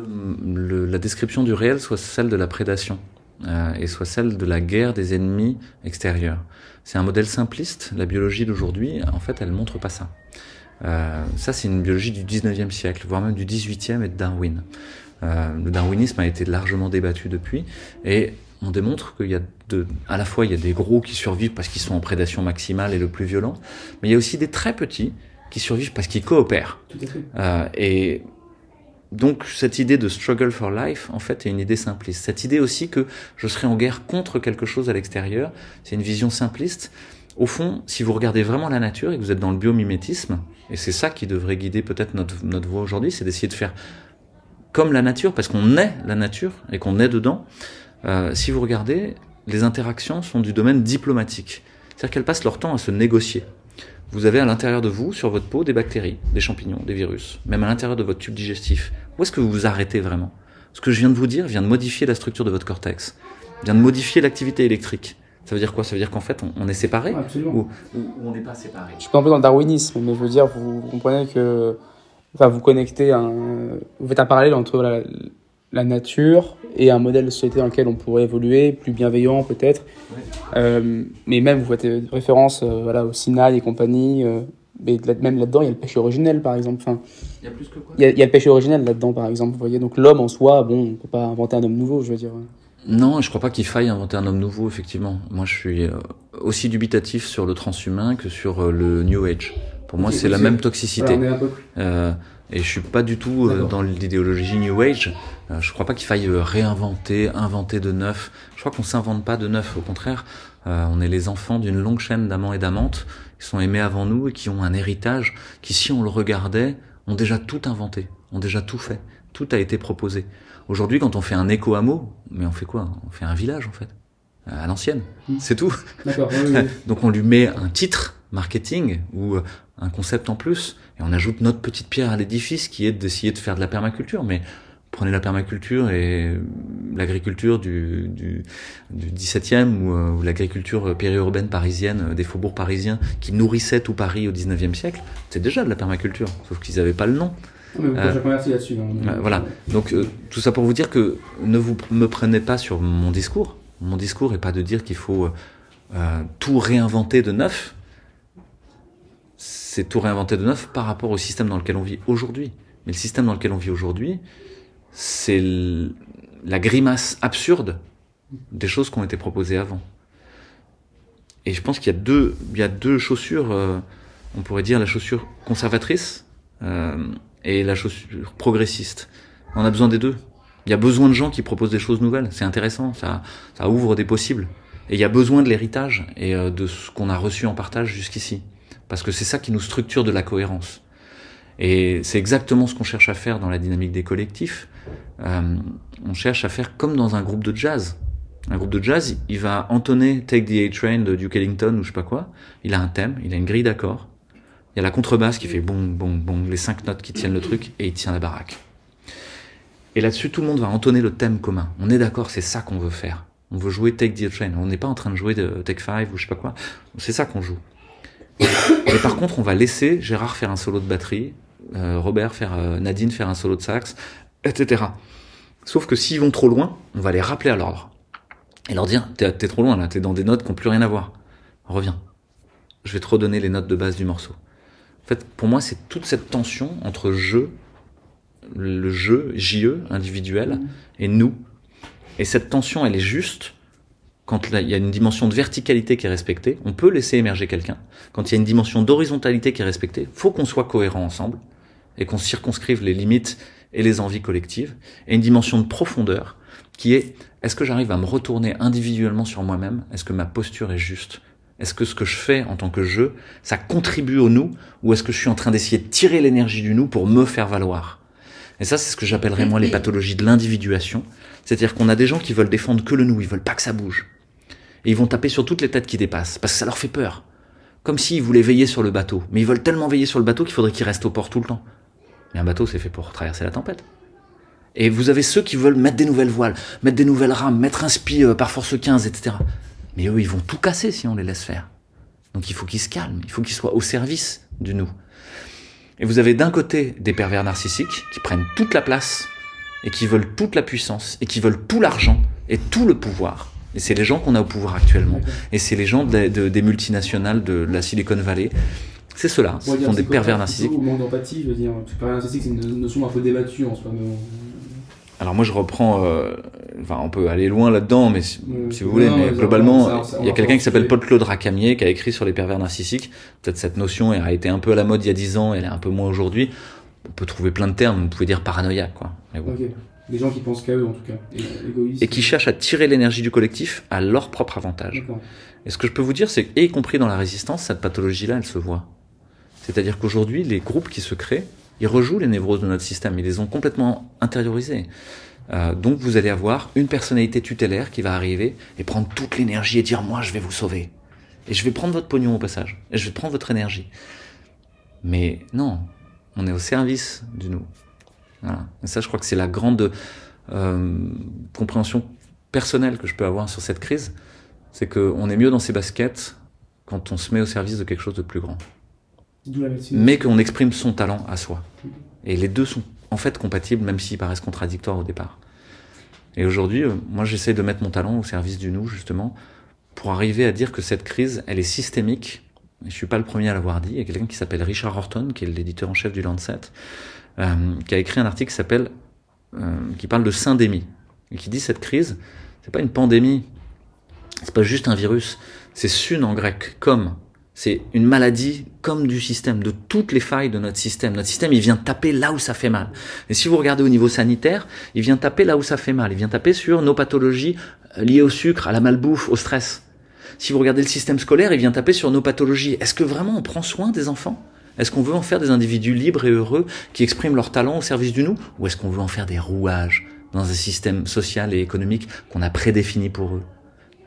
La description du réel soit celle de la prédation euh, et soit celle de la guerre des ennemis extérieurs. C'est un modèle simpliste. La biologie d'aujourd'hui, en fait, elle montre pas ça. Euh, ça, c'est une biologie du 19e siècle, voire même du 18e et de Darwin. Euh, le darwinisme a été largement débattu depuis, et on démontre qu'il y a de, à la fois il y a des gros qui survivent parce qu'ils sont en prédation maximale et le plus violent, mais il y a aussi des très petits qui survivent parce qu'ils coopèrent. Euh, et donc cette idée de struggle for life, en fait, est une idée simpliste. Cette idée aussi que je serai en guerre contre quelque chose à l'extérieur, c'est une vision simpliste. Au fond, si vous regardez vraiment la nature et que vous êtes dans le biomimétisme, et c'est ça qui devrait guider peut-être notre, notre voie aujourd'hui, c'est d'essayer de faire comme la nature, parce qu'on est la nature et qu'on est dedans. Euh, si vous regardez, les interactions sont du domaine diplomatique. C'est-à-dire qu'elles passent leur temps à se négocier. Vous avez à l'intérieur de vous, sur votre peau, des bactéries, des champignons, des virus, même à l'intérieur de votre tube digestif. Où est-ce que vous vous arrêtez vraiment? Ce que je viens de vous dire vient de modifier la structure de votre cortex, vient de modifier l'activité électrique. Ça veut dire quoi? Ça veut dire qu'en fait, on, on est séparés ou, ou, on n'est pas séparés? Je suis un peu dans le darwinisme, mais je veux dire, vous, vous comprenez que, enfin, vous connectez un, vous faites un parallèle entre la, la, nature et un modèle de société dans lequel on pourrait évoluer, plus bienveillant peut-être. Ouais. Euh, mais même, vous faites référence, euh, voilà, au Sinaï et compagnie. Euh, mais là, même là-dedans, il y a le péché originel, par exemple. Enfin, il y a plus que quoi? il y a, il y a le péché originel là-dedans, par exemple. Vous voyez, donc l'homme en soi, bon, on peut pas inventer un homme nouveau, je veux dire. Non, je crois pas qu'il faille inventer un homme nouveau, effectivement. Moi, je suis euh, aussi dubitatif sur le transhumain que sur euh, le New Age. Pour moi, c'est la même toxicité. Euh, et je suis pas du tout euh, dans l'idéologie New Age. Euh, je crois pas qu'il faille euh, réinventer, inventer de neuf. Je crois qu'on s'invente pas de neuf. Au contraire, euh, on est les enfants d'une longue chaîne d'amants et d'amantes qui sont aimés avant nous et qui ont un héritage qui, si on le regardait, ont déjà tout inventé, ont déjà tout fait. Tout a été proposé. Aujourd'hui, quand on fait un éco-hameau, mais on fait quoi? On fait un village, en fait. À l'ancienne. Mmh. C'est tout. Oui, oui. Donc on lui met un titre marketing ou un concept en plus et on ajoute notre petite pierre à l'édifice qui est d'essayer de faire de la permaculture. Mais prenez la permaculture et l'agriculture du, du, du 17e ou, euh, ou l'agriculture périurbaine parisienne des faubourgs parisiens qui nourrissait tout Paris au 19e siècle, c'est déjà de la permaculture, sauf qu'ils n'avaient pas le nom. Mais vous euh, là-dessus. Hein. Euh, voilà. Donc euh, tout ça pour vous dire que ne vous me prenez pas sur mon discours. Mon discours est pas de dire qu'il faut euh, tout réinventer de neuf. C'est tout réinventer de neuf par rapport au système dans lequel on vit aujourd'hui. Mais le système dans lequel on vit aujourd'hui, c'est la grimace absurde des choses qui ont été proposées avant. Et je pense qu'il y a deux, il y a deux chaussures. Euh, on pourrait dire la chaussure conservatrice euh, et la chaussure progressiste. On a besoin des deux. Il y a besoin de gens qui proposent des choses nouvelles. C'est intéressant. Ça, ça ouvre des possibles. Et il y a besoin de l'héritage et de ce qu'on a reçu en partage jusqu'ici. Parce que c'est ça qui nous structure de la cohérence. Et c'est exactement ce qu'on cherche à faire dans la dynamique des collectifs. Euh, on cherche à faire comme dans un groupe de jazz. Un groupe de jazz, il va entonner Take the A-Train de Duke Ellington ou je sais pas quoi. Il a un thème, il a une grille d'accords. Il y a la contrebasse qui fait bon, bon, bon, les cinq notes qui tiennent le truc et il tient la baraque. Et là-dessus, tout le monde va entonner le thème commun. On est d'accord, c'est ça qu'on veut faire. On veut jouer Take the A-Train. On n'est pas en train de jouer Take Five ou je sais pas quoi. C'est ça qu'on joue. Mais par contre, on va laisser Gérard faire un solo de batterie, euh, Robert faire, euh, Nadine faire un solo de sax, etc. Sauf que s'ils vont trop loin, on va les rappeler à l'ordre. Et leur dire, t'es, trop loin là, t'es dans des notes qui n'ont plus rien à voir. Reviens. Je vais te redonner les notes de base du morceau. En fait, pour moi, c'est toute cette tension entre jeu, le jeu, JE, individuel, et nous. Et cette tension, elle est juste quand il y a une dimension de verticalité qui est respectée, on peut laisser émerger quelqu'un. Quand il y a une dimension d'horizontalité qui est respectée, faut qu'on soit cohérent ensemble et qu'on circonscrive les limites et les envies collectives. Et une dimension de profondeur qui est est-ce que j'arrive à me retourner individuellement sur moi-même? Est-ce que ma posture est juste? Est-ce que ce que je fais en tant que je, ça contribue au nous Ou est-ce que je suis en train d'essayer de tirer l'énergie du nous pour me faire valoir? Et ça, c'est ce que j'appellerais moi les pathologies de l'individuation. C'est-à-dire qu'on a des gens qui veulent défendre que le nous, ils veulent pas que ça bouge. Et ils vont taper sur toutes les têtes qui dépassent, parce que ça leur fait peur. Comme s'ils voulaient veiller sur le bateau. Mais ils veulent tellement veiller sur le bateau qu'il faudrait qu'ils restent au port tout le temps. Mais un bateau, c'est fait pour traverser la tempête. Et vous avez ceux qui veulent mettre des nouvelles voiles, mettre des nouvelles rames, mettre un spi euh, par force 15, etc. Mais eux, ils vont tout casser si on les laisse faire. Donc il faut qu'ils se calment, il faut qu'ils soient au service du nous. Et vous avez d'un côté des pervers narcissiques qui prennent toute la place et qui veulent toute la puissance et qui veulent tout l'argent et tout le pouvoir. Et c'est les gens qu'on a au pouvoir actuellement. Et c'est les gens des multinationales de la Silicon Valley. C'est ceux-là, ce sont des pervers narcissiques. Ou manque d'empathie, je veux dire. Pervers narcissique, c'est une notion un peu débattue en soi. Alors moi je reprends, euh, enfin on peut aller loin là-dedans, mais si, vous voulez, mais globalement, il y a quelqu'un qui s'appelle Paul Claude Racamier qui a écrit sur les pervers narcissiques. Peut-être cette notion a été un peu à la mode il y a 10 ans, elle est un peu moins aujourd'hui. On peut trouver plein de termes, vous pouvez dire paranoïaque quoi. Des gens qui pensent qu'à eux, en tout cas. Et, et qui cherchent à tirer l'énergie du collectif à leur propre avantage. Et ce que je peux vous dire, c'est y compris dans la résistance, cette pathologie-là, elle se voit. C'est-à-dire qu'aujourd'hui, les groupes qui se créent, ils rejouent les névroses de notre système, ils les ont complètement intériorisées. Euh, donc vous allez avoir une personnalité tutélaire qui va arriver et prendre toute l'énergie et dire moi je vais vous sauver. Et je vais prendre votre pognon au passage. Et je vais prendre votre énergie. Mais non, on est au service du nous. Et ça, je crois que c'est la grande euh, compréhension personnelle que je peux avoir sur cette crise. C'est qu'on est mieux dans ses baskets quand on se met au service de quelque chose de plus grand. Mais qu'on exprime son talent à soi. Et les deux sont en fait compatibles, même s'ils paraissent contradictoires au départ. Et aujourd'hui, euh, moi, j'essaie de mettre mon talent au service du nous, justement, pour arriver à dire que cette crise, elle est systémique. Je suis pas le premier à l'avoir dit. Il y a quelqu'un qui s'appelle Richard Horton, qui est l'éditeur en chef du Lancet, qui a écrit un article qui s'appelle, euh, qui parle de syndémie et qui dit cette crise, c'est pas une pandémie, c'est pas juste un virus, c'est sun en grec, comme. C'est une maladie comme du système, de toutes les failles de notre système. Notre système, il vient taper là où ça fait mal. Et si vous regardez au niveau sanitaire, il vient taper là où ça fait mal. Il vient taper sur nos pathologies euh, liées au sucre, à la malbouffe, au stress. Si vous regardez le système scolaire, il vient taper sur nos pathologies. Est-ce que vraiment on prend soin des enfants? Est-ce qu'on veut en faire des individus libres et heureux qui expriment leur talent au service du nous Ou est-ce qu'on veut en faire des rouages dans un système social et économique qu'on a prédéfini pour eux?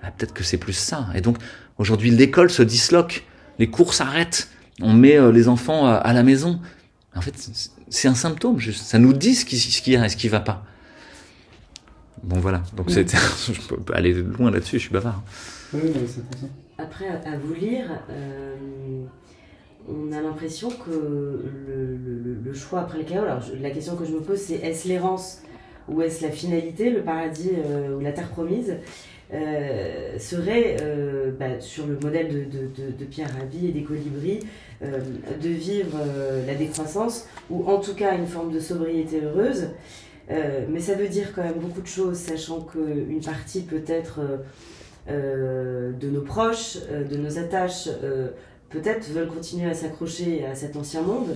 Ah, Peut-être que c'est plus ça. Et donc, aujourd'hui, l'école se disloque, les cours s'arrêtent, on met euh, les enfants à la maison. En fait, c'est un symptôme, juste. ça nous dit ce qu'il y a et ce qui va pas. Bon voilà, donc c'était, je peux aller loin là-dessus, je suis bavard. Oui, c'est Après, à vous lire, euh, on a l'impression que le, choix après le chaos, alors la question que je me pose c'est est-ce l'errance ou est-ce la finalité, le paradis euh, ou la terre promise euh, serait, euh, bah, sur le modèle de, Pierre Rabhi et des colibris, de vivre la décroissance ou en tout cas une forme de sobriété heureuse. mais ça veut dire quand même beaucoup de choses, sachant qu'une partie peut-être de nos proches, de nos attaches, peut-être veulent continuer à s'accrocher à cet ancien monde.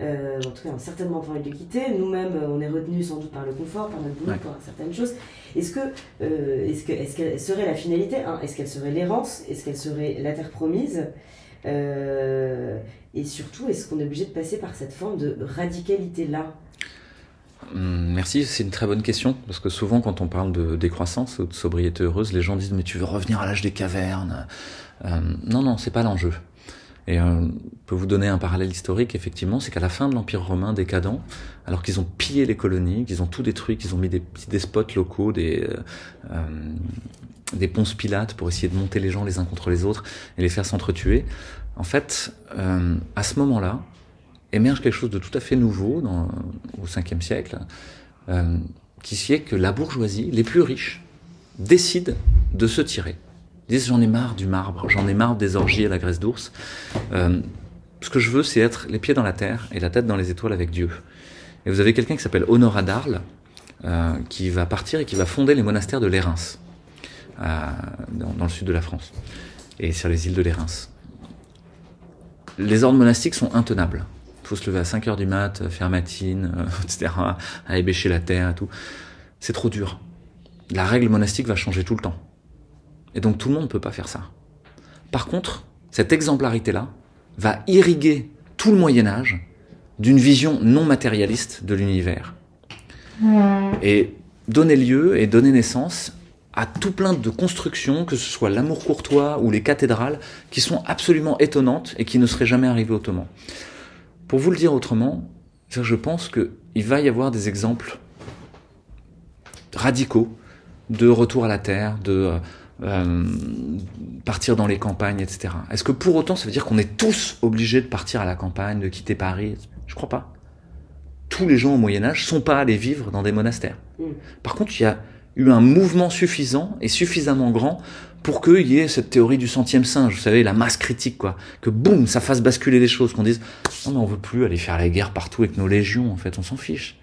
Euh, en tout cas, certainement pas envie de le quitter. Nous-mêmes, on est retenus sans doute par le confort, par notre boulot, par certaines choses. Est-ce que, euh, est-ce que, est-ce qu'elle serait la finalité hein? Est-ce qu'elle serait l'errance? Est-ce qu'elle serait la terre promise? Euh, Et surtout, est-ce qu'on est obligé de passer par cette forme de radicalité-là? Hum, Merci, c'est une très bonne question, parce que souvent quand on parle de décroissance ou de sobriété heureuse, les gens disent mais tu veux revenir à l'âge des cavernes? Euh, Non, non, c'est pas l'enjeu. Et euh, peut vous donner un parallèle historique, effectivement, c'est qu'à la fin de l'Empire romain décadent, alors qu'ils ont pillé les colonies, qu'ils ont tout détruit, qu'ils ont mis des petits despotes locaux, des, euh, euh, des ponces pilates pour essayer de monter les gens les uns contre les autres et les faire s'entretuer, en fait, euh, à ce moment-là, émerge quelque chose de tout à fait nouveau dans, au 5e siècle, euh, qui est que la bourgeoisie, les plus riches, décident de se tirer disent j'en ai marre du marbre, j'en ai marre des orgies à la graisse d'ours. Euh, ce que je veux, c'est être les pieds dans la terre et la tête dans les étoiles avec Dieu. Et vous avez quelqu'un qui s'appelle Honora d'Arles, euh, qui va partir et qui va fonder les monastères de Lérins, euh, dans, le sud de la France, et sur les îles de Lérins. Les ordres monastiques sont intenables. Il faut se lever à 5 heures du mat, faire matine, etc., à ébêcher la terre et tout. C'est trop dur. La règle monastique va changer tout le temps. Et donc tout le monde ne peut pas faire ça. Par contre, cette exemplarité-là va irriguer tout le Moyen Âge d'une vision non matérialiste de l'univers. Et donner lieu et donner naissance à tout plein de constructions, que ce soit l'amour courtois ou les cathédrales, qui sont absolument étonnantes et qui ne seraient jamais arrivées autrement. Pour vous le dire autrement, je pense qu'il va y avoir des exemples radicaux de retour à la terre, de euh, partir dans les campagnes, etc. Est-ce que pour autant ça veut dire qu'on est tous obligés de partir à la campagne, de quitter Paris? Je crois pas. Tous les gens au Moyen Âge sont pas allés vivre dans des monastères. Mm. Par contre, il y a eu un mouvement suffisant et suffisamment grand pour qu'il y ait cette théorie du centième singe, vous savez, la masse critique, quoi. Que boum, ça fasse basculer les choses, qu'on dise, non mais on veut plus aller faire la guerre partout avec nos légions, en fait, on s'en fiche.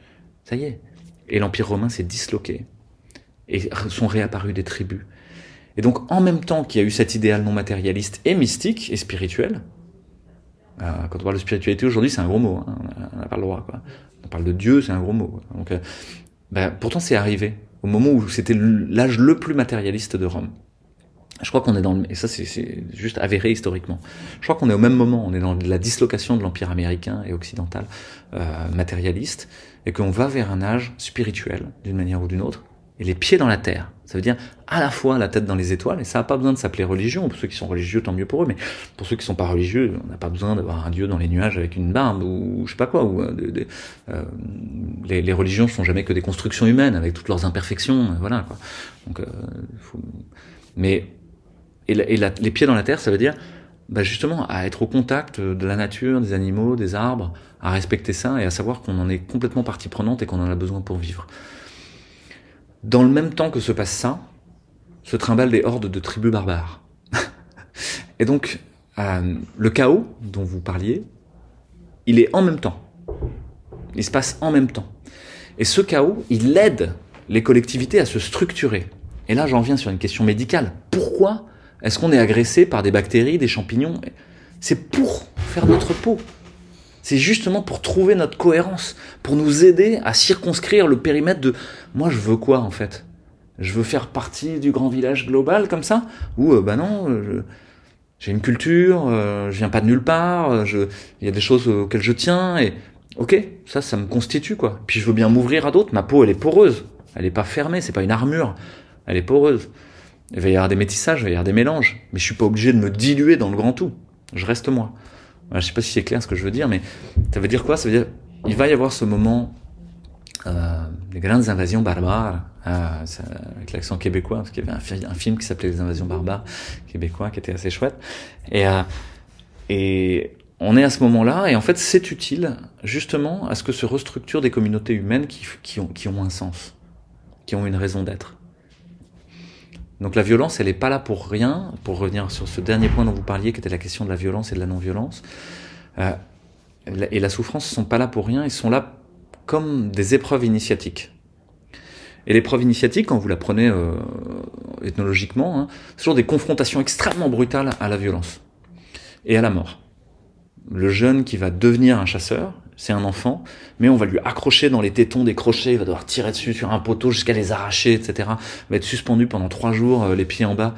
Ça y est. Et l'Empire romain s'est disloqué. Et sont réapparus des tribus. Et donc, en même temps qu'il y a eu cet idéal non matérialiste et mystique et spirituel, euh, quand on parle de spiritualité aujourd'hui, c'est un gros mot. Hein, on n'a pas le droit. Quoi. On parle de Dieu, c'est un gros mot. Donc, euh, ben, pourtant, c'est arrivé au moment où c'était l'âge le plus matérialiste de Rome. Je crois qu'on est dans le, et ça c'est juste avéré historiquement. Je crois qu'on est au même moment, on est dans la dislocation de l'empire américain et occidental euh, matérialiste, et qu'on va vers un âge spirituel d'une manière ou d'une autre, et les pieds dans la terre. Ça veut dire à la fois la tête dans les étoiles, et ça n'a pas besoin de s'appeler religion. Pour ceux qui sont religieux, tant mieux pour eux, mais pour ceux qui sont pas religieux, on n'a pas besoin d'avoir un dieu dans les nuages avec une barbe ou je sais pas quoi. Euh, euh, les, religions sont jamais que des constructions humaines avec toutes leurs imperfections, voilà quoi. Donc, euh, mais et, les pieds dans la terre, ça veut dire bah justement à être au contact de la nature, des animaux, des arbres, à respecter ça et à savoir qu'on en est complètement partie prenante et qu'on en a besoin pour vivre. Dans le même temps que se passe ça, se trimballent des hordes de tribus barbares. et donc, euh, le chaos dont vous parliez, il est en même temps. Il se passe en même temps. Et ce chaos, il aide les collectivités à se structurer. Et là, j'en viens sur une question médicale. Pourquoi est-ce qu'on est agressé par des bactéries, des champignons? C'est pour faire notre peau. C'est justement pour trouver notre cohérence, pour nous aider à circonscrire le périmètre de moi je veux quoi en fait? Je veux faire partie du grand village global comme ça? Ou euh, bah non, j'ai une culture, euh, je viens pas de nulle part, euh, il y a des choses auxquelles je tiens et ok, ça ça me constitue quoi. Puis je veux bien m'ouvrir à d'autres, ma peau elle est poreuse, elle est pas fermée, c'est pas une armure, elle est poreuse. Il va y avoir des métissages, il va y avoir des mélanges, mais je suis pas obligé de me diluer dans le grand tout. Je reste moi. Je sais pas si c'est clair ce que je veux dire, mais ça veut dire quoi? Ça veut dire il va y avoir ce moment euh, des grandes invasions barbares, euh, avec l'accent québécois, parce qu'il y avait un, film qui s'appelait Les invasions barbares québécois, qui était assez chouette. Et, euh, et on est à ce moment-là, et en fait c'est utile justement à ce que se restructurent des communautés humaines qui, ont, qui ont un sens, qui ont une raison d'être. Donc la violence, elle n'est pas là pour rien. Pour revenir sur ce dernier point dont vous parliez, qui était la question de la violence et de la non-violence, euh, et la souffrance ne sont pas là pour rien. Ils sont là comme des épreuves initiatiques. Et l'épreuve initiatique, quand vous la prenez euh, ethnologiquement, hein, des confrontations extrêmement brutales à la violence et à la mort. Le jeune qui va devenir un chasseur, c'est un enfant, mais on va lui accrocher dans les tétons des crochets, il va devoir tirer dessus sur un poteau jusqu'à les arracher, etc. Il va être suspendu pendant trois jours, euh, les pieds en bas.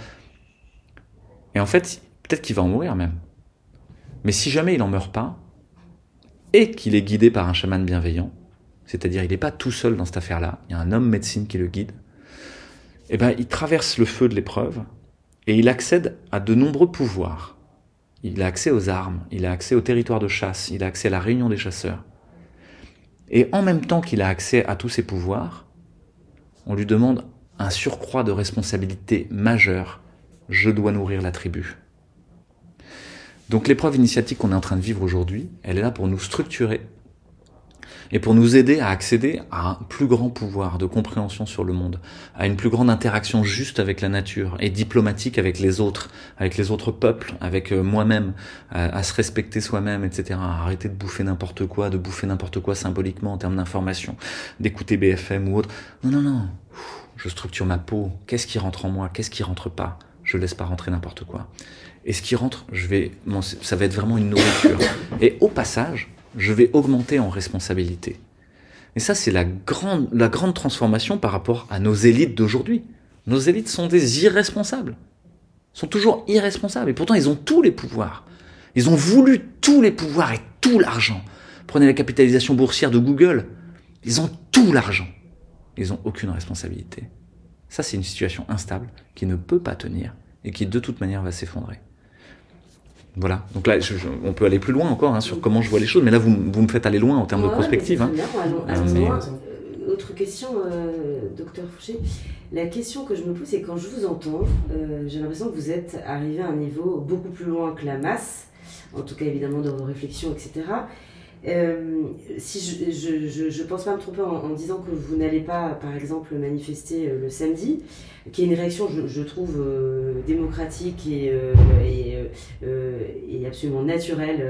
Et en fait, peut-être qu'il va en mourir même. Mais si jamais il n'en meurt pas, et qu'il est guidé par un chaman bienveillant, c'est-à-dire il n'est pas tout seul dans cette affaire-là, il y a un homme médecine qui le guide, eh ben, il traverse le feu de l'épreuve et il accède à de nombreux pouvoirs. Il a accès aux armes, il a accès au territoire de chasse, il a accès à la réunion des chasseurs. Et en même temps qu'il a accès à tous ces pouvoirs, on lui demande un surcroît de responsabilité majeure. Je dois nourrir la tribu. Donc l'épreuve initiatique qu'on est en train de vivre aujourd'hui, elle est là pour nous structurer et pour nous aider à accéder à un plus grand pouvoir de compréhension sur le monde, à une plus grande interaction juste avec la nature et diplomatique avec les autres, avec les autres peuples, avec euh, moi-même, à, se respecter soi-même, etc. À arrêter de bouffer n'importe quoi, de bouffer n'importe quoi symboliquement en termes d'information, d'écouter BFM ou autre. Non, non, non. Je structure ma peau. Qu'est-ce qui rentre en moi? Qu'est-ce qui rentre pas? Je laisse pas rentrer n'importe quoi. Et ce qui rentre, je vais, ça va être vraiment une nourriture. Et au passage, je vais augmenter en responsabilité. Et ça, c'est la grande, transformation par rapport à nos élites d'aujourd'hui. Nos élites sont des irresponsables. sont toujours irresponsables. Et pourtant, ils ont tous les pouvoirs. Ils ont voulu tous les pouvoirs et tout l'argent. Prenez la capitalisation boursière de Google. Ils ont tout l'argent. Ils n'ont aucune responsabilité. Ça, c'est une situation instable qui ne peut pas tenir et qui, de toute manière, va s'effondrer. Voilà. Donc là, on peut aller plus loin encore hein, sur comment je vois les choses, mais là, vous, vous me faites aller loin en termes de prospective. Hein. Euh, autre question, euh, docteur Fouché. La question que je me pose, c'est quand je vous entends, euh, j'ai l'impression que vous êtes arrivé à un niveau beaucoup plus loin que la masse, en tout cas évidemment dans vos réflexions, etc. Euh, si je, je, pense pas me tromper en, disant que vous n'allez pas, par exemple, manifester euh, le samedi, qui est une réaction, je, trouve, euh, démocratique et, et, absolument naturelle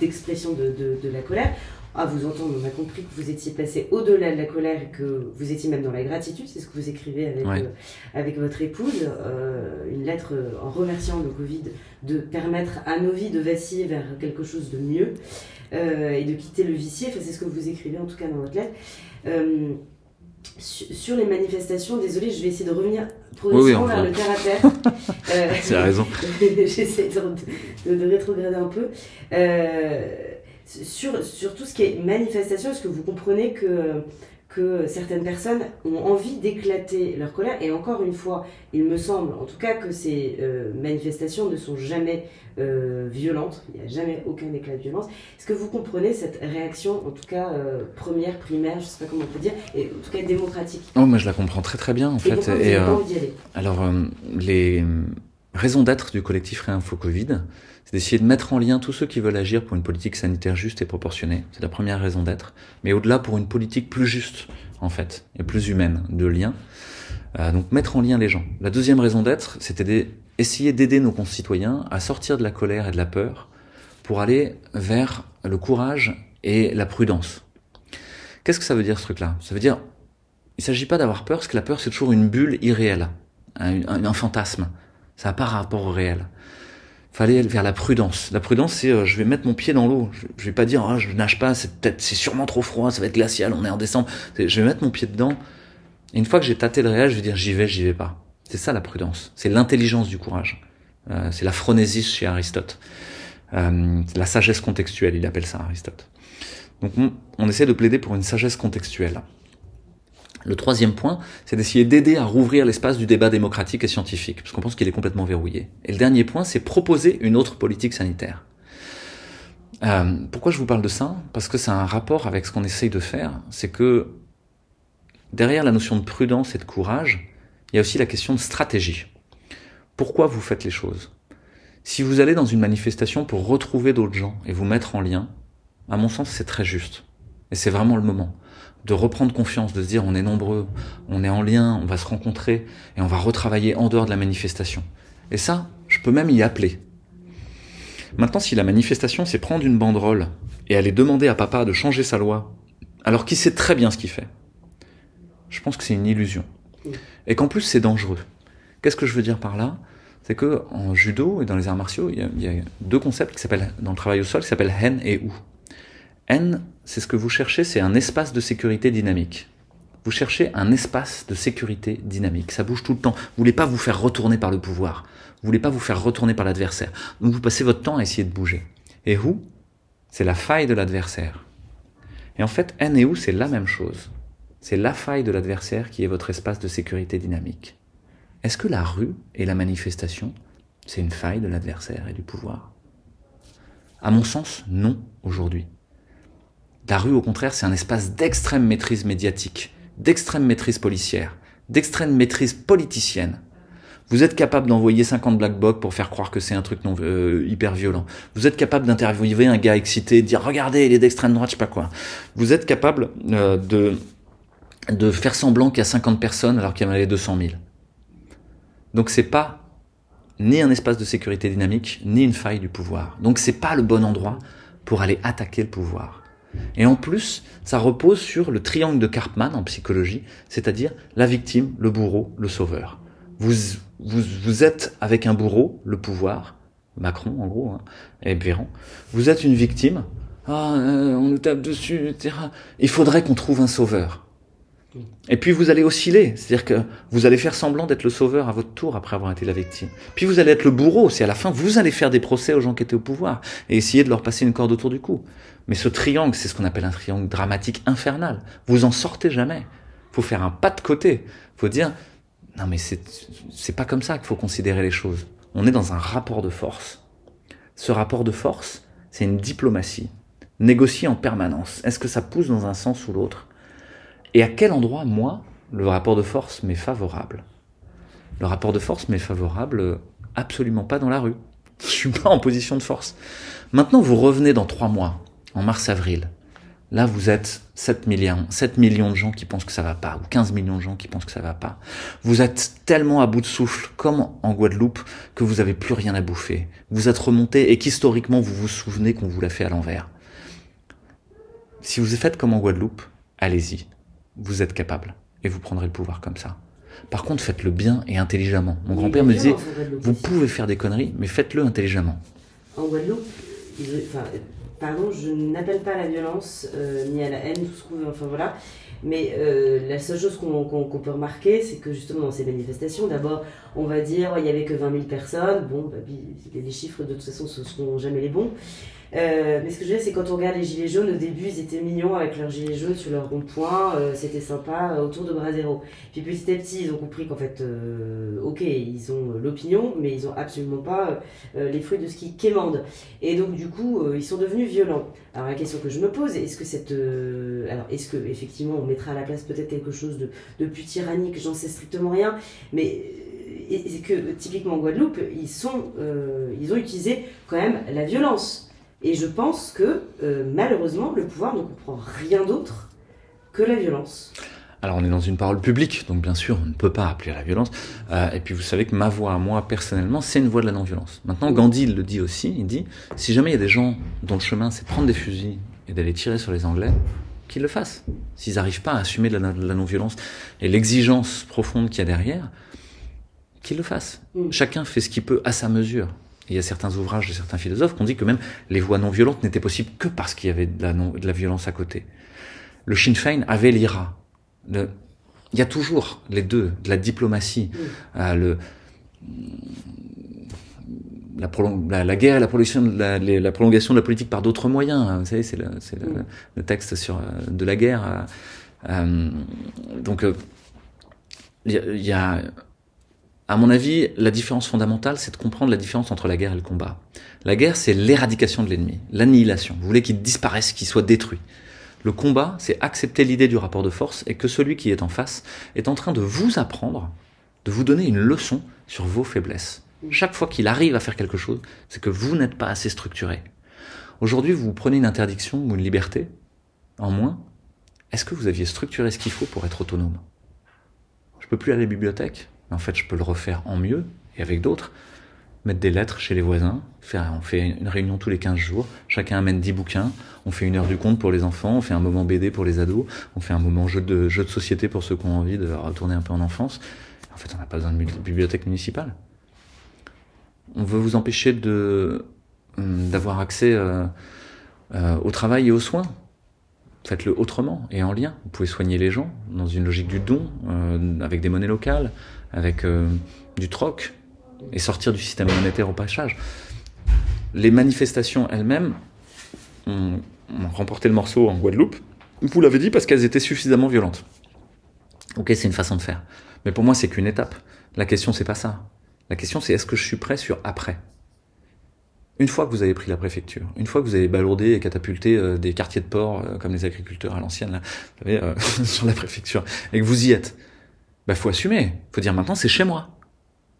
d'expression de, de, la colère. À vous entendre, on a compris que vous étiez passé au-delà de la colère et que vous étiez même dans la gratitude. C'est ce que vous écrivez avec, avec votre épouse. une lettre en remerciant le Covid de permettre à nos vies de vaciller vers quelque chose de mieux. Euh, et de quitter le vicié. Enfin, c'est ce que vous écrivez en tout cas dans votre lettre. Euh, sur les manifestations, désolé, je vais essayer de revenir progressivement vers le terre à terre. Euh, c'est raison. J'essaie de, de, rétrograder un peu. sur, sur tout ce qui est manifestation, est-ce que vous comprenez que que certaines personnes ont envie d'éclater leur colère. Et encore une fois, il me semble en tout cas que ces euh, manifestations ne sont jamais euh, violentes. Il n'y a jamais aucun éclat de violence. Est-ce que vous comprenez cette réaction, en tout cas euh, première, primaire, je ne sais pas comment on peut dire, et en tout cas démocratique? Oh, moi je la comprends très très bien en fait. et, alors, les raisons d'être du collectif Réinfo Covid, c'est d'essayer de mettre en lien tous ceux qui veulent agir pour une politique sanitaire juste et proportionnée. C'est la première raison d'être. Mais au-delà, pour une politique plus juste, en fait, et plus humaine, de lien. Euh, donc mettre en lien les gens. La deuxième raison d'être, c'était d'essayer d'aider nos concitoyens à sortir de la colère et de la peur pour aller vers le courage et la prudence. Qu'est-ce que ça veut dire ce truc-là? Ça veut dire, il ne s'agit pas d'avoir peur, parce que la peur c'est toujours une bulle irréelle, un, un fantasme. Ça n'a pas rapport au réel fallait aller vers la prudence. La prudence, c'est euh, je vais mettre mon pied dans l'eau. Je, je, vais pas dire ah, je nage pas, c'est peut-être c'est sûrement trop froid, ça va être glacial, on est en décembre. Je vais mettre mon pied dedans. Et une fois que j'ai tâté le réel, je vais dire j'y vais, j'y vais pas. C'est ça la prudence. C'est l'intelligence du courage. Euh, c'est la phronésis chez Aristote. Euh, la sagesse contextuelle, il appelle ça Aristote. Donc on, on essaie de plaider pour une sagesse contextuelle. Le troisième point, c'est d'essayer d'aider à rouvrir l'espace du débat démocratique et scientifique, parce qu'on pense qu'il est complètement verrouillé. Et le dernier point, c'est proposer une autre politique sanitaire. Euh, pourquoi je vous parle de ça? Parce que c'est un rapport avec ce qu'on essaye de faire, c'est que derrière la notion de prudence et de courage, il y a aussi la question de stratégie. Pourquoi vous faites les choses? Si vous allez dans une manifestation pour retrouver d'autres gens et vous mettre en lien, à mon sens, c'est très juste. Et c'est vraiment le moment de reprendre confiance, de se dire on est nombreux, on est en lien, on va se rencontrer et on va retravailler en dehors de la manifestation. Et ça, je peux même y appeler. Maintenant, si la manifestation, c'est prendre une banderole et aller demander à papa de changer sa loi, alors qu'il sait très bien ce qu'il fait, je pense que c'est une illusion. Et qu'en plus, c'est dangereux. Qu'est-ce que je veux dire par là? C'est que en judo et dans les arts martiaux, il y a, deux concepts qui s'appellent, dans le travail au sol, qui s'appellent hen et ou. N, c'est ce que vous cherchez, c'est un espace de sécurité dynamique. Vous cherchez un espace de sécurité dynamique. Ça bouge tout le temps. Vous voulez pas vous faire retourner par le pouvoir. Vous voulez pas vous faire retourner par l'adversaire. Donc vous passez votre temps à essayer de bouger. Et où? C'est la faille de l'adversaire. Et en fait, N et où, c'est la même chose. C'est la faille de l'adversaire qui est votre espace de sécurité dynamique. Est-ce que la rue et la manifestation, c'est une faille de l'adversaire et du pouvoir? À mon sens, non aujourd'hui. La rue, au contraire, c'est un espace d'extrême maîtrise médiatique, d'extrême maîtrise policière, d'extrême maîtrise politicienne. Vous êtes capable d'envoyer 50 black box pour faire croire que c'est un truc non, euh, hyper violent. Vous êtes capable d'interviewer un gars excité, dire regardez, il est d'extrême droite, je sais pas quoi. Vous êtes capable euh, de, de faire semblant qu'il y a 50 personnes alors qu'il y en avait 200 000. Donc c'est pas ni un espace de sécurité dynamique, ni une faille du pouvoir. Donc c'est pas le bon endroit pour aller attaquer le pouvoir. Et en plus, ça repose sur le triangle de Karpman en psychologie, c'est-à-dire la victime, le bourreau, le sauveur. Vous, vous, êtes avec un bourreau, le pouvoir, Macron en gros, hein, et Véran. Vous êtes une victime, ah, euh, on nous tape dessus, etc. Il faudrait qu'on trouve un sauveur. Et puis vous allez osciller, c'est-à-dire que vous allez faire semblant d'être le sauveur à votre tour après avoir été la victime. Puis vous allez être le bourreau, c'est à la fin vous allez faire des procès aux gens qui étaient au pouvoir et essayer de leur passer une corde autour du cou. Mais ce triangle, c'est ce qu'on appelle un triangle dramatique infernal. Vous en sortez jamais. Faut faire un pas de côté. Faut dire non mais c'est pas comme ça qu'il faut considérer les choses. On est dans un rapport de force. Ce rapport de force, c'est une diplomatie. Négocier en permanence. Est-ce que ça pousse dans un sens ou l'autre? Et à quel endroit, moi, le rapport de force m'est favorable? Le rapport de force m'est favorable absolument pas dans la rue. Je suis pas en position de force. Maintenant, vous revenez dans trois mois en mars-avril, là vous êtes 7 millions, 7 millions de gens qui pensent que ça va pas, ou 15 millions de gens qui pensent que ça va pas. Vous êtes tellement à bout de souffle, comme en Guadeloupe, que vous avez plus rien à bouffer. Vous êtes remonté et qu'historiquement vous vous souvenez qu'on vous l'a fait à l'envers. Si vous faites comme en Guadeloupe, allez-y. Vous êtes capable. Et vous prendrez le pouvoir comme ça. Par contre, faites-le bien et intelligemment. Mon grand-père me disait, vous pouvez faire des conneries, mais faites-le intelligemment. En Guadeloupe, enfin, pardon, je n'appelle pas à la violence euh, ni à la haine, tout ce qu'on enfin voilà. Mais euh, la seule chose qu'on peut remarquer, c'est que justement dans ces manifestations, d'abord, on va dire il n'y avait que 20 000 personnes. Bon, bah, les chiffres de toute façon ce seront jamais les bons. Euh, mais ce que je veux dire, c'est quand on regarde les gilets jaunes, au début, ils étaient mignons avec leurs gilets jaunes sur leur rond-point, euh, c'était sympa euh, autour de Brasero. Puis petit à petit, ils ont compris qu'en fait, ok, ils ont l'opinion, mais ils ont absolument pas les fruits de ce qui quémande. Et donc, du coup, ils sont devenus violents. Alors, la question que je me pose, est-ce que cette. alors, est-ce que, effectivement, on mettra à la place peut-être quelque chose de, de plus tyrannique J'en sais strictement rien, mais c'est que typiquement en Guadeloupe, ils, sont, ils ont utilisé quand même la violence. Et je pense que euh, malheureusement, le pouvoir ne comprend rien d'autre que la violence. Alors on est dans une parole publique, donc bien sûr on ne peut pas appeler à la violence. Euh, et puis vous savez que ma voix à moi personnellement, c'est une voix de la non-violence. Maintenant Gandhi le dit aussi, il dit, si jamais il y a des gens dont le chemin c'est prendre des fusils et d'aller tirer sur les Anglais, qu'ils le fassent. S'ils n'arrivent pas à assumer de la, non-violence et l'exigence profonde qu'il y a derrière, qu'ils le fassent. Mm. Chacun fait ce qu'il peut à sa mesure il y a certains ouvrages de certains philosophes qui ont dit que même les voies non violentes n'étaient possibles que parce qu'il y avait de la, de la violence à côté. Le Sinn Féin avait l'IRA. il y a toujours les deux, de la diplomatie, euh, le, la, la, guerre et la, la, la, prolongation de la politique par d'autres moyens. Vous savez, c'est le, le, texte sur, euh, de la guerre. Euh, donc, il y a à mon avis, la différence fondamentale, c'est de comprendre la différence entre la guerre et le combat. La guerre, c'est l'éradication de l'ennemi, l'annihilation. Vous voulez qu'il disparaisse, qu'il soit détruit. Le combat, c'est accepter l'idée du rapport de force et que celui qui est en face est en train de vous apprendre, de vous donner une leçon sur vos faiblesses. Chaque fois qu'il arrive à faire quelque chose, c'est que vous n'êtes pas assez structuré. Aujourd'hui, vous prenez une interdiction ou une liberté en moins. Est-ce que vous aviez structuré ce qu'il faut pour être autonome? Je peux plus aller à la bibliothèque en fait, je peux le refaire en mieux et avec d'autres. Mettre des lettres chez les voisins, faire, on fait une réunion tous les 15 jours, chacun amène 10 bouquins, on fait une heure du compte pour les enfants, on fait un moment BD pour les ados, on fait un moment jeu de, jeu de société pour ceux qui ont envie de retourner un peu en enfance. En fait, on n'a pas besoin de bibliothèque municipale. On veut vous empêcher de hum, d'avoir accès euh, au travail et aux soins. Faites-le autrement et en lien. Vous pouvez soigner les gens dans une logique du don, avec des monnaies locales, avec du troc, et sortir du système monétaire au passage. Les manifestations elles-mêmes ont, remporté le morceau en Guadeloupe. Vous l'avez dit parce qu'elles étaient suffisamment violentes. Ok, c'est une façon de faire. Mais pour moi, c'est qu'une étape. La question, c'est pas ça. La question, c'est est-ce que je suis prêt sur après? Une fois que vous avez pris la préfecture, une fois que vous avez balourdé et catapulté euh, des quartiers de port euh, comme les agriculteurs à l'ancienne, là, vous savez, euh, sur la préfecture, et que vous y êtes, bah faut assumer. Faut dire maintenant, c'est chez moi.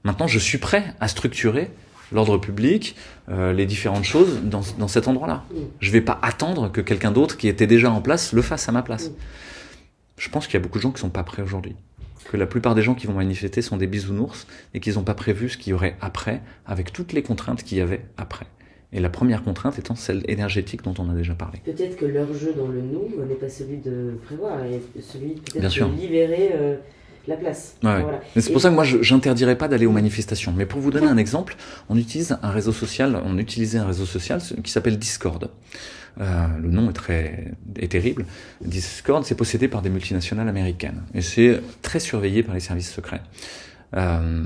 Maintenant, je suis prêt à structurer l'ordre public, euh, les différentes choses dans, dans cet endroit-là. Mm. Je ne vais pas attendre que quelqu'un d'autre qui était déjà en place le fasse à ma place. Mm. Je pense qu'il y a beaucoup de gens qui sont pas prêts aujourd'hui. Que la plupart des gens qui vont manifester sont des bisounours et qu'ils n'ont pas prévu ce qu'il y aurait après, avec toutes les contraintes qu'il y avait après. Et la première contrainte étant celle énergétique dont on a déjà parlé. Peut-être que leur jeu dans le nous n'est pas celui de prévoir, et celui peut-être de libérer euh, la place. C'est pour ça que moi, je n'interdirais pas d'aller aux manifestations. Mais pour vous donner un exemple, on utilise un réseau social, on utilisait un réseau social qui s'appelle Discord. Euh, le nom est très est terrible. Discord, c'est possédé par des multinationales américaines et c'est très surveillé par les services secrets. Euh,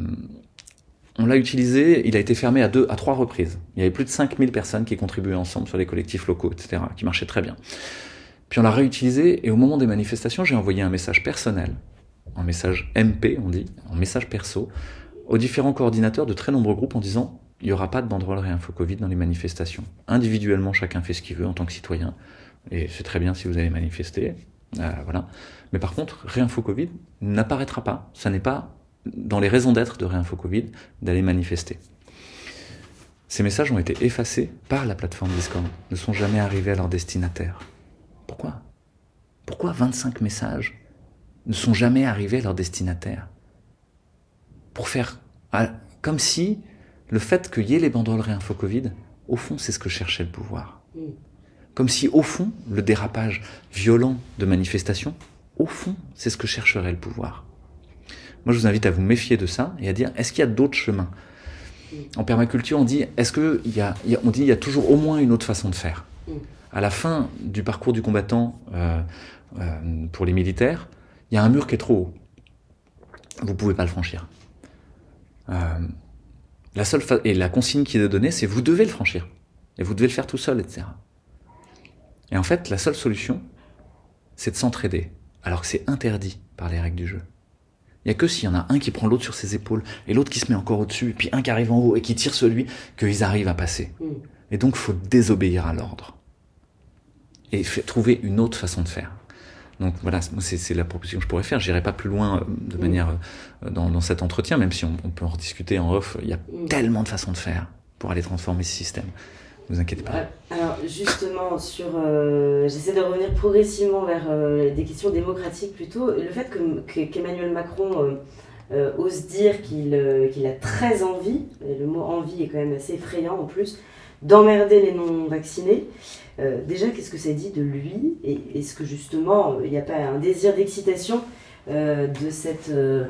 on l'a utilisé, il a été fermé à deux, à trois reprises. Il y avait plus de 5000 personnes qui contribuaient ensemble sur les collectifs locaux, etc., qui marchaient très bien. Puis on l'a réutilisé et au moment des manifestations, j'ai envoyé un message personnel en message MP, on dit, en message perso, aux différents coordinateurs de très nombreux groupes en disant il n'y aura pas de banderole Réinfo Covid dans les manifestations. Individuellement, chacun fait ce qu'il veut en tant que citoyen, et c'est très bien si vous allez manifester, euh, voilà. Mais par contre, Réinfo Covid n'apparaîtra pas. Ça n'est pas dans les raisons d'être de Réinfo Covid d'aller manifester. Ces messages ont été effacés par la plateforme Discord, ne sont jamais arrivés à leur destinataire. Pourquoi? Pourquoi 25 messages ne sont jamais arrivés à leur destinataire. Pour faire comme si le fait qu'il y ait les banderoles réinfo Covid, au fond, c'est ce que cherchait le pouvoir. Mm. Comme si, au fond, le dérapage violent de manifestations, au fond, c'est ce que chercherait le pouvoir. Moi, je vous invite à vous méfier de ça et à dire est-ce qu'il y a d'autres chemins? Mm. En permaculture, on dit est-ce que y a, on dit il y a toujours au moins une autre façon de faire. Mm. À la fin du parcours du combattant euh, euh, pour les militaires, il y a un mur qui est trop haut. Vous ne pouvez pas le franchir. Euh, la seule et la consigne qui est donnée, c'est vous devez le franchir. Et vous devez le faire tout seul, etc. Et en fait, la seule solution, c'est de s'entraider, alors que c'est interdit par les règles du jeu. Il n'y a que s'il y en a un qui prend l'autre sur ses épaules, et l'autre qui se met encore au-dessus, et puis un qui arrive en haut et qui tire celui, qu'ils arrivent à passer. Mm. Et donc, faut désobéir à l'ordre. Et trouver une autre façon de faire. Donc voilà, c'est la proposition que je pourrais faire. J'irai pas plus loin euh, de manière euh, dans, cet entretien, même si on, peut en rediscuter en off. Il y a tellement de façons de faire pour aller transformer ce système. Ne vous inquiétez pas. Euh, alors justement, sur, j'essaie de revenir progressivement vers des questions démocratiques plutôt. Le fait qu'Emmanuel Macron ose dire qu'il a très envie, et le mot envie est quand même assez effrayant en plus, d'emmerder les non-vaccinés. Euh, déjà, qu'est-ce que ça dit de lui Et est-ce que justement, il n'y a pas un désir d'excitation euh, de, cette, euh,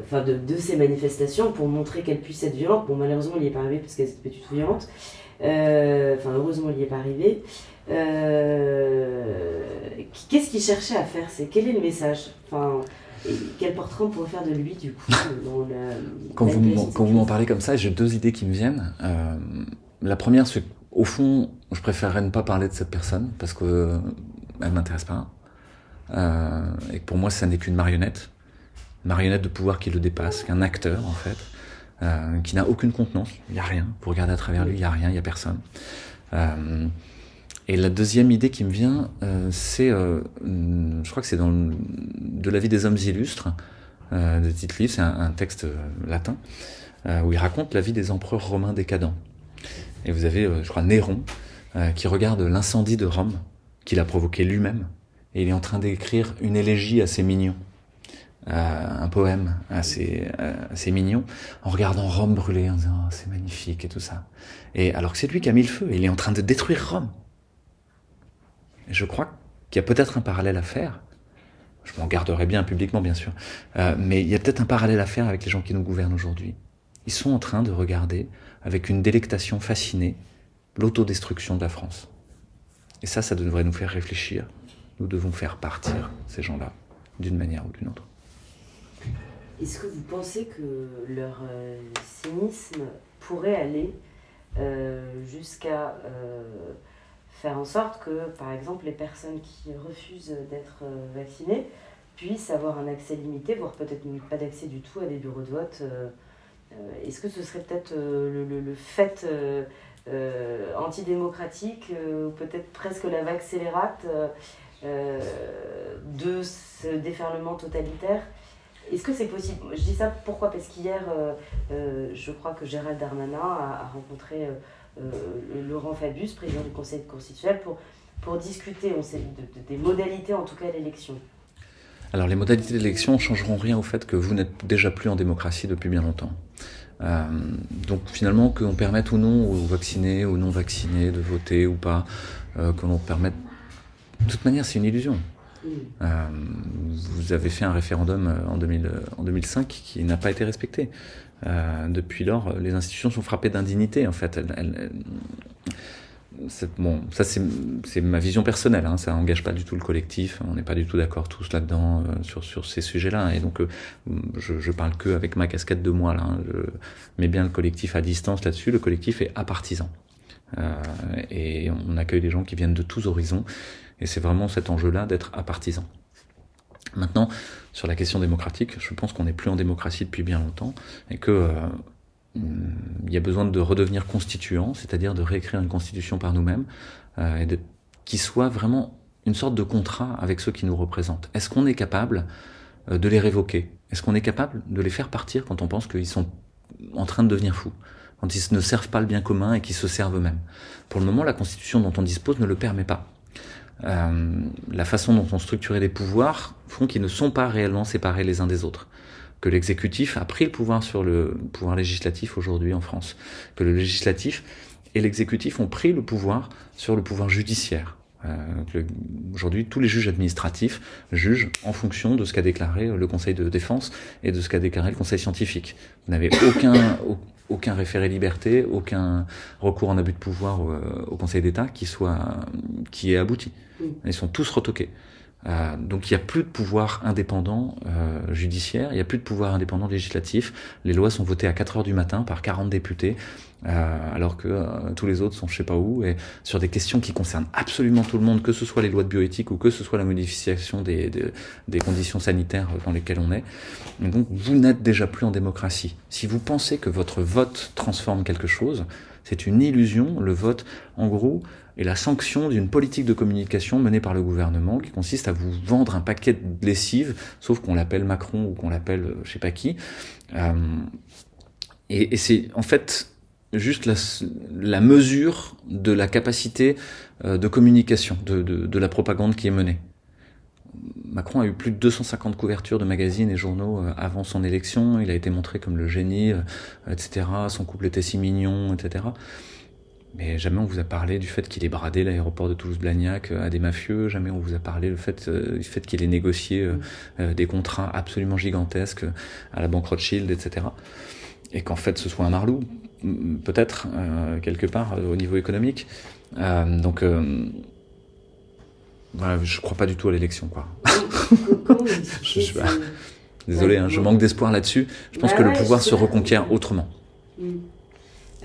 enfin de, de, ces manifestations pour montrer qu'elles puissent être violentes Bon, malheureusement, il n'y est pas arrivé parce qu'elles étaient pas du tout violentes. Enfin, heureusement, il n'y est pas arrivé. Qu'est-ce qu'il cherchait à faire? C'est Quel est le message? Enfin, quel portrait on pourrait faire de lui, du coup dans Quand vous, quand vous m'en parlez comme ça, j'ai deux idées qui me viennent. la première, c'est au fond, je préférerais ne pas parler de cette personne parce que euh, elle m'intéresse pas. Euh, et que pour moi, ça n'est qu'une marionnette, une marionnette de pouvoir qui le dépasse, qu'un acteur en fait, euh, qui n'a aucune contenance. Il n'y a rien. Pour regarder à travers lui, il n'y a rien, il n'y a personne. Euh, et la deuxième idée qui me vient, c'est, je crois que c'est dans De la vie des hommes illustres de Tite c'est un, texte latin, où il raconte la vie des empereurs romains décadents. Et vous avez, je crois, Néron, euh, qui regarde l'incendie de Rome, qu'il a provoqué lui-même, et il est en train d'écrire une élégie assez mignon, euh, un poème assez, euh, assez mignon, en regardant Rome brûler, en disant oh, c'est magnifique et tout ça. Et alors que c'est lui qui a mis le feu, il est en train de détruire Rome. Et je crois qu'il y a peut-être un parallèle à faire. Je m'en garderai bien publiquement, bien sûr. Euh, mais il y a peut-être un parallèle à faire avec les gens qui nous gouvernent aujourd'hui. Ils sont en train de regarder avec une délectation fascinée l'autodestruction de la France. Et ça, ça devrait nous faire réfléchir. Nous devons faire partir ces gens-là d'une manière ou d'une autre. Est-ce que vous pensez que leur euh, cynisme pourrait aller euh, jusqu'à euh, faire en sorte que, par exemple, les personnes qui refusent d'être vaccinées puissent avoir un accès limité, voire peut-être pas d'accès du tout à des bureaux de vote Est-ce que ce serait peut-être le, le, fait antidémocratique, ou peut-être presque la vaccélérate de ce déferlement totalitaire? Est-ce que c'est possible? Je dis ça pourquoi? Parce qu'hier, euh, euh, je crois que Gérald Darmanin a, rencontré euh, Laurent Fabius, président du Conseil constitutionnel, pour, pour discuter des modalités, en tout cas, de l'élection. Alors, les modalités d'élection ne changeront rien au fait que vous n'êtes déjà plus en démocratie depuis bien longtemps. Donc finalement, qu'on permette ou non aux vaccinés ou non vaccinés de voter ou pas, que l'on permette... De toute manière, c'est une illusion. Euh, vous avez fait un référendum euh, en, 2000, euh, en 2005 qui n'a pas été respecté. depuis lors, les institutions sont frappées d'indignité, en fait. Bon, ça c'est ma vision personnelle, hein, ça n'engage pas du tout le collectif, on n'est pas du tout d'accord tous là-dedans sur, sur ces sujets-là, et donc je, je parle que avec ma casquette de moi, là, hein. je mets bien le collectif à distance là-dessus, le collectif est apartisan. Euh, et on accueille des gens qui viennent de tous horizons et c'est vraiment cet enjeu-là d'être apartisan. Maintenant, sur la question démocratique, je pense qu'on n'est plus en démocratie depuis bien longtemps et que euh, il y a besoin de redevenir constituant, c'est-à-dire de réécrire une constitution par nous-mêmes euh, et de, qui soit vraiment une sorte de contrat avec ceux qui nous représentent. Est-ce qu'on est capable euh, de les révoquer? Est-ce qu'on est capable de les faire partir quand on pense qu'ils sont en train de devenir fous quand ils ne servent pas le bien commun et qu'ils se servent eux-mêmes? Pour le moment, la constitution dont on dispose ne le permet pas. Euh, la façon dont on structurait les pouvoirs font qu'ils ne sont pas réellement séparés les uns des autres. Que l'exécutif a pris le pouvoir sur le pouvoir législatif aujourd'hui en France. Que le législatif et l'exécutif ont pris le pouvoir sur le pouvoir judiciaire. Euh, aujourd'hui, tous les juges administratifs jugent en fonction de ce qu'a déclaré le Conseil de défense et de ce qu'a déclaré le Conseil scientifique. Vous n'avez aucun, aucun référé liberté, aucun recours en abus de pouvoir au, euh, au Conseil d'État qui soit qui est abouti. Ils sont tous retoqués. Euh, donc il n'y a plus de pouvoir indépendant euh, judiciaire, il n'y a plus de pouvoir indépendant législatif. Les lois sont votées à 4 heures du matin par 40 députés, euh, alors que euh, tous les autres sont je sais pas où, et sur des questions qui concernent absolument tout le monde, que ce soit les lois de bioéthique ou que ce soit la modification des, des, des conditions sanitaires dans lesquelles on est. donc vous n'êtes déjà plus en démocratie. Si vous pensez que votre vote transforme quelque chose, c'est une illusion. Le vote, en gros, est la sanction d'une politique de communication menée par le gouvernement qui consiste à vous vendre un paquet de lessive, sauf qu'on l'appelle Macron ou qu'on l'appelle euh, je sais pas qui. Euh, et, c'est en fait juste la, mesure de la capacité euh, de communication, de, la propagande qui est menée. Macron a eu plus de 250 couvertures de magazines et journaux euh, avant son élection. Il a été montré comme le génie, euh, etc. Son couple était si mignon, etc. Mais jamais on vous a parlé du fait qu'il ait bradé l'aéroport de Toulouse-Blagnac à des mafieux. Jamais on vous a parlé du fait, du fait qu'il ait négocié des contrats absolument gigantesques à la banque Rothschild, etc. Et qu'en fait ce soit un marlou peut-être euh, quelque part euh, au niveau économique. Euh, donc voilà, je crois pas du tout à l'élection quoi. je, Désolé, hein, je manque d'espoir là-dessus. Je pense bah que le pouvoir se reconquiert autrement. Mm.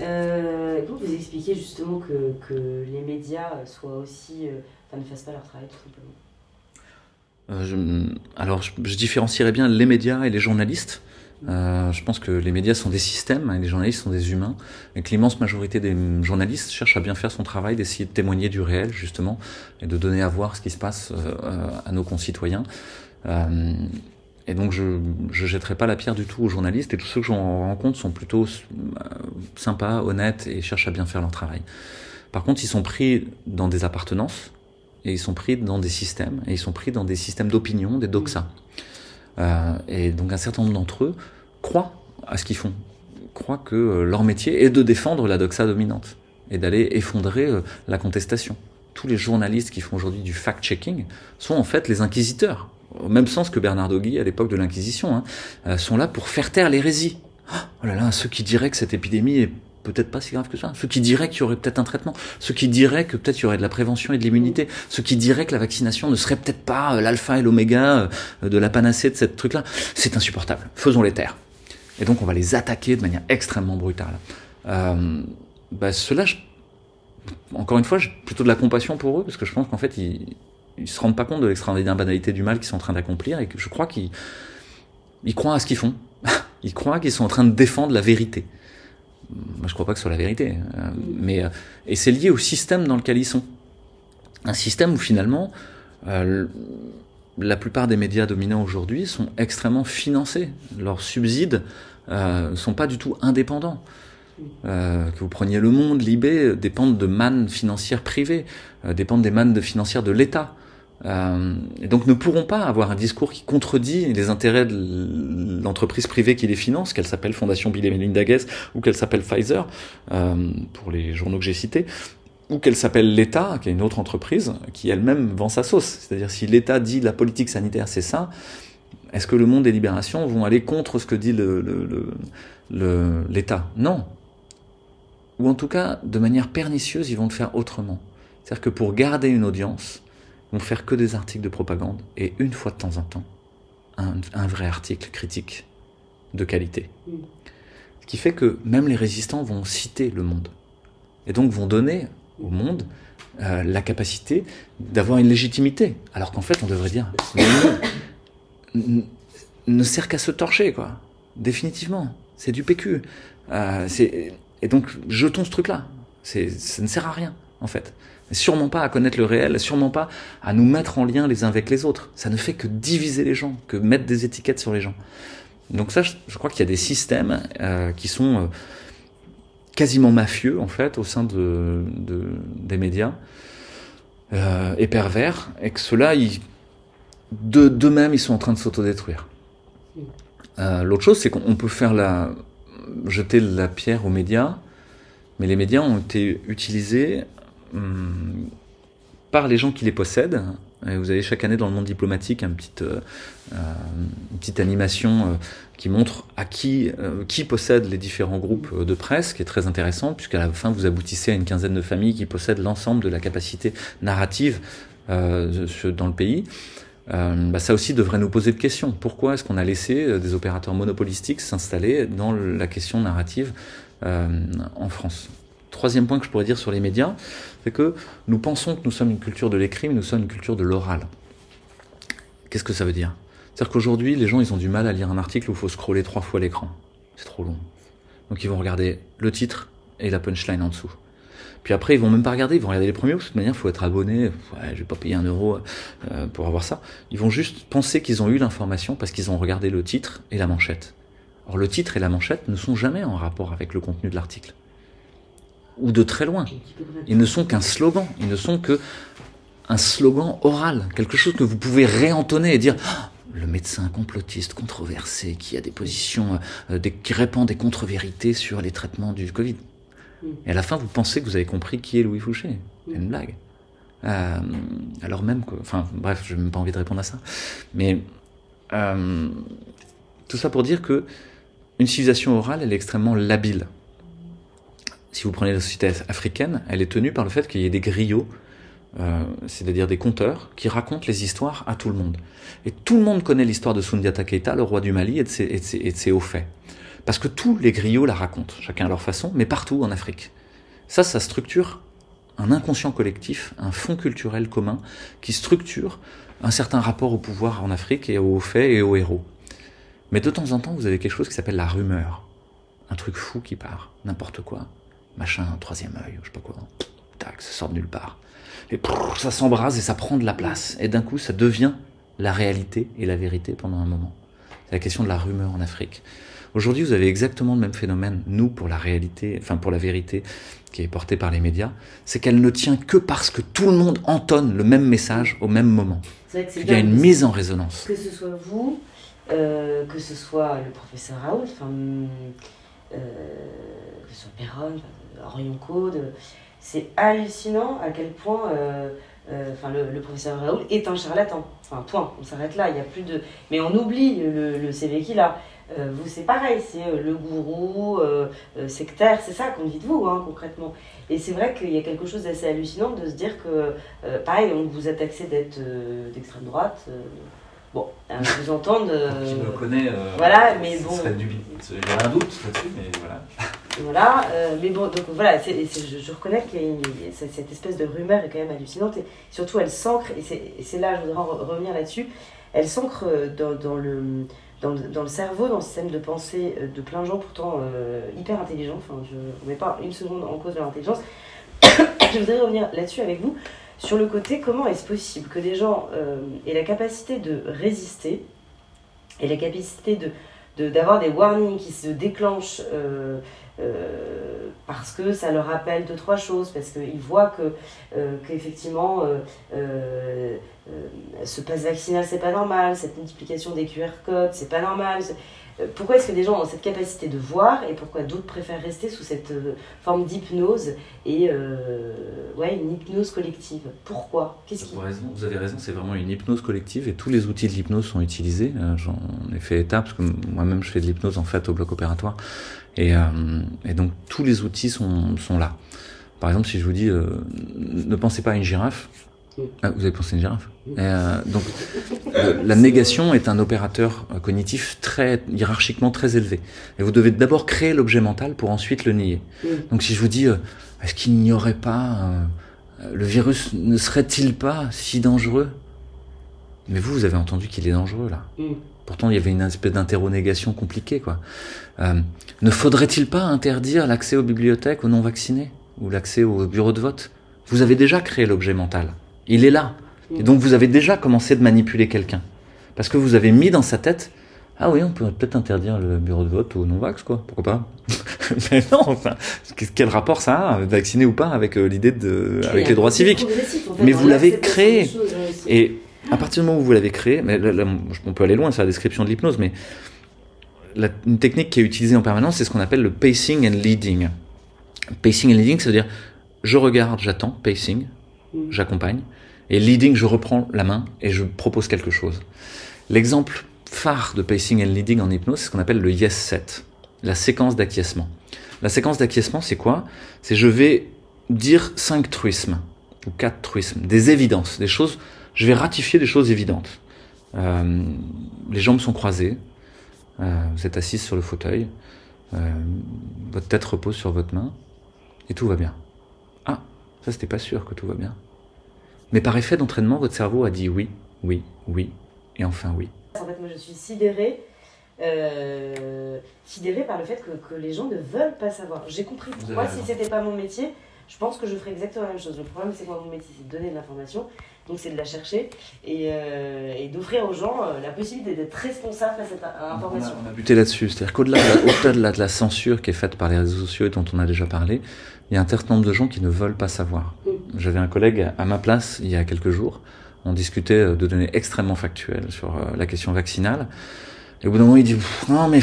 Euh, vous expliquez justement que, que, les médias soient aussi, enfin, ne fassent pas leur travail tout simplement? Je, Alors, je, je, différencierais bien les médias et les journalistes. Euh, je pense que les médias sont des systèmes et les journalistes sont des humains et que l'immense majorité des journalistes cherchent à bien faire son travail, d'essayer de témoigner du réel justement et de donner à voir ce qui se passe euh, à nos concitoyens. Euh, et donc je je jetterai pas la pierre du tout aux journalistes et tous ceux que j'en rencontre sont plutôt euh, sympas, honnêtes et cherchent à bien faire leur travail. Par contre, ils sont pris dans des appartenances et ils sont pris dans des systèmes et ils sont pris dans des systèmes d'opinion, des doxas. Euh, et donc un certain nombre d'entre eux croient à ce qu'ils font, croient que euh, leur métier est de défendre la doxa dominante et d'aller effondrer euh, la contestation. Tous les journalistes qui font aujourd'hui du fact-checking sont en fait les inquisiteurs, au même sens que Bernardo Guy à l'époque de l'Inquisition, hein, sont là pour faire taire l'hérésie. Oh là là, ceux qui diraient que cette épidémie est peut-être pas si grave que ça. Ceux qui diraient qu'il y aurait peut-être un traitement, ceux qui diraient que peut-être il y aurait de la prévention et de l'immunité, ceux qui diraient que la vaccination ne serait peut-être pas euh, l'alpha et l'oméga euh, de la panacée de cette truc-là, c'est insupportable. Faisons-les taire. Et donc on va les attaquer de manière extrêmement brutale. Euh, bah, ceux-là, encore une fois, j'ai plutôt de la compassion pour eux, parce que je pense qu'en fait, ils, ils se rendent pas compte de l'extraordinaire banalité du mal qu'ils sont en train d'accomplir, et que je crois qu'ils ils croient à ce qu'ils font. ils croient qu'ils sont en train de défendre la vérité. Moi, je crois pas que ce soit la vérité. Euh, mais, euh, et c'est lié au système dans lequel ils sont. Un système où finalement, euh, la plupart des médias dominants aujourd'hui sont extrêmement financés. Leurs subsides ne sont pas du tout indépendants. que vous preniez Le Monde, Libé, dépendent de mannes financières privées, dépendent des mannes financières de l'État. Euh, et donc ne pourront pas avoir un discours qui contredit les intérêts de l'entreprise privée qui les finance, qu'elle s'appelle Fondation Bill et Melinda Gates ou qu'elle s'appelle Pfizer, euh, pour les journaux que j'ai cités, ou qu'elle s'appelle l'État, qui est une autre entreprise, qui elle-même vend sa sauce. C'est-à-dire si l'État dit la politique sanitaire c'est ça, est-ce que le monde des libérations vont aller contre ce que dit l'État? Non. Ou en tout cas, de manière pernicieuse, ils vont le faire autrement. C'est-à-dire que pour garder une audience, vont faire que des articles de propagande et une fois de temps en temps, un, vrai article critique de qualité. Ce qui fait que même les résistants vont citer le monde et donc vont donner au monde euh, la capacité d'avoir une légitimité. Alors qu'en fait, on devrait dire le monde ne sert qu'à se torcher, quoi. Définitivement. C'est du PQ. Euh, et donc, jetons ce truc-là. Ça ne sert à rien, en fait sûrement pas à connaître le réel, sûrement pas à nous mettre en lien les uns avec les autres. Ça ne fait que diviser les gens, que mettre des étiquettes sur les gens. Donc ça, je, crois qu'il y a des systèmes euh, qui sont euh, quasiment mafieux en fait au sein de, des médias euh, et pervers, et que ceux-là, d'eux-mêmes, ils sont en train de s'autodétruire. L'autre chose, c'est qu'on peut faire la jeter la pierre aux médias, mais les médias ont été utilisés par les gens qui les possèdent. vous avez chaque année dans le monde diplomatique euh, euh, une petite animation euh, qui montre à qui, qui possède les différents groupes de presse, qui est très intéressant, puisqu'à la fin vous aboutissez à une quinzaine de familles qui possèdent l'ensemble de la capacité narrative dans le pays. Bah, ça aussi devrait nous poser de questions. Pourquoi est-ce qu'on a laissé des opérateurs monopolistiques s'installer dans la question narrative en France? Troisième point que je pourrais dire sur les médias, c'est que nous pensons que nous sommes une culture de l'écrit, mais nous sommes une culture de l'oral. Qu'est-ce que ça veut dire? C'est-à-dire qu'aujourd'hui, les gens, ils ont du mal à lire un article où il faut scroller trois fois l'écran. C'est trop long. Donc ils vont regarder le titre et la punchline en dessous. Puis après, ils vont même pas regarder, ils vont regarder les premiers, de toute manière, il faut être abonné, ouais, je vais pas payer un euro euh, pour avoir ça. Ils vont juste penser qu'ils ont eu l'information parce qu'ils ont regardé le titre et la manchette. Or, le titre et la manchette ne sont jamais en rapport avec le contenu de l'article ou de très loin. Ils ne sont qu'un slogan, ils ne sont que un slogan oral, quelque chose que vous pouvez réentonner et dire ah, le médecin complotiste controversé qui a des positions, euh, qui répand des contre-vérités sur les traitements du Covid. Mm. Et à la fin, vous pensez que vous avez compris qui est Louis Fouché. C'est une blague. Euh, alors même que, enfin, bref, je n'ai même pas envie de répondre à ça. Mais euh, tout ça pour dire que une civilisation orale, elle est extrêmement labile si vous prenez la société africaine, elle est tenue par le fait qu'il y ait des griots, euh, c'est-à-dire des conteurs, qui racontent les histoires à tout le monde. Et tout le monde connaît l'histoire de Sundiata Keita, le roi du Mali, et de ses, et de ses, hauts faits. Parce que tous les griots la racontent, chacun à leur façon, mais partout en Afrique. Ça, ça structure un inconscient collectif, un fond culturel commun, qui structure un certain rapport au pouvoir en Afrique et aux faits et aux héros. Mais de temps en temps, vous avez quelque chose qui s'appelle la rumeur. Un truc fou qui part, n'importe quoi machin, troisième œil, je sais pas quoi. Tac, ça sort de nulle part. Et ça s'embrase et ça prend de la place. Et d'un coup, ça devient la réalité et la vérité pendant un moment. C'est la question de la rumeur en Afrique. Aujourd'hui, vous avez exactement le même phénomène, nous, pour la réalité, enfin pour la vérité qui est portée par les médias, c'est qu'elle ne tient que parce que tout le monde entonne le même message au même moment. Il y a une mise en résonance. Que ce soit vous, euh, que ce soit le professeur Raoul, enfin, euh, que ce soit Perron, Orion Code. C'est hallucinant à quel point euh, enfin le, professeur Raoul est un charlatan. Enfin, point, on s'arrête là, il y a plus de... Mais on oublie le, le CV qu'il a. vous, c'est pareil, c'est le gourou sectaire, c'est ça qu'on dit de vous, hein, concrètement. Et c'est vrai qu'il y a quelque chose d'assez hallucinant de se dire que, pareil, on vous a taxé d'être d'extrême droite. Bon, à vous entendre. Qui me connaît. voilà, mais bon. J'ai un doute là-dessus, mais voilà. Voilà, euh, mais bon, donc voilà, je, reconnais a cette espèce de rumeur est quand même hallucinante et surtout elle s'ancre, et c'est là, je voudrais revenir là-dessus, elle s'ancre euh, dans, le, dans, le, dans, le, cerveau, dans le système de pensée euh, de plein de gens pourtant hyper intelligents, enfin je ne mets pas une seconde en cause de leur intelligence. je voudrais revenir là-dessus avec vous, sur le côté comment est-ce possible que des gens aient la capacité de résister et la capacité de d'avoir des warnings qui se déclenchent euh, parce que ça leur rappelle deux, trois choses, parce qu'ils voient que, euh, qu'effectivement, euh, ce passe vaccinal, c'est pas normal, cette multiplication des QR codes, c'est pas normal. Pourquoi est-ce que des gens ont cette capacité de voir et pourquoi d'autres préfèrent rester sous cette forme d'hypnose et ouais, une hypnose collective? Pourquoi? Qu'est-ce qui... Vous avez raison, c'est vraiment une hypnose collective et tous les outils de l'hypnose sont utilisés. J'en ai fait état parce que moi-même je fais de l'hypnose en fait au bloc opératoire. Et, euh, et, donc tous les outils sont, sont, là. Par exemple, si je vous dis euh, ne pensez pas à une girafe, ah, vous avez pensé à une girafe euh, Donc la négation est un opérateur cognitif très hiérarchiquement très élevé. Et vous devez d'abord créer l'objet mental pour ensuite le nier. Donc si je vous dis est-ce qu'il n'y aurait pas le virus ne serait-il pas si dangereux? Mais vous, vous avez entendu qu'il est dangereux là. Pourtant, il y avait une espèce d'interrogation compliquée, quoi. Euh, ne faudrait-il pas interdire l'accès aux bibliothèques aux non-vaccinés ou l'accès au bureau de vote? Vous avez déjà créé l'objet mental. Il est là. Et donc, vous avez déjà commencé de manipuler quelqu'un. Parce que vous avez mis dans sa tête ah oui, on peut peut-être interdire le bureau de vote aux non-vax, quoi. Pourquoi pas? Mais non, enfin, quel rapport ça a, vacciné ou pas, avec euh, l'idée de, avec les droits civiques? Mais vous l'avez créé. Et à partir du moment où vous l'avez créé, mais on peut aller loin, c'est la description de l'hypnose, mais une technique qui est utilisée en permanence, c'est ce qu'on appelle le pacing and leading. Pacing and leading, ça veut dire je regarde, j'attends, pacing, mm. j'accompagne, et leading, je reprends la main et je propose quelque chose. L'exemple phare de pacing and leading en hypnose, c'est ce qu'on appelle le yes set, la séquence d'acquiescement. La séquence d'acquiescement, c'est quoi? C'est je vais dire cinq truismes ou quatre truismes, des évidences, des choses je vais ratifier des choses évidentes. Euh, les jambes sont croisées, euh, vous êtes assise sur le fauteuil, euh, votre tête repose sur votre main, et tout va bien. Ah, ça c'était pas sûr que tout va bien. Mais par effet d'entraînement, votre cerveau a dit oui, oui, oui, et enfin oui. En fait, moi je suis sidérée. sidérée par le fait que, que, les gens ne veulent pas savoir. J'ai compris. Moi, si c'était pas mon métier, je pense que je ferais exactement la même chose. Le problème, c'est que mon métier, c'est de donner de l'information. Donc, c'est de la chercher et, euh, et d'offrir aux gens euh, la possibilité d'être responsable face à cette information. On a, buté là-dessus. C'est-à-dire qu'au-delà de, la, de, la censure qui est faite par les réseaux sociaux et dont on a déjà parlé, il y a un certain nombre de gens qui ne veulent pas savoir. Mm. J'avais un collègue à ma place il y a quelques jours. On discutait euh, de données extrêmement factuelles sur la question vaccinale. Et au bout d'un moment, il dit Non, mais.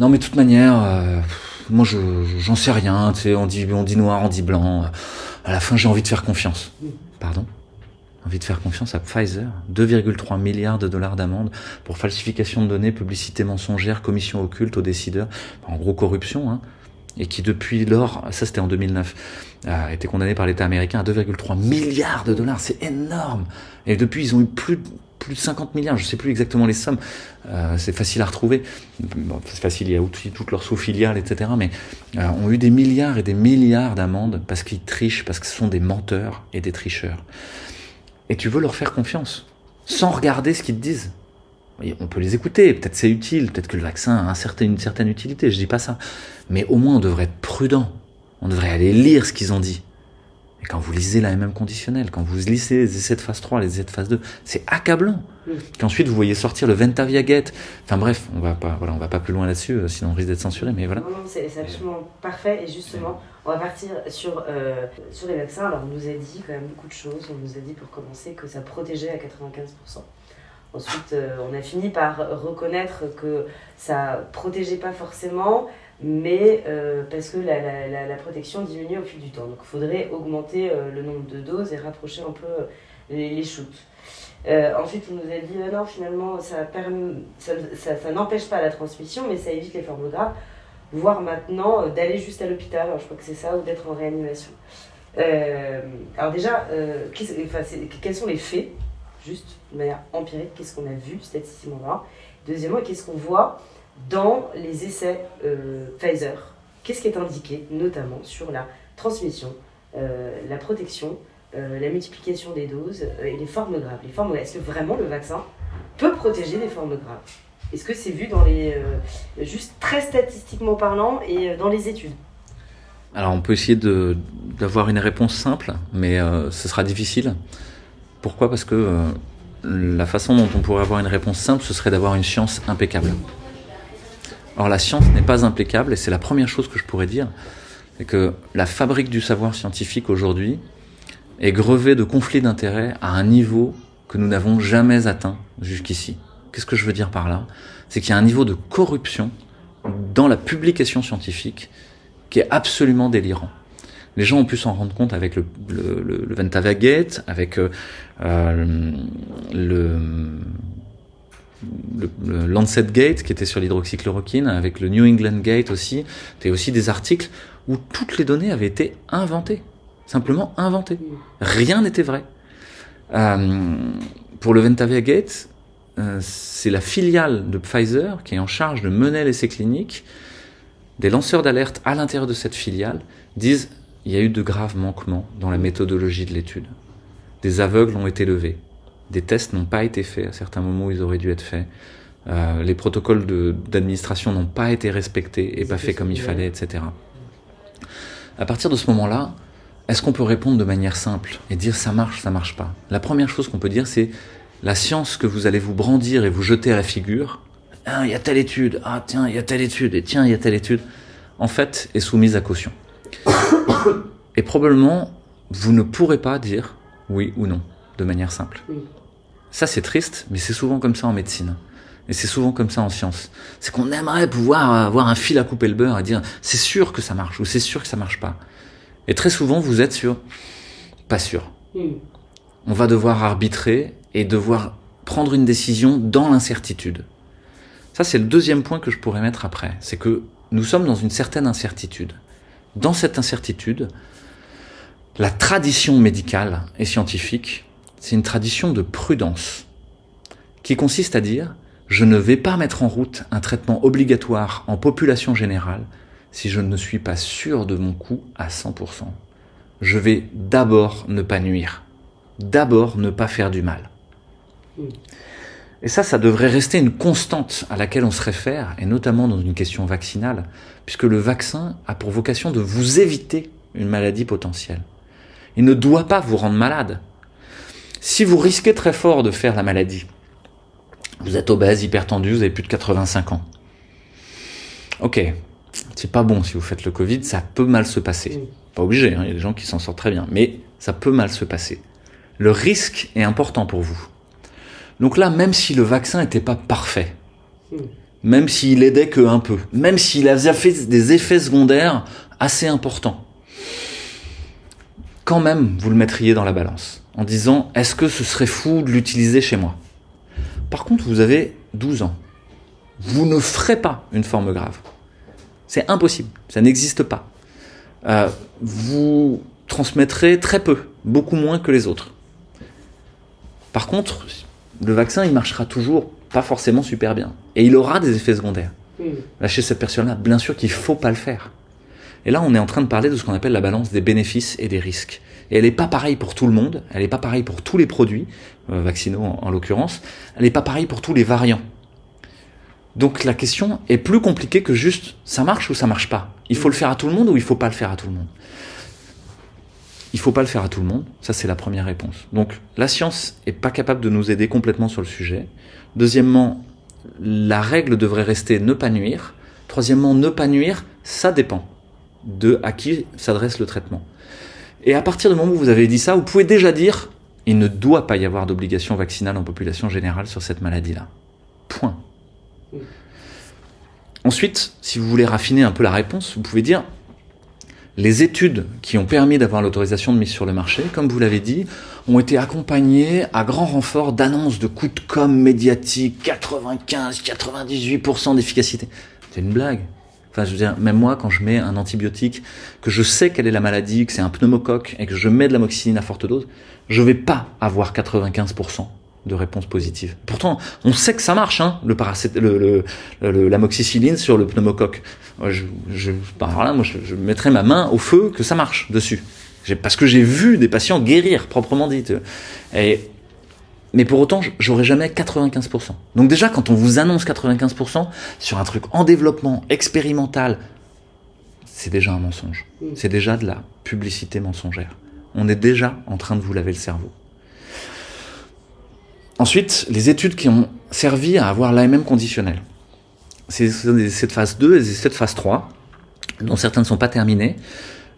non, mais de toute manière moi je j'en sais rien, tu sais, on dit on dit noir, on dit blanc. À la fin, j'ai envie de faire confiance. Pardon? Envie de faire confiance à Pfizer 2,3 milliards de dollars d'amende pour falsification de données, publicité mensongère, commission occulte aux décideurs, en gros corruption, hein, et qui depuis lors, ça c'était en 2009, a été condamné par l'État américain à 2,3 milliards de dollars, c'est énorme. Et depuis, ils ont eu plus plus de 50 milliards, je ne sais plus exactement les sommes, euh, c'est facile à retrouver. c'est facile, il y a aussi toutes leurs sous-filiales, etc. Mais euh, ont eu des milliards et des milliards d'amendes parce qu'ils trichent, parce que ce sont des menteurs et des tricheurs. Et tu veux leur faire confiance, sans regarder ce qu'ils te disent. On peut les écouter, peut-être c'est utile, peut-être que le vaccin a un certain, une certaine utilité, je dis pas ça. Mais au moins on devrait être prudent, on devrait aller lire ce qu'ils ont dit. Et quand vous lisez la MM conditionnelle, quand vous lisez les essais de phase 3, les essais de phase 2, c'est accablant. Qu'ensuite vous voyez sortir le Ventavia Gate. Enfin bref, on va pas, voilà, on va pas plus loin là-dessus, euh, sinon on risque d'être censuré. Mais voilà. Non, non, c'est absolument parfait. Et justement, on va partir sur, euh, sur les vaccins. Alors on nous a dit quand même beaucoup de choses. On nous a dit pour commencer que ça protégeait à 95%. Ensuite, euh, on a fini par reconnaître que ça protégeait pas forcément mais euh, parce que la, la, protection diminue au fil du temps. Donc il faudrait augmenter le nombre de doses et rapprocher un peu les, les shoots. ensuite, on nous a dit non, finalement, ça, ça n'empêche pas la transmission, mais ça évite les formes graves, voire maintenant d'aller juste à l'hôpital, je crois que c'est ça, ou d'être en réanimation. alors déjà, quels sont les faits juste de manière empirique, qu'est-ce qu'on a vu statistiquement là. Deuxièmement, qu'est-ce qu'on voit dans les essais euh, Pfizer? Qu'est-ce qui est indiqué, notamment sur la transmission, euh, la protection, euh, la multiplication des doses et les formes graves? Les formes, est-ce que vraiment le vaccin peut protéger des formes graves? Est-ce que c'est vu dans les, juste très statistiquement parlant et dans les études Alors on peut essayer d'avoir une réponse simple, mais ce sera difficile. Pourquoi? Parce que euh, la façon dont on pourrait avoir une réponse simple, ce serait d'avoir une science impeccable. Or, la science n'est pas impeccable, et c'est la première chose que je pourrais dire, c'est que la fabrique du savoir scientifique aujourd'hui est grevée de conflits d'intérêts à un niveau que nous n'avons jamais atteint jusqu'ici. Qu'est-ce que je veux dire par là? C'est qu'il y a un niveau de corruption dans la publication scientifique qui est absolument délirant les gens ont pu s'en rendre compte avec le, le, le, avec euh, euh le, Lancet Gate qui était sur l'hydroxychloroquine, avec le New England Gate aussi. C'était aussi des articles où toutes les données avaient été inventées, simplement inventées. Rien n'était vrai. Euh, pour le Ventavia Gate, c'est la filiale de Pfizer qui est en charge de mener l'essai clinique. Des lanceurs d'alerte à l'intérieur de cette filiale disent il y a eu de graves manquements dans la méthodologie de l'étude. Des aveugles ont été levés. Des tests n'ont pas été faits à certains moments où ils auraient dû être faits. Euh, les protocoles d'administration n'ont pas été respectés et pas faits comme il fallait, etc. À partir de ce moment-là, est-ce qu'on peut répondre de manière simple et dire ça marche, ça marche pas? La première chose qu'on peut dire, c'est la science que vous allez vous brandir et vous jeter à la figure. Ah, il y a telle étude. Ah, tiens, il y a telle étude. Et tiens, il y a telle étude. En fait, est soumise à caution. Et probablement, vous ne pourrez pas dire oui ou non de manière simple. Ça, c'est triste, mais c'est souvent comme ça en médecine. Et c'est souvent comme ça en science. C'est qu'on aimerait pouvoir avoir un fil à couper le beurre et dire c'est sûr que ça marche ou c'est sûr que ça marche pas. Et très souvent, vous êtes sur pas sûr. On va devoir arbitrer et devoir prendre une décision dans l'incertitude. Ça, c'est le deuxième point que je pourrais mettre après. C'est que nous sommes dans une certaine incertitude. Dans cette incertitude, la tradition médicale et scientifique, c'est une tradition de prudence qui consiste à dire je ne vais pas mettre en route un traitement obligatoire en population générale si je ne suis pas sûr de mon coût à 100%. Je vais d'abord ne pas nuire, d'abord ne pas faire du mal. Et ça, ça devrait rester une constante à laquelle on se réfère, et notamment dans une question vaccinale, puisque le vaccin a pour vocation de vous éviter une maladie potentielle. Il ne doit pas vous rendre malade. Si vous risquez très fort de faire la maladie, vous êtes obèse, hypertendu, vous avez plus de 85 ans. Ok, c'est pas bon si vous faites le Covid, ça peut mal se passer. Pas obligé, hein, il y a des gens qui s'en sortent très bien, mais ça peut mal se passer. Le risque est important pour vous. Donc là, même si le vaccin n'était pas parfait, même s'il aidait que un peu, même s'il avait fait des effets secondaires assez importants, quand même, vous le mettriez dans la balance en disant est-ce que ce serait fou de l'utiliser chez moi? Par contre, vous avez 12 ans. Vous ne ferez pas une forme grave. C'est impossible. Ça n'existe pas. Euh, vous transmettrez très peu, beaucoup moins que les autres. Par contre, le vaccin, il marchera toujours pas forcément super bien. Et il aura des effets secondaires. Là, chez cette personne-là, bien sûr qu'il faut pas le faire. Et là, on est en train de parler de ce qu'on appelle la balance des bénéfices et des risques. Et elle n'est pas pareille pour tout le monde, elle n'est pas pareille pour tous les produits, euh, vaccinaux en, l'occurrence, elle n'est pas pareille pour tous les variants. Donc la question est plus compliquée que juste ça marche ou ça marche pas. Il faut le faire à tout le monde ou il faut pas le faire à tout le monde? Il faut pas le faire à tout le monde. Ça, c'est la première réponse. Donc, la science est pas capable de nous aider complètement sur le sujet. Deuxièmement, la règle devrait rester ne pas nuire. Troisièmement, ne pas nuire, ça dépend de à qui s'adresse le traitement. Et à partir du moment où vous avez dit ça, vous pouvez déjà dire il ne doit pas y avoir d'obligation vaccinale en population générale sur cette maladie-là. Point. Ensuite, si vous voulez raffiner un peu la réponse, vous pouvez dire les études qui ont permis d'avoir l'autorisation de mise sur le marché, comme vous l'avez dit, ont été accompagnées à grand renfort d'annonces de coûts de com médiatiques, 95-98% d'efficacité. C'est une blague. Enfin, je veux dire, même moi, quand je mets un antibiotique, que je sais quelle est la maladie, que c'est un pneumocoque, et que je mets de la moxicilline à forte dose, je vais pas avoir 95% de réponses positives. Pourtant, on sait que ça marche, hein, le, paracét le, le, la moxicilline sur le pneumocoque. Je, je, là, moi, je, je mettrais ma main au feu que ça marche dessus. Parce que j'ai vu des patients guérir, proprement dit. Et, mais pour autant, j'aurais jamais 95%. Donc déjà, quand on vous annonce 95% sur un truc en développement, expérimental, c'est déjà un mensonge. Mm. C'est déjà de la publicité mensongère. On est déjà en train de vous laver le cerveau. Ensuite, les études qui ont servi à avoir l'AMM conditionnel. C'est de phase 2 et de phase 3, dont certains ne sont pas terminés,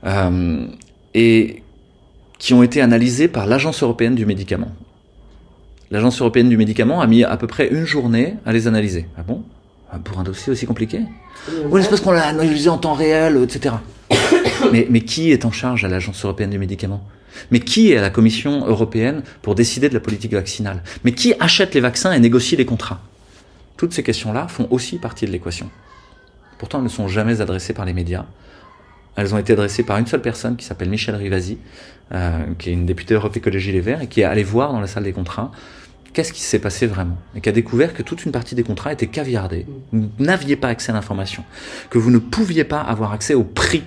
euh, et qui ont été analysés par l'Agence européenne du médicament. L'Agence européenne du médicament a mis à peu près une journée à les analyser. Ah bon? Ah, Pour un dossier aussi compliqué? Oui, c'est parce qu'on l'a analysé en temps réel, etc. mais qui est en charge à l'Agence européenne du médicament? Mais qui est à la Commission européenne pour décider de la politique vaccinale? Mais qui achète les vaccins et négocie les contrats? Toutes ces questions-là font aussi partie de l'équation. Pourtant, elles ne sont jamais adressées par les médias. Elles ont été adressées par une seule personne qui s'appelle Michel Rivasi, euh, qui est une députée Europe Écologie Les Verts, et qui est allée voir dans la salle des contrats qu'est-ce qui s'est passé vraiment Et qui a découvert que toute une partie des contrats était caviardée. Vous n'aviez pas accès à l'information. Que vous ne pouviez pas avoir accès au prix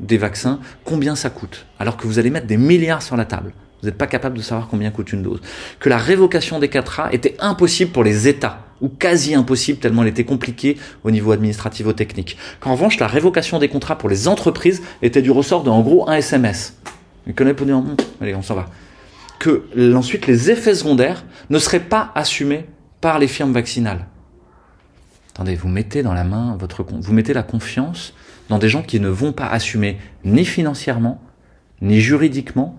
des vaccins, combien ça coûte, alors que vous allez mettre des milliards sur la table. Vous n'êtes pas capable de savoir combien coûte une dose. Que la révocation des 4A était impossible pour les États, ou quasi impossible tellement elle était compliquée au niveau administrativo-technique. Qu'en revanche, la révocation des contrats pour les entreprises était du ressort de, gros, un SMS. Vous connaissez pour dire, hum, allez, on s'en va. Que ensuite, les effets secondaires ne seraient pas assumés par les firmes vaccinales. Attendez, vous mettez dans la main votre, vous mettez la confiance dans des gens qui ne vont pas assumer ni financièrement, ni juridiquement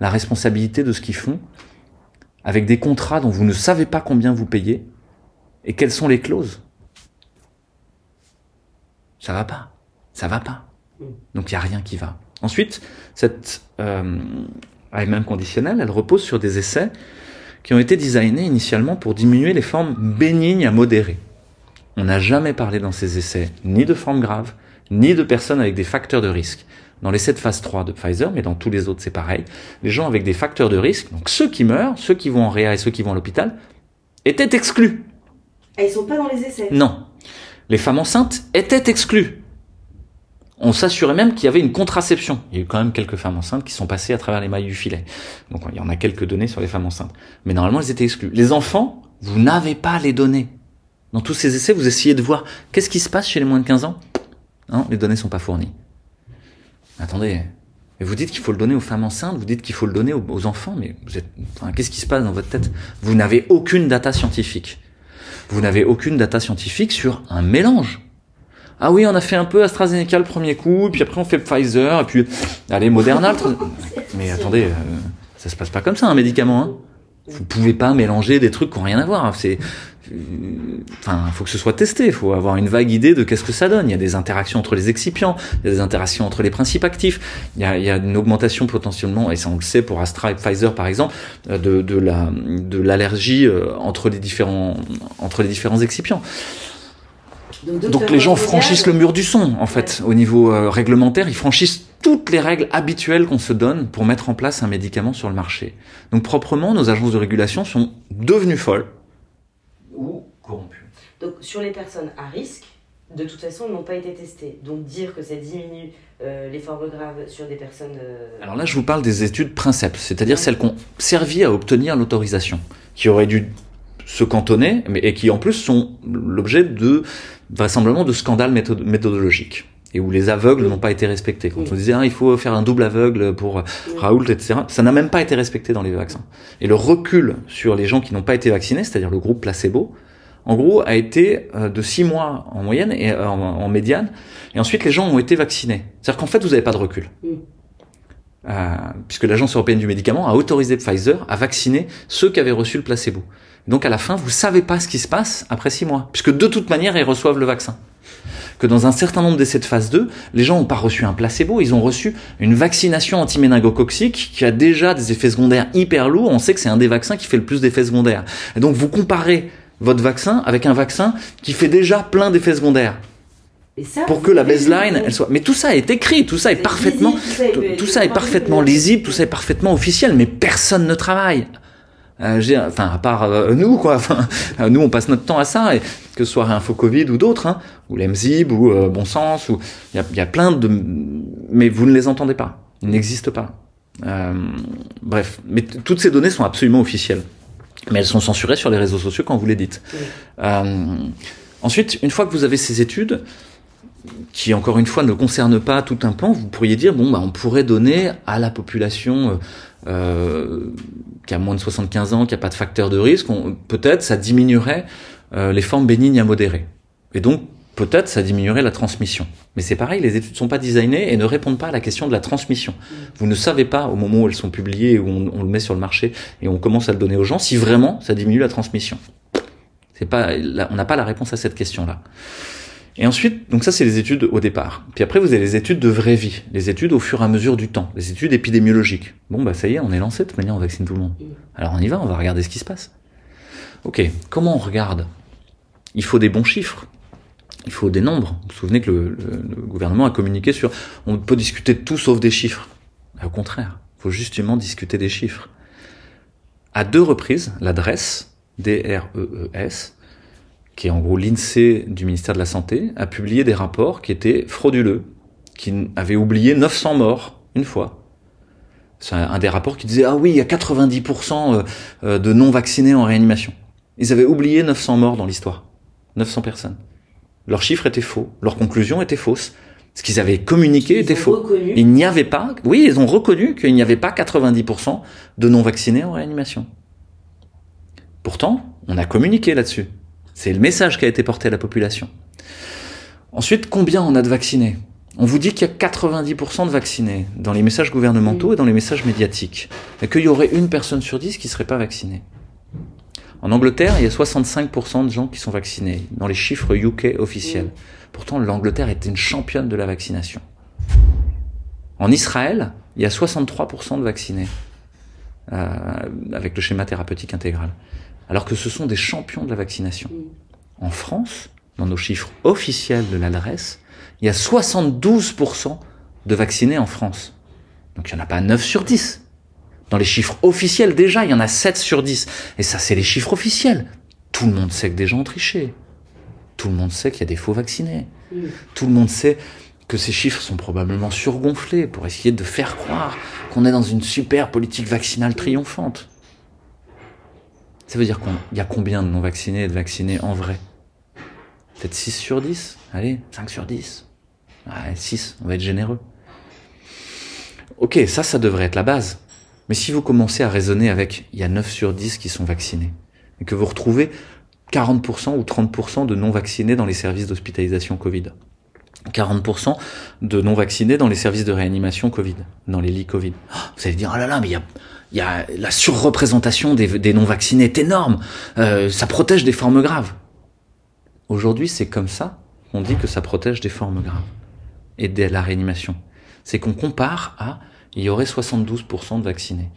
la responsabilité de ce qu'ils font, avec des contrats dont vous ne savez pas combien vous payez, et quelles sont les clauses. Ça va pas. Ça va pas. Donc il n'y a rien qui va. Ensuite, cette euh, AMM conditionnelle, elle repose sur des essais qui ont été designés initialement pour diminuer les formes bénignes à modérées. On n'a jamais parlé dans ces essais ni de formes graves, ni de personnes avec des facteurs de risque. Dans l'essai de phase 3 de Pfizer, mais dans tous les autres c'est pareil, les gens avec des facteurs de risque, donc ceux qui meurent, ceux qui vont en réa et ceux qui vont à l'hôpital, étaient exclus. Et ah, ils sont pas dans les essais Non. Les femmes enceintes étaient exclues. On s'assurait même qu'il y avait une contraception. Il y a eu quand même quelques femmes enceintes qui sont passées à travers les mailles du filet. Donc il y en a quelques données sur les femmes enceintes. Mais normalement, elles étaient exclues. Les enfants, vous n'avez pas les données. Dans tous ces essais, vous essayez de voir qu'est-ce qui se passe chez les moins de 15 ans? Les données sont pas fournies. Attendez, et vous dites qu'il faut le donner aux femmes enceintes, vous dites qu'il faut le donner aux, enfants, mais vous êtes, enfin, qu'est-ce qui se passe dans votre tête? Vous n'avez aucune data scientifique. Vous n'avez aucune data scientifique sur un mélange. Ah oui, on a fait un peu AstraZeneca le premier coup, puis après on fait Pfizer, et puis allez Moderna. mais attendez, euh, ça se passe pas comme ça un médicament. Hein? Vous pouvez pas mélanger des trucs qui ont rien à voir. C'est enfin, faut que ce soit testé, il faut avoir une vague idée de qu'est-ce que ça donne. Il y a des interactions entre les excipients, il y a des interactions entre les principes actifs, il y a, il y a une augmentation potentiellement, et ça on le sait pour Astra et Pfizer par exemple, euh, de, de la de l'allergie euh, entre les différents entre les différents excipients. Donc, les gens franchissent le mur du son en fait au niveau euh, réglementaire, ils franchissent toutes les règles habituelles qu'on se donne pour mettre en place un médicament sur le marché. Donc proprement, nos agences de régulation sont devenues folles ou corrompues. Donc sur les personnes à risque, de toute façon, n'ont pas été testées. Donc dire que ça diminue euh, les formes graves sur des personnes... Euh, Alors là, je vous parle des études princeps, c'est-à-dire celles qui ont servi à obtenir l'autorisation, qui auraient dû se cantonner, mais, et qui en plus sont l'objet de vraisemblablement de scandales méthodologiques et où les aveugles n'ont pas été respectés. Quand on disait ah, il faut faire un double aveugle pour Raoult, etc., ça n'a même pas été respecté dans les vaccins. Et le recul sur les gens qui n'ont pas été vaccinés, c'est-à-dire le groupe placebo, en gros, a été euh, de six mois en moyenne et euh, en, médiane, et ensuite les gens ont été vaccinés. C'est-à-dire qu'en fait, vous n'avez pas de recul. Euh, puisque l'Agence européenne du médicament a autorisé Pfizer à vacciner ceux qui avaient reçu le placebo. Donc à la fin, vous savez pas ce qui se passe après six mois, puisque de toute manière, ils reçoivent le vaccin. Que dans un certain nombre d'essais de phase 2, les gens n'ont pas reçu un placebo, ils ont reçu une vaccination anti-méningococcique qui a déjà des effets secondaires hyper lourds. On sait que c'est un des vaccins qui fait le plus d'effets secondaires. Et donc vous comparez votre vaccin avec un vaccin qui fait déjà plein d'effets secondaires pour que la baseline elle soit mais tout ça est écrit tout ça est parfaitement tout ça est parfaitement lisible tout ça est parfaitement officiel mais personne ne travaille euh, enfin à part euh, nous quoi. Enfin euh, nous on passe notre temps à ça et que ce soit Info Covid ou d'autres hein, ou l'Emzib ou Bon Sens ou il y a, y a, plein de mais vous ne les entendez pas. Ils n'existent pas. Bref. Mais toutes ces données sont absolument officielles. Mais elles sont censurées sur les réseaux sociaux quand vous les dites. Ensuite une fois que vous avez ces études qui encore une fois ne concerne pas tout un pan, vous pourriez dire bon bah on pourrait donner à la population euh, qui a moins de 75 ans, qui a pas de facteur de risque, peut-être ça diminuerait euh, les formes bénignes à modérées. Et donc peut-être ça diminuerait la transmission. Mais c'est pareil, les études sont pas designées et ne répondent pas à la question de la transmission. Vous ne savez pas au moment où elles sont publiées, où on, on le met sur le marché et on commence à le donner aux gens, si vraiment ça diminue la transmission. C'est pas, on n'a pas la réponse à cette question-là. Et ensuite, donc ça c'est les études au départ. Puis après vous avez les études de vraie vie, les études au fur et à mesure du temps, les études épidémiologiques. Bon bah ça y est, on est lancé, de toute manière on vaccine tout le monde. Alors on y va, on va regarder ce qui se passe. Ok, comment on regarde? Il faut des bons chiffres, il faut des nombres. Vous vous souvenez que le, gouvernement a communiqué sur on peut discuter de tout sauf des chiffres. Au contraire, il faut justement discuter des chiffres. À deux reprises, l'adresse, D-R-E-E-S, qui est en gros l'INSEE du ministère de la Santé, a publié des rapports qui étaient frauduleux, qui avaient oublié 900 morts une fois. C'est un des rapports qui disait ah oui il y a 90% euh, euh, de non vaccinés en réanimation. Ils avaient oublié 900 morts dans l'histoire, 900 personnes. Leurs chiffres étaient faux, leurs conclusions étaient fausses. Ce qu'ils avaient communiqué était faux. Il n'y avait pas, oui, ils ont reconnu qu'il n'y avait pas 90% de non vaccinés en réanimation. Pourtant, on a communiqué là-dessus. C'est le message qui a été porté à la population. Ensuite, combien on a de vaccinés? On vous dit qu'il y a 90% de vaccinés dans les messages gouvernementaux et dans les messages médiatiques, et qu'il y aurait une personne sur dix qui ne serait pas vaccinée. En Angleterre, il y a 65% de gens qui sont vaccinés, dans les chiffres UK officiels. Pourtant, l'Angleterre est une championne de la vaccination. En Israël, il y a 63% de vaccinés, euh, avec le schéma thérapeutique intégral alors que ce sont des champions de la vaccination. En France, dans nos chiffres officiels de l'adresse, il y a 72% de vaccinés en France. Donc il n'y en a pas 9 sur 10. Dans les chiffres officiels déjà, il y en a 7 sur 10. Et ça, c'est les chiffres officiels. Tout le monde sait que des gens ont triché. Tout le monde sait qu'il y a des faux vaccinés. Tout le monde sait que ces chiffres sont probablement surgonflés pour essayer de faire croire qu'on est dans une super politique vaccinale triomphante. Ça veut dire qu'il y a combien de non-vaccinés et de vaccinés en vrai? Peut-être 6 sur 10 Allez, 5 sur 10 ouais, 6, on va être généreux. Ok, ça, ça devrait être la base. Mais si vous commencez à raisonner avec il y a 9 sur 10 qui sont vaccinés, et que vous retrouvez 40% ou 30% de non-vaccinés dans les services d'hospitalisation Covid, 40% de non-vaccinés dans les services de réanimation Covid, dans les lits Covid. Ah, vous allez dire, oh là là, mais il y a, y a la surreprésentation des, non-vaccinés est énorme. Euh, ça protège des formes graves. Aujourd'hui, c'est comme ça qu'on dit que ça protège des formes graves et de la réanimation. C'est qu'on compare à, il y aurait 72% de vaccinés.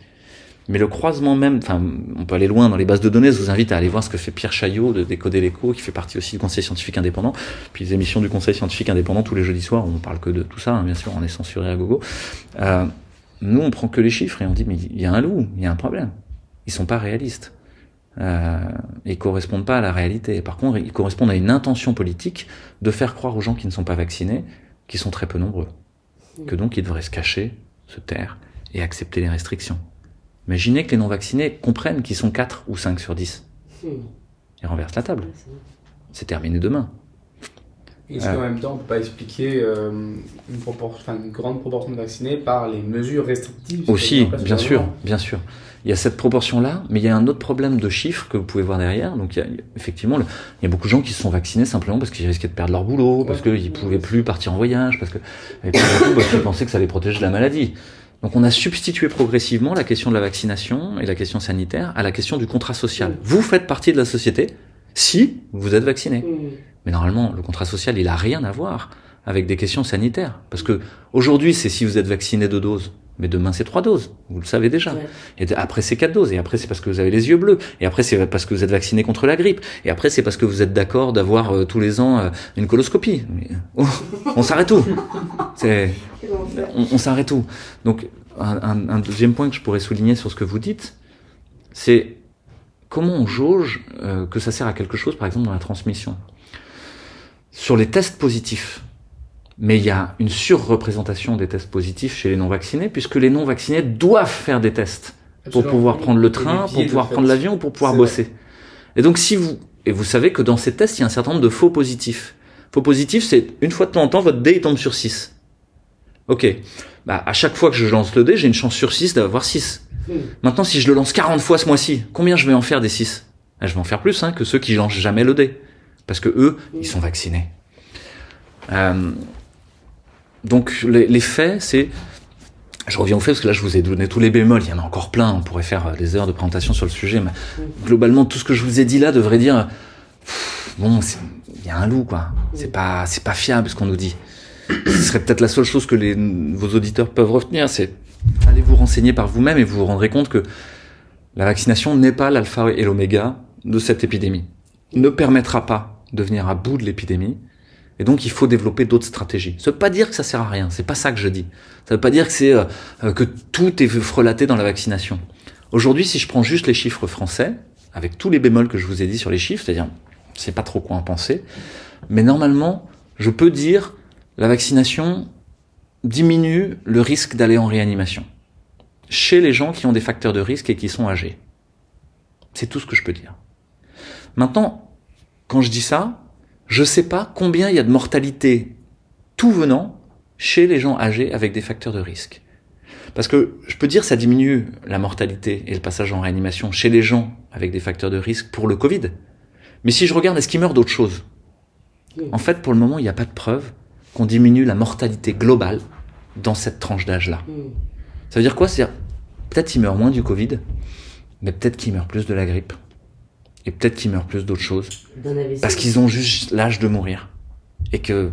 Mais le croisement même, enfin, on peut aller loin dans les bases de données. Je vous invite à aller voir ce que fait Pierre Chaillot de Décoder l'écho, qui fait partie aussi du Conseil scientifique indépendant. Puis les émissions du Conseil scientifique indépendant tous les jeudis soirs, on parle que de tout ça. Hein, bien sûr, on est censuré à gogo. Euh, nous, on prend que les chiffres et on dit mais il y a un loup, il y a un problème. Ils sont pas réalistes. Euh, ils correspondent pas à la réalité. Par contre, ils correspondent à une intention politique de faire croire aux gens qui ne sont pas vaccinés qu'ils sont très peu nombreux, que donc ils devraient se cacher, se taire et accepter les restrictions. Imaginez que les non-vaccinés comprennent qu'ils sont 4 ou 5 sur 10. Ils renversent la table. C'est terminé demain. Est-ce qu'en même temps, on ne peut pas expliquer euh, une, une, grande proportion de vaccinés par les mesures restrictives Aussi, bien sûr, bien sûr. Il y a cette proportion-là, mais il y a un autre problème de chiffres que vous pouvez voir derrière. Donc, il y a, effectivement, il y a beaucoup de gens qui se sont vaccinés simplement parce qu'ils risquaient de perdre leur boulot, parce qu'ils ne pouvaient plus partir en voyage, parce que, et puis, parce qu'ils pensaient que ça les protégeait de la maladie. Donc on a substitué progressivement la question de la vaccination et la question sanitaire à la question du contrat social. Vous faites partie de la société si vous êtes vacciné. Mais normalement, le contrat social, il a rien à voir avec des questions sanitaires. Parce que aujourd'hui, c'est si vous êtes vacciné de doses. Mais demain, c'est trois doses. Vous le savez déjà. Et après, c'est quatre doses. Et après, c'est parce que vous avez les yeux bleus. Et après, c'est parce que vous êtes vacciné contre la grippe. Et après, c'est parce que vous êtes d'accord d'avoir euh, tous les ans euh, une coloscopie. Mais, oh, on s'arrête tout. C'est, on, on s'arrête tout. Donc, un, un, deuxième point que je pourrais souligner sur ce que vous dites, c'est comment on jauge euh, que ça sert à quelque chose, par exemple, dans la transmission? Sur les tests positifs, mais il y a une surreprésentation des tests positifs chez les non-vaccinés, puisque les non-vaccinés doivent faire des tests pour pouvoir prendre le train, pour pouvoir prendre l'avion, pour pouvoir bosser. Et donc si vous et vous savez que dans ces tests, il y a un certain nombre de faux positifs. Faux positifs, c'est une fois de temps en temps, votre dé tombe sur 6. Ok. Bah, à chaque fois que je lance le dé, j'ai une chance sur 6 d'avoir 6. Hmm. Maintenant, si je le lance 40 fois ce mois-ci, combien je vais en faire des 6 ah, Je vais en faire plus hein, que ceux qui lancent jamais le dé. Parce que eux, ils sont vaccinés. Euh, donc les, faits, c'est... Je reviens aux faits parce que là, je vous ai donné tous les bémols. Il y en a encore plein. On pourrait faire euh, des heures de présentation sur le sujet. Mais globalement, tout ce que je vous ai dit là devrait dire... bon, il y a un loup, quoi. C'est pas, c'est pas fiable ce qu'on nous dit. Ce serait peut-être la seule chose que vos auditeurs peuvent retenir, c'est allez vous renseigner par vous-même et vous vous rendrez compte que la vaccination n'est pas l'alpha et l'oméga de cette épidémie. Ne permettra pas de venir à bout de l'épidémie. Et donc il faut développer d'autres stratégies. Ça veut pas dire que ça sert à rien, c'est pas ça que je dis. Ça veut pas dire que c'est euh, euh, que tout est frelaté dans la vaccination. Aujourd'hui, si je prends juste les chiffres français, avec tous les bémols que je vous ai dit sur les chiffres, c'est-à-dire, c'est pas trop quoi en penser, mais normalement, je peux dire la vaccination diminue le risque d'aller en réanimation chez les gens qui ont des facteurs de risque et qui sont âgés. C'est tout ce que je peux dire. Maintenant, quand je dis ça, je sais pas combien il y a de mortalité tout venant chez les gens âgés avec des facteurs de risque. Parce que je peux dire ça diminue la mortalité et le passage en réanimation chez les gens avec des facteurs de risque pour le Covid. Mais si je regarde, est-ce qu'ils meurent d'autre chose? En fait, pour le moment, il n'y a pas de preuve qu'on diminue la mortalité globale dans cette tranche d'âge-là. Ça veut dire quoi? C'est peut-être qu'ils meurent moins du Covid, mais peut-être qu'ils meurent plus de la grippe. Et peut-être qu'ils meurent plus d'autres choses. Parce qu'ils ont juste l'âge de mourir. Et que,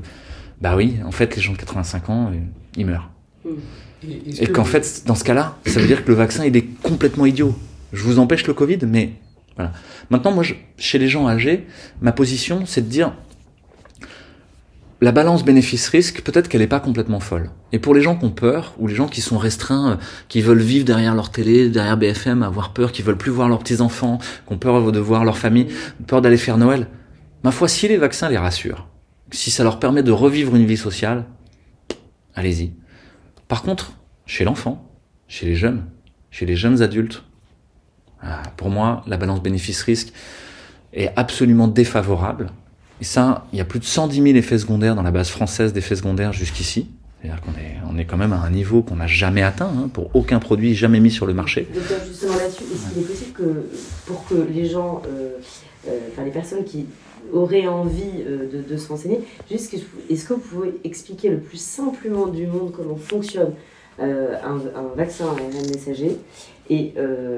bah oui, en fait, les gens de 85 ans, euh, ils meurent. Hmm. Et, qu'en fait, dans ce cas-là, ça veut dire que le vaccin, il est complètement idiot. Je vous empêche le Covid, mais voilà. Maintenant, moi, chez les gens âgés, ma position, c'est de dire, la balance bénéfice-risque, peut-être qu'elle n'est pas complètement folle. Et pour les gens qui ont peur, ou les gens qui sont restreints, euh, qui veulent vivre derrière leur télé, derrière BFM, avoir peur, qui veulent plus voir leurs petits-enfants, qui ont peur de voir leur famille, peur d'aller faire Noël, ma foi, si les vaccins les rassurent, si ça leur permet de revivre une vie sociale, allez-y. Par contre, chez l'enfant, chez les jeunes, chez les jeunes adultes, ah, pour moi, la balance bénéfice-risque est absolument défavorable et ça, il y a plus de 110 000 effets secondaires dans la base française d'effets secondaires jusqu'ici. C'est-à-dire qu'on est, on est quand même à un niveau qu'on n'a jamais atteint hein, pour aucun produit jamais mis sur le marché. Justement là-dessus, est-ce qu'il est possible que pour que les gens, euh, euh, enfin les personnes qui auraient envie euh, de, de, se renseigner, juste est-ce que vous pouvez expliquer le plus simplement du monde comment fonctionne un, un, vaccin à ARN messager et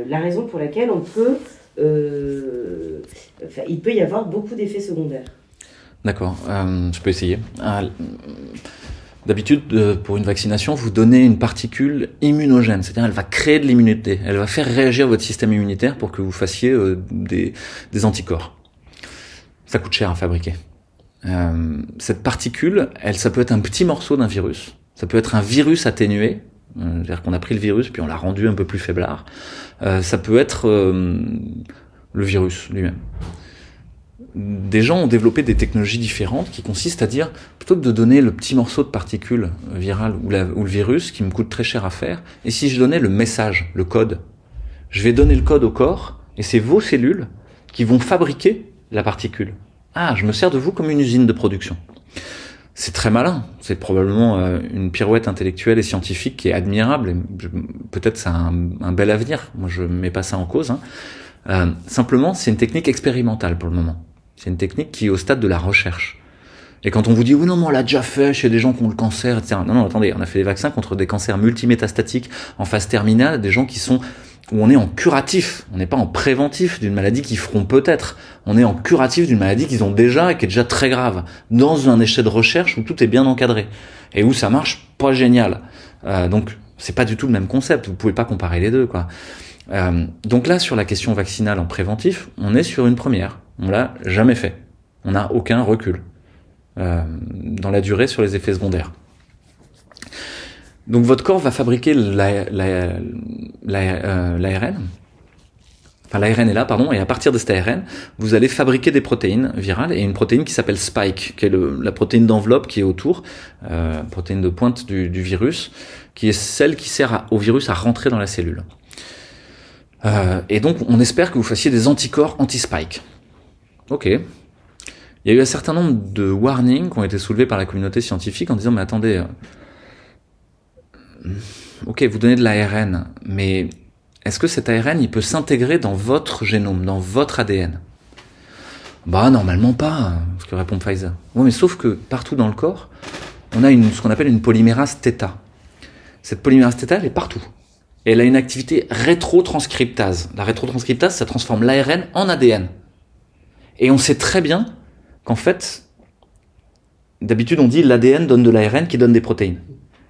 la raison pour laquelle on peut, il peut y avoir beaucoup d'effets secondaires? D'accord, euh, je peux essayer. Ah, d'habitude, euh, pour une vaccination, vous donnez une particule immunogène, c'est-à-dire elle va créer de l'immunité, elle va faire réagir votre système immunitaire pour que vous fassiez euh, des, anticorps. Ça coûte cher à fabriquer. Euh, cette particule, elle, ça peut être un petit morceau d'un virus, ça peut être un virus atténué, euh, c'est-à-dire qu'on a pris le virus puis on l'a rendu un peu plus faiblard. ça peut être le virus lui-même des gens ont développé des technologies différentes qui consistent à dire, plutôt que de donner le petit morceau de particule virale ou, ou, le virus qui me coûte très cher à faire, et si je donnais le message, le code, je vais donner le code au corps, et c'est vos cellules qui vont fabriquer la particule. Ah, je me sers de vous comme une usine de production. C'est très malin. C'est probablement euh, une pirouette intellectuelle et scientifique qui est admirable. Peut-être ça a un, bel avenir. Moi, je mets pas ça en cause. Hein. Euh, simplement, c'est une technique expérimentale pour le moment. C'est une technique qui est au stade de la recherche. Et quand on vous dit, oui, non, mais on l'a déjà fait chez des gens qui ont le cancer, etc. Non, non, attendez, on a fait des vaccins contre des cancers multimétastatiques en phase terminale, des gens qui sont où on est en curatif, on n'est pas en préventif d'une maladie qu'ils feront peut-être, on est en curatif d'une maladie qu'ils ont déjà et qui est déjà très grave, dans un échec de recherche où tout est bien encadré et où ça marche pas génial. Euh, donc c'est pas du tout le même concept, vous pouvez pas comparer les deux quoi. Euh, donc là sur la question vaccinale en préventif, on est sur une première, on l'a jamais fait, on n'a aucun recul euh, dans la durée sur les effets secondaires. Donc votre corps va fabriquer l'ARN, euh, enfin l'ARN est là, pardon, et à partir de cet ARN, vous allez fabriquer des protéines virales et une protéine qui s'appelle spike, qui est la protéine d'enveloppe qui est autour, euh, protéine de pointe du, du, virus, qui est celle qui sert au virus à rentrer dans la cellule. Euh, et donc on espère que vous fassiez des anticorps anti-spike. Ok. Il y a eu un certain nombre de warnings qui ont été soulevés par la communauté scientifique en disant mais attendez, ok, vous donnez de l'ARN, mais est-ce que cet ARN, il peut s'intégrer dans votre génome, dans votre ADN Bah normalement pas, ce que répond Pfizer. Oui, mais sauf que partout dans le corps, on a une, ce qu'on appelle une polymérase θ. Cette polymérase θ, elle est partout. Et elle a une activité rétrotranscriptase. La rétrotranscriptase, ça transforme l'ARN en ADN. Et on sait très bien qu'en fait, d'habitude on dit l'ADN donne de l'ARN qui donne des protéines.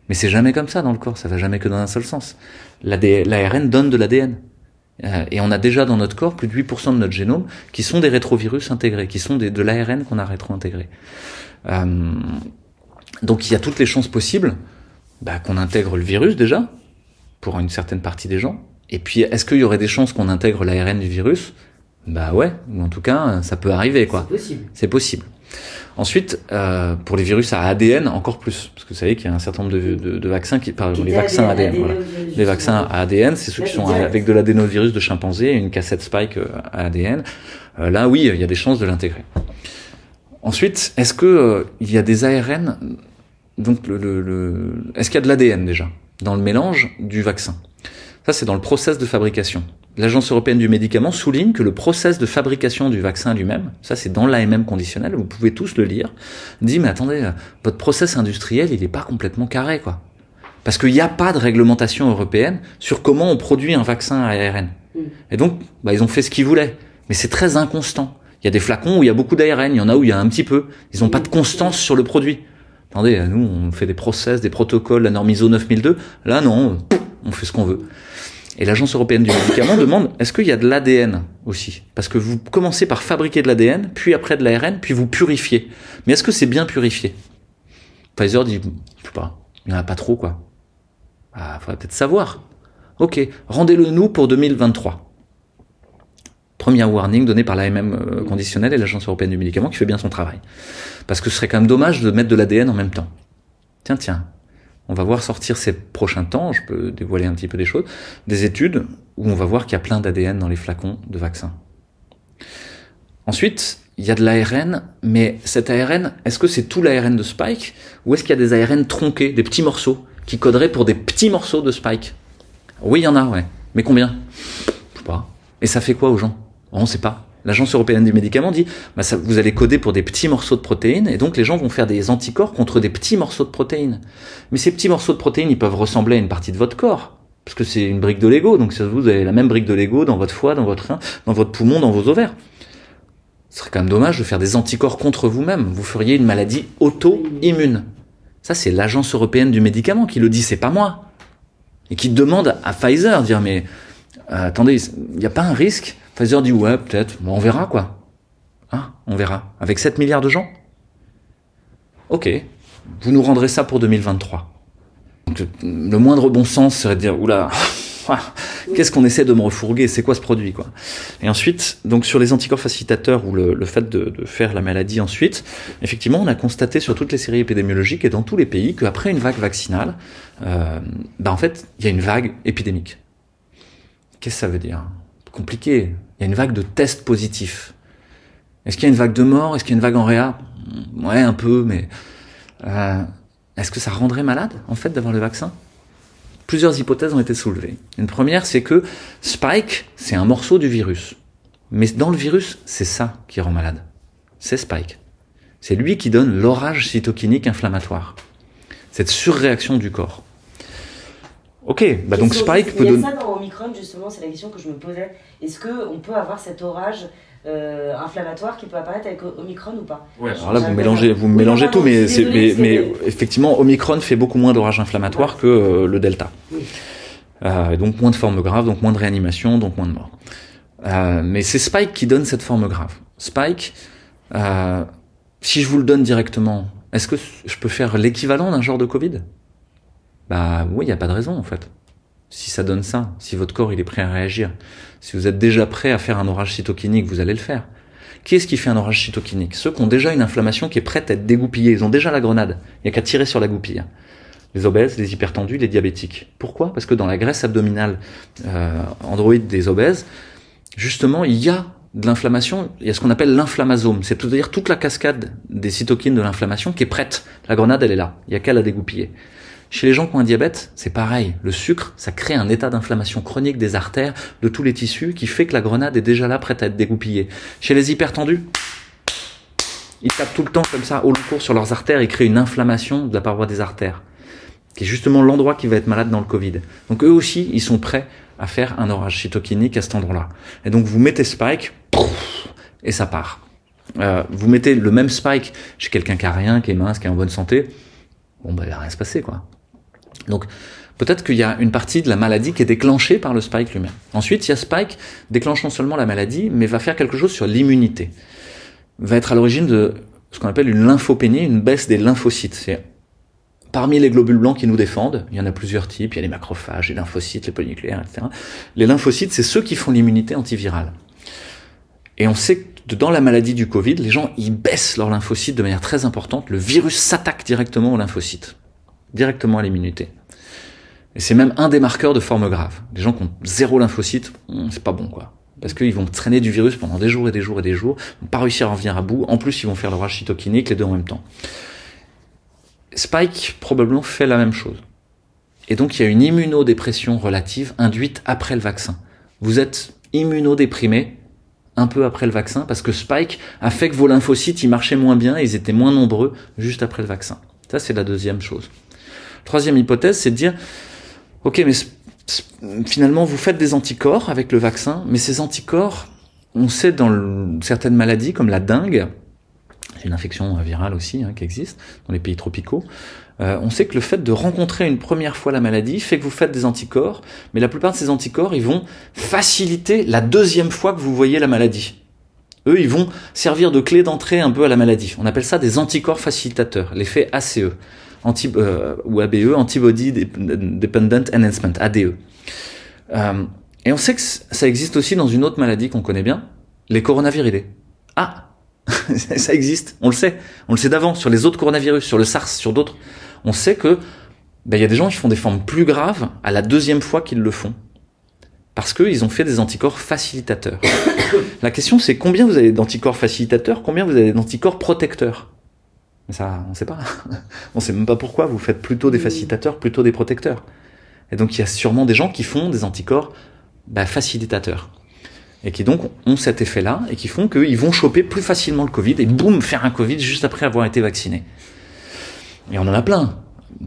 Mais c'est jamais comme ça dans le corps, ça va jamais que dans un seul sens. L'ARN donne de l'ADN. Euh, et on a déjà dans notre corps plus de 8% de notre génome qui sont des rétrovirus intégrés, qui sont de l'ARN qu'on a rétro-intégré. Euh, donc il y a toutes les chances possibles bah, qu'on intègre le virus déjà, pour une certaine partie des gens. Et puis est-ce qu'il y aurait des chances qu'on intègre l'ARN du virus? Bah ouais, ou en tout cas ça peut arriver quoi. C'est possible. C'est possible. Ensuite, euh, pour les virus à ADN, encore plus, parce que vous savez qu'il y a un certain nombre de, de, de vaccins qui, par les vaccins ADN, voilà. les vaccins à ADN, c'est ceux qui sont avec de l'adénovirus de chimpanzé, une cassette spike euh, à ADN. Euh, là, oui, il y a des chances de l'intégrer. Ensuite, est-ce que euh, il y a des ARN, donc le, le, le est-ce qu'il y a de l'ADN déjà dans le mélange du vaccin? Ça, c'est dans le process de fabrication. L'Agence européenne du médicament souligne que le process de fabrication du vaccin lui-même, ça c'est dans l'AMM conditionnel, vous pouvez tous le lire, dit mais attendez, votre process industriel il n'est pas complètement carré quoi. Parce qu'il n'y a pas de réglementation européenne sur comment on produit un vaccin à ARN. Et donc, bah, ils ont fait ce qu'ils voulaient. Mais c'est très inconstant. Il y a des flacons où il y a beaucoup d'ARN, il y en a où il y a un petit peu. Ils n'ont pas de constance sur le produit. Attendez, nous on fait des process, des protocoles, la norme ISO 9002. Là non, on fait ce qu'on veut. Et l'Agence européenne du médicament demande est-ce qu'il y a de l'ADN aussi? Parce que vous commencez par fabriquer de l'ADN, puis après de l'ARN, puis vous purifiez. Mais est-ce que c'est bien purifié? Pfizer dit je sais pas, il n'y en a pas trop quoi. Ah, faudrait peut-être savoir. Ok, rendez-le nous pour 2023. Premier warning donné par l'AMM conditionnel et l'Agence européenne du médicament qui fait bien son travail. Parce que ce serait quand même dommage de mettre de l'ADN en même temps. Tiens, tiens, on va voir sortir ces prochains temps, je peux dévoiler un petit peu des choses, des études où on va voir qu'il y a plein d'ADN dans les flacons de vaccins. Ensuite, il y a de l'ARN, mais cet ARN, est-ce que c'est tout l'ARN de Spike ou est-ce qu'il y a des ARN tronqués, des petits morceaux, qui coderaient pour des petits morceaux de Spike? Oui, il y en a, ouais. Mais combien? Je sais pas. Et ça fait quoi aux gens? On ne sait pas. L'Agence européenne des médicaments dit bah vous allez coder pour des petits morceaux de protéines et donc les gens vont faire des anticorps contre des petits morceaux de protéines. Mais ces petits morceaux de protéines, ils peuvent ressembler à une partie de votre corps parce que c'est une brique de Lego. Donc vous avez la même brique de Lego dans votre foie, dans votre rein, dans votre poumon, dans vos ovaires. Ce serait quand même dommage de faire des anticorps contre vous-même. Vous feriez une maladie auto-immune. Ça, c'est l'Agence européenne du médicament qui le dit, c'est pas moi. Et qui demande à Pfizer, dire mais euh, attendez, il n'y a pas un risque Pfizer dit ouais, peut-être, on verra quoi. Hein, on verra. Avec 7 milliards de gens Ok, vous nous rendrez ça pour 2023. Donc, le moindre bon sens serait de dire oula, qu'est-ce qu'on essaie de me refourguer? C'est quoi ce produit quoi? Et ensuite, donc sur les anticorps facilitateurs ou le, fait de, de, faire la maladie ensuite, effectivement, on a constaté sur toutes les séries épidémiologiques et dans tous les pays qu'après une vague vaccinale, euh, bah en fait, il y a une vague épidémique. Qu'est-ce que ça veut dire? Compliqué. Il y a une vague de tests positifs. Est-ce qu'il y a une vague de mort? Est-ce qu'il y a une vague en réa? Ouais, un peu, mais euh, est-ce que ça rendrait malade, en fait, d'avoir le vaccin? Plusieurs hypothèses ont été soulevées. Une première, c'est que Spike, c'est un morceau du virus. Mais dans le virus, c'est ça qui rend malade. C'est Spike. C'est lui qui donne l'orage cytokinique inflammatoire. Cette surréaction du corps. Ok, bah donc Spike peut donner. Il y a ça dans Omicron, justement, c'est la question que je me posais. Est-ce qu'on peut avoir cet orage euh, inflammatoire qui peut apparaître avec Omicron ou pas ouais, Alors là, vous mélangez, vous mélangez tout, mais, mais, effectivement, Omicron fait beaucoup moins d'orage inflammatoire que euh, le Delta. Euh, donc moins de formes graves, donc moins de réanimation, donc moins de morts. mais c'est Spike qui donne cette forme grave. Spike, si je vous le donne directement, est-ce que je peux faire l'équivalent d'un genre de Covid? Bah oui, il n'y a pas de raison en fait si ça donne ça, si votre corps il est prêt à réagir, si vous êtes déjà prêt à faire un orage cytokinique, vous allez le faire. Qui est-ce qui fait un orage cytokinique? Ceux qui ont déjà une inflammation qui est prête à être dégoupillée. Ils ont déjà la grenade. Il n'y a qu'à tirer sur la goupille. Les obèses, les hypertendus, les diabétiques. Pourquoi? Parce que dans la graisse abdominale euh, androïde des obèses, justement, il y a de l'inflammation, il y a ce qu'on appelle l'inflammasome, c'est-à-dire toute la cascade des cytokines de l'inflammation qui est prête. La grenade, elle est là. Il n'y a qu'à la dégoupiller. Chez les gens qui ont un diabète, c'est pareil. Le sucre, ça crée un état d'inflammation chronique des artères, de tous les tissus, qui fait que la grenade est déjà là, prête à être dégoupillée. Chez les hypertendus, ils tapent tout le temps comme ça, au long cours sur leurs artères, ils créent une inflammation de la paroi des artères, qui est justement l'endroit qui va être malade dans le Covid. Donc eux aussi, ils sont prêts à faire un orage cytokinique à cet endroit-là. Et donc vous mettez Spike, et ça part. Euh, vous mettez le même Spike chez quelqu'un qui a rien, qui est mince, qui est en bonne santé, bon bah il va rien se passer quoi. Donc peut-être qu'il y a une partie de la maladie qui est déclenchée par le spike lui-même. Ensuite, il y a spike déclenchant seulement la maladie, mais va faire quelque chose sur l'immunité. Va être à l'origine de ce qu'on appelle une lymphopénie, une baisse des lymphocytes. C'est parmi les globules blancs qui nous défendent, il y en a plusieurs types, il y a les macrophages, les lymphocytes, les polynucléaires, etc. Les lymphocytes, c'est ceux qui font l'immunité antivirale. Et on sait que dans la maladie du Covid, les gens, ils baissent leurs lymphocytes de manière très importante. Le virus s'attaque directement aux lymphocytes, directement à l'immunité. Et c'est même un des marqueurs de forme grave. Les gens qui ont zéro lymphocyte, hmm, c'est pas bon quoi. Parce qu'ils vont traîner du virus pendant des jours et des jours et des jours, vont pas réussir à en venir à bout. En plus, ils vont faire l'orage cytokinique, les deux en même temps. Spike probablement fait la même chose. Et donc il y a une immunodépression relative induite après le vaccin. Vous êtes immunodéprimé un peu après le vaccin parce que Spike a fait que vos lymphocytes ils marchaient moins bien ils étaient moins nombreux juste après le vaccin. Ça c'est la deuxième chose. Troisième hypothèse, c'est de dire ok, mais finalement, vous faites des anticorps avec le vaccin, mais ces anticorps, on sait dans certaines maladies comme la dengue, c'est une infection virale aussi hein, qui existe dans les pays tropicaux. Euh, on sait que le fait de rencontrer une première fois la maladie fait que vous faites des anticorps, mais la plupart de ces anticorps, ils vont faciliter la deuxième fois que vous voyez la maladie. Eux, ils vont servir de clé d'entrée un peu à la maladie. On appelle ça des anticorps facilitateurs, l'effet ACE anti, euh, ou ABE, Antibody Dependent Enhancement, ADE. Euh, et on sait que ça existe aussi dans une autre maladie qu'on connaît bien, les coronaviridés. Ah, ça existe, on le sait. On le sait d'avant, sur les autres coronavirus, sur le SARS, sur d'autres. On sait que ben, il y a des gens qui font des formes plus graves à la deuxième fois qu'ils le font. Parce qu'ils ont fait des anticorps facilitateurs. la question c'est combien vous avez d'anticorps facilitateurs, combien vous avez d'anticorps protecteurs? Mais ça, on ne sait pas. on sait même pas pourquoi. Vous faites plutôt des facilitateurs, plutôt des protecteurs. Et donc il y a sûrement des gens qui font des anticorps bah, facilitateurs. Et qui donc ont cet effet-là et qui font qu'ils vont choper plus facilement le Covid et boum, faire un Covid juste après avoir été vacciné. Et on en a plein,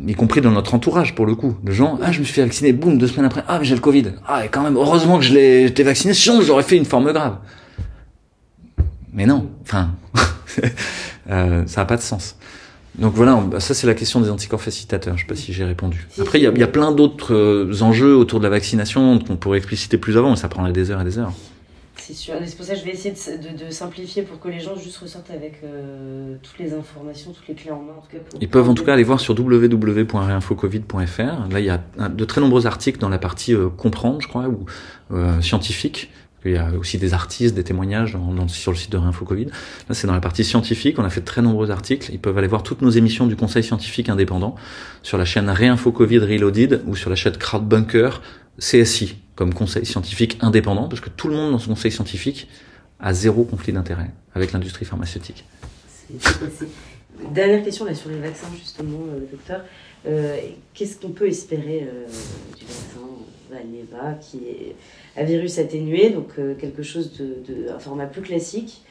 y compris dans notre entourage pour le coup. De gens, ah je me suis fait vacciner, boum, deux semaines après, ah mais j'ai le Covid. Ah et quand même, heureusement que je l'ai été vacciné, sinon j'aurais fait une forme grave. Mais non, enfin... Euh, ça n'a pas de sens. Donc voilà, ça c'est la question des anticorps facilitateurs. Je sais pas si j'ai répondu. Après, il y a, y a, plein d'autres euh, enjeux autour de la vaccination qu'on pourrait expliciter plus avant, mais ça prendrait des heures et des heures. C'est sûr. C'est pour ça que je vais essayer de, de, simplifier pour que les gens juste ressortent avec euh, toutes les informations, toutes les clés en main. En tout cas, Ils peuvent en tout cas aller voir sur www.réinfocovid.fr. Là, il y a de très nombreux articles dans la partie comprendre, je crois, ou scientifique il y a aussi des artistes, des témoignages sur le site de Réinfo Covid. Là, c'est dans la partie scientifique. On a fait de très nombreux articles. Ils peuvent aller voir toutes nos émissions du Conseil scientifique indépendant sur la chaîne Réinfo Covid Reloaded ou sur la chaîne Crowdbunker CSI comme conseil scientifique indépendant parce que tout le monde dans ce conseil scientifique a zéro conflit d'intérêt avec l'industrie pharmaceutique. Dernière question là sur les vaccins justement, euh, docteur. Euh, qu'est-ce qu'on peut espérer euh, du vaccin Valneva qui est à virus atténué, donc euh, quelque chose de, un format plus classique.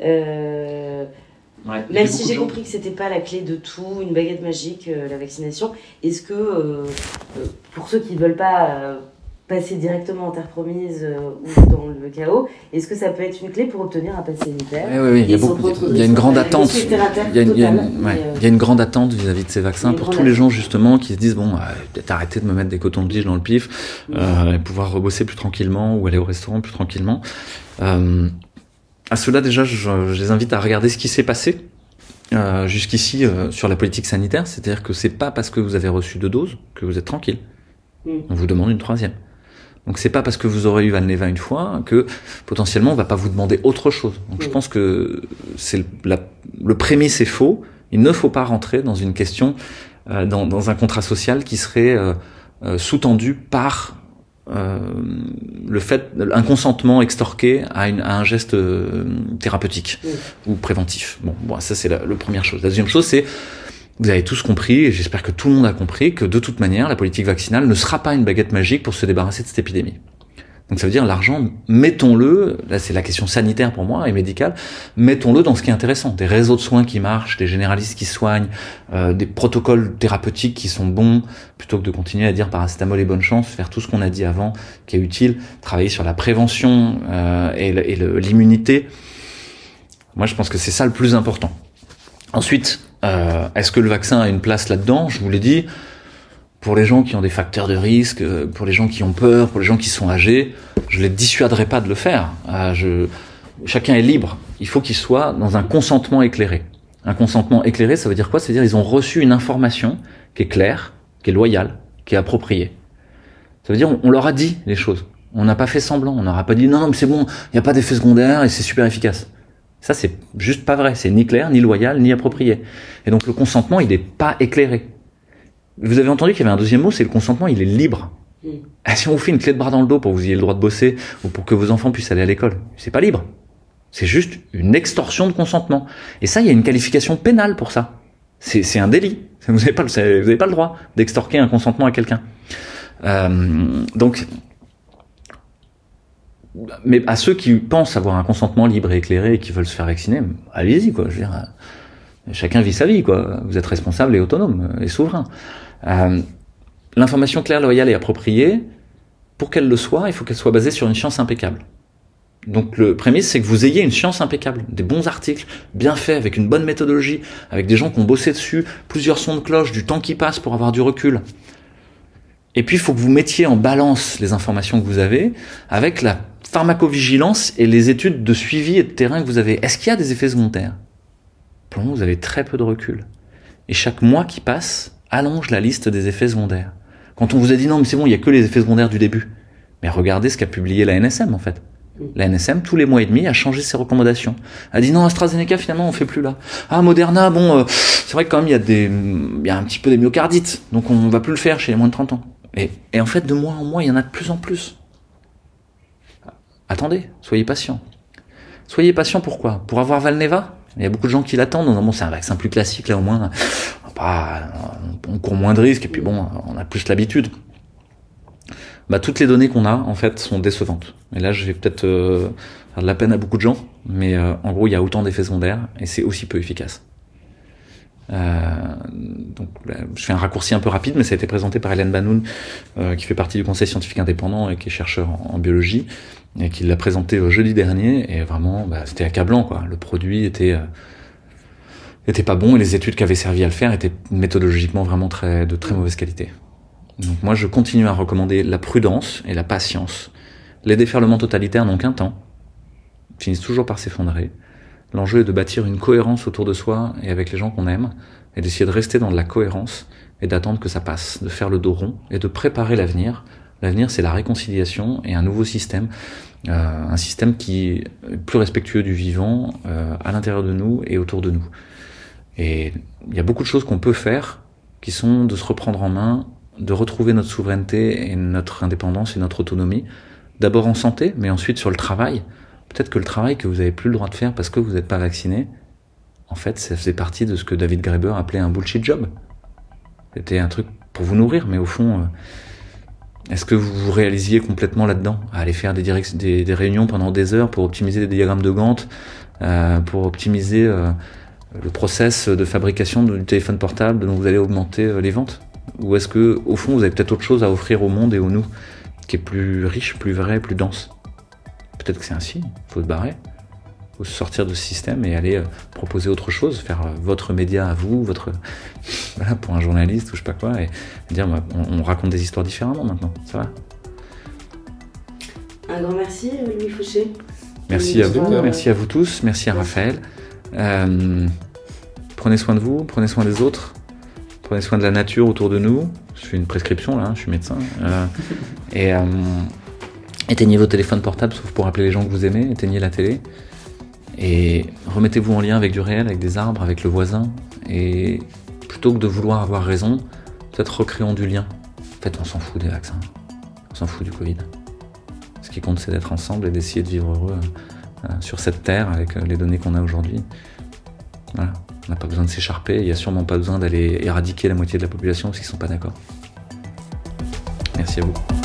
Euh, Même si j'ai compris que c'était pas la clé de tout, une baguette magique, euh, la vaccination, est-ce que euh, pour ceux qui ne veulent pas passer directement en terre promise ou dans le chaos, est-ce que ça peut être une clé pour obtenir un pass sanitaire Oui, oui, oui. Il, y a beaucoup, il y a une grande attente. Il y a une, il y a une, ouais, il y a une grande attente vis-à-vis de ces vaccins pour tous les gens justement qui se disent bon, peut-être arrêter de me mettre des cotons de tige dans le pif, et pouvoir rebosser plus tranquillement ou aller au restaurant plus tranquillement. Euh, à cela déjà, je, je, les invite à regarder ce qui s'est passé euh, jusqu'ici euh, sur la politique sanitaire, c'est-à-dire que c'est pas parce que vous avez reçu deux doses que vous êtes tranquille. Mm. On vous demande une troisième. Donc c'est pas parce que vous aurez eu Valneva une fois que potentiellement on va pas vous demander autre chose. Donc je mm. pense que c'est le prémisse est faux. Il ne faut pas rentrer dans une question, euh, dans, dans, un contrat social qui serait euh, euh, sous-tendu par euh, le fait, un consentement extorqué à, une, à un geste euh, thérapeutique ou préventif. Bon, bon ça c'est la, la, première chose. La deuxième chose, c'est vous avez tous compris, et j'espère que tout le monde a compris, que de toute manière, la politique vaccinale ne sera pas une baguette magique pour se débarrasser de cette épidémie. Donc ça veut dire l'argent, mettons-le, là c'est la question sanitaire pour moi et médicale, mettons-le dans ce qui est intéressant. Des réseaux de soins qui marchent, des généralistes qui soignent, euh, des protocoles thérapeutiques qui sont bons, plutôt que de continuer à dire paracétamol et bonne chance, faire tout ce qu'on a dit avant qui est utile, travailler sur la prévention euh, et l'immunité. Moi je pense que c'est ça le plus important. Ensuite, euh, est-ce que le vaccin a une place là-dedans Je vous l'ai dit, pour les gens qui ont des facteurs de risque, euh, pour les gens qui ont peur, pour les gens qui sont âgés, je les dissuaderai pas de le faire. Euh, je, chacun est libre. Il faut qu'il soit dans un consentement éclairé. Un consentement éclairé, ça veut dire quoi? C'est-à-dire ils ont reçu une information qui est claire, qui est loyale, qui est appropriée. Ça veut dire on, leur a dit les choses. On n'a pas fait semblant. On n'aura pas dit non, non, mais c'est bon, il n'y a pas d'effet secondaire et c'est super efficace. Ça, c'est juste pas vrai. C'est ni clair, ni loyal, ni approprié. Et donc le consentement, il n'est pas éclairé. Vous avez entendu qu'il y avait un deuxième mot, c'est le consentement, il est libre. Mm. Ah, si on vous fait une clé de bras dans le dos pour que vous ayez le droit de bosser ou pour que vos enfants puissent aller à l'école, c'est pas libre. C'est juste une extorsion de consentement. Et ça, il y a une qualification pénale pour ça. C'est un délit. Vous n'avez pas, vous pas le droit d'extorquer un consentement à quelqu'un. Euh, donc, mais à ceux qui pensent avoir un consentement libre et éclairé et qui veulent se faire vacciner, allez-y quoi. Je veux dire, chacun vit sa vie quoi. Vous êtes responsable et autonome et souverain. Euh, L'information claire, loyale et appropriée, pour qu'elle le soit, il faut qu'elle soit basée sur une science impeccable. Donc le prémisse, c'est que vous ayez une science impeccable, des bons articles, bien faits, avec une bonne méthodologie, avec des gens qui ont bossé dessus, plusieurs sons de cloche, du temps qui passe pour avoir du recul. Et puis il faut que vous mettiez en balance les informations que vous avez avec la pharmacovigilance et les études de suivi et de terrain que vous avez. Est-ce qu'il y a des effets secondaires? Pour le moment, vous avez très peu de recul. Et chaque mois qui passe, allonge la liste des effets secondaires. Quand on vous a dit non, mais c'est bon, il y a que les effets secondaires du début. Mais regardez ce qu'a publié la NSM en fait. La NSM, tous les mois et demi, a changé ses recommandations. A dit non, AstraZeneca, finalement, on fait plus là. Ah, Moderna, bon, euh, c'est vrai que quand même, il y a y a un petit peu des myocardites. Donc on va plus le faire chez les moins de 30 ans. Et, en fait, de mois en mois, il y en a de plus en plus. Attendez, soyez patient. Soyez patient pourquoi? Pour avoir Valneva? Il y a beaucoup de gens qui l'attendent. Bon, c'est un vaccin plus classique, là, au moins on court moins de risques et puis bon, on a plus l'habitude. Bah, toutes les données qu'on a, en fait, sont décevantes. Et là, je vais peut-être euh, faire de la peine à beaucoup de gens, mais euh, en gros, il y a autant d'effets secondaires et c'est aussi peu efficace. Euh, donc, je fais un raccourci un peu rapide, mais ça a été présenté par Hélène Banoun, qui fait partie du Conseil scientifique indépendant et qui est chercheur en, biologie, et qui l'a présenté jeudi dernier. Et vraiment, bah, c'était accablant, quoi. Le produit était était pas bon et les études qui avaient servi à le faire étaient méthodologiquement vraiment très, de très mauvaise qualité. Donc moi je continue à recommander la prudence et la patience. Les déferlements totalitaires n'ont qu'un temps, finissent toujours par s'effondrer. L'enjeu est de bâtir une cohérence autour de soi et avec les gens qu'on aime, et d'essayer de rester dans de la cohérence et d'attendre que ça passe, de faire le dos rond et de préparer l'avenir. L'avenir, c'est la réconciliation et un nouveau système, euh, un système qui est plus respectueux du vivant euh, à l'intérieur de nous et autour de nous. Et il y a beaucoup de choses qu'on peut faire qui sont de se reprendre en main, de retrouver notre souveraineté et notre indépendance et notre autonomie. D'abord en santé, mais ensuite sur le travail. Peut-être que le travail que vous n'avez plus le droit de faire parce que vous n'êtes pas vacciné, en fait, ça faisait partie de ce que David Graeber appelait un bullshit job. C'était un truc pour vous nourrir, mais au fond, euh, est-ce que vous vous réalisiez complètement là-dedans à aller faire des, réunions pendant des heures pour optimiser des diagrammes de Gantt, euh, pour optimiser euh, le process de fabrication du téléphone portable dont vous allez augmenter les ventes? Ou est-ce que, au fond, vous avez peut-être autre chose à offrir au monde et au nous, qui est plus riche, plus vrai, plus dense? Peut-être que c'est ainsi, il faut se barrer faut sortir de ce système et aller proposer autre chose, faire votre média à vous, votre voilà, pour un journaliste ou je sais pas quoi, et dire bah, on, raconte des histoires différemment maintenant, ça va. Un grand merci Louis Fouché. Merci à vous, merci à vous tous, merci à Raphaël. Euh, prenez soin de vous, prenez soin des autres, prenez soin de la nature autour de nous. Je fais une prescription là, je suis médecin. Euh, et euh, éteignez vos téléphones portables sauf pour appeler les gens que vous aimez, éteignez la télé. Et remettez-vous en lien avec du réel, avec des arbres, avec le voisin. Et plutôt que de vouloir avoir raison, peut-être recréons du lien. En fait, on s'en fout des vaccins. On s'en fout du Covid. Ce qui compte, c'est d'être ensemble et d'essayer de vivre heureux euh, sur cette terre avec euh, les données qu'on a aujourd'hui. Voilà. On n'a pas besoin de s'écharper. Il n'y a sûrement pas besoin d'aller éradiquer la moitié de la population parce qu'ils ne sont pas d'accord. Merci à vous.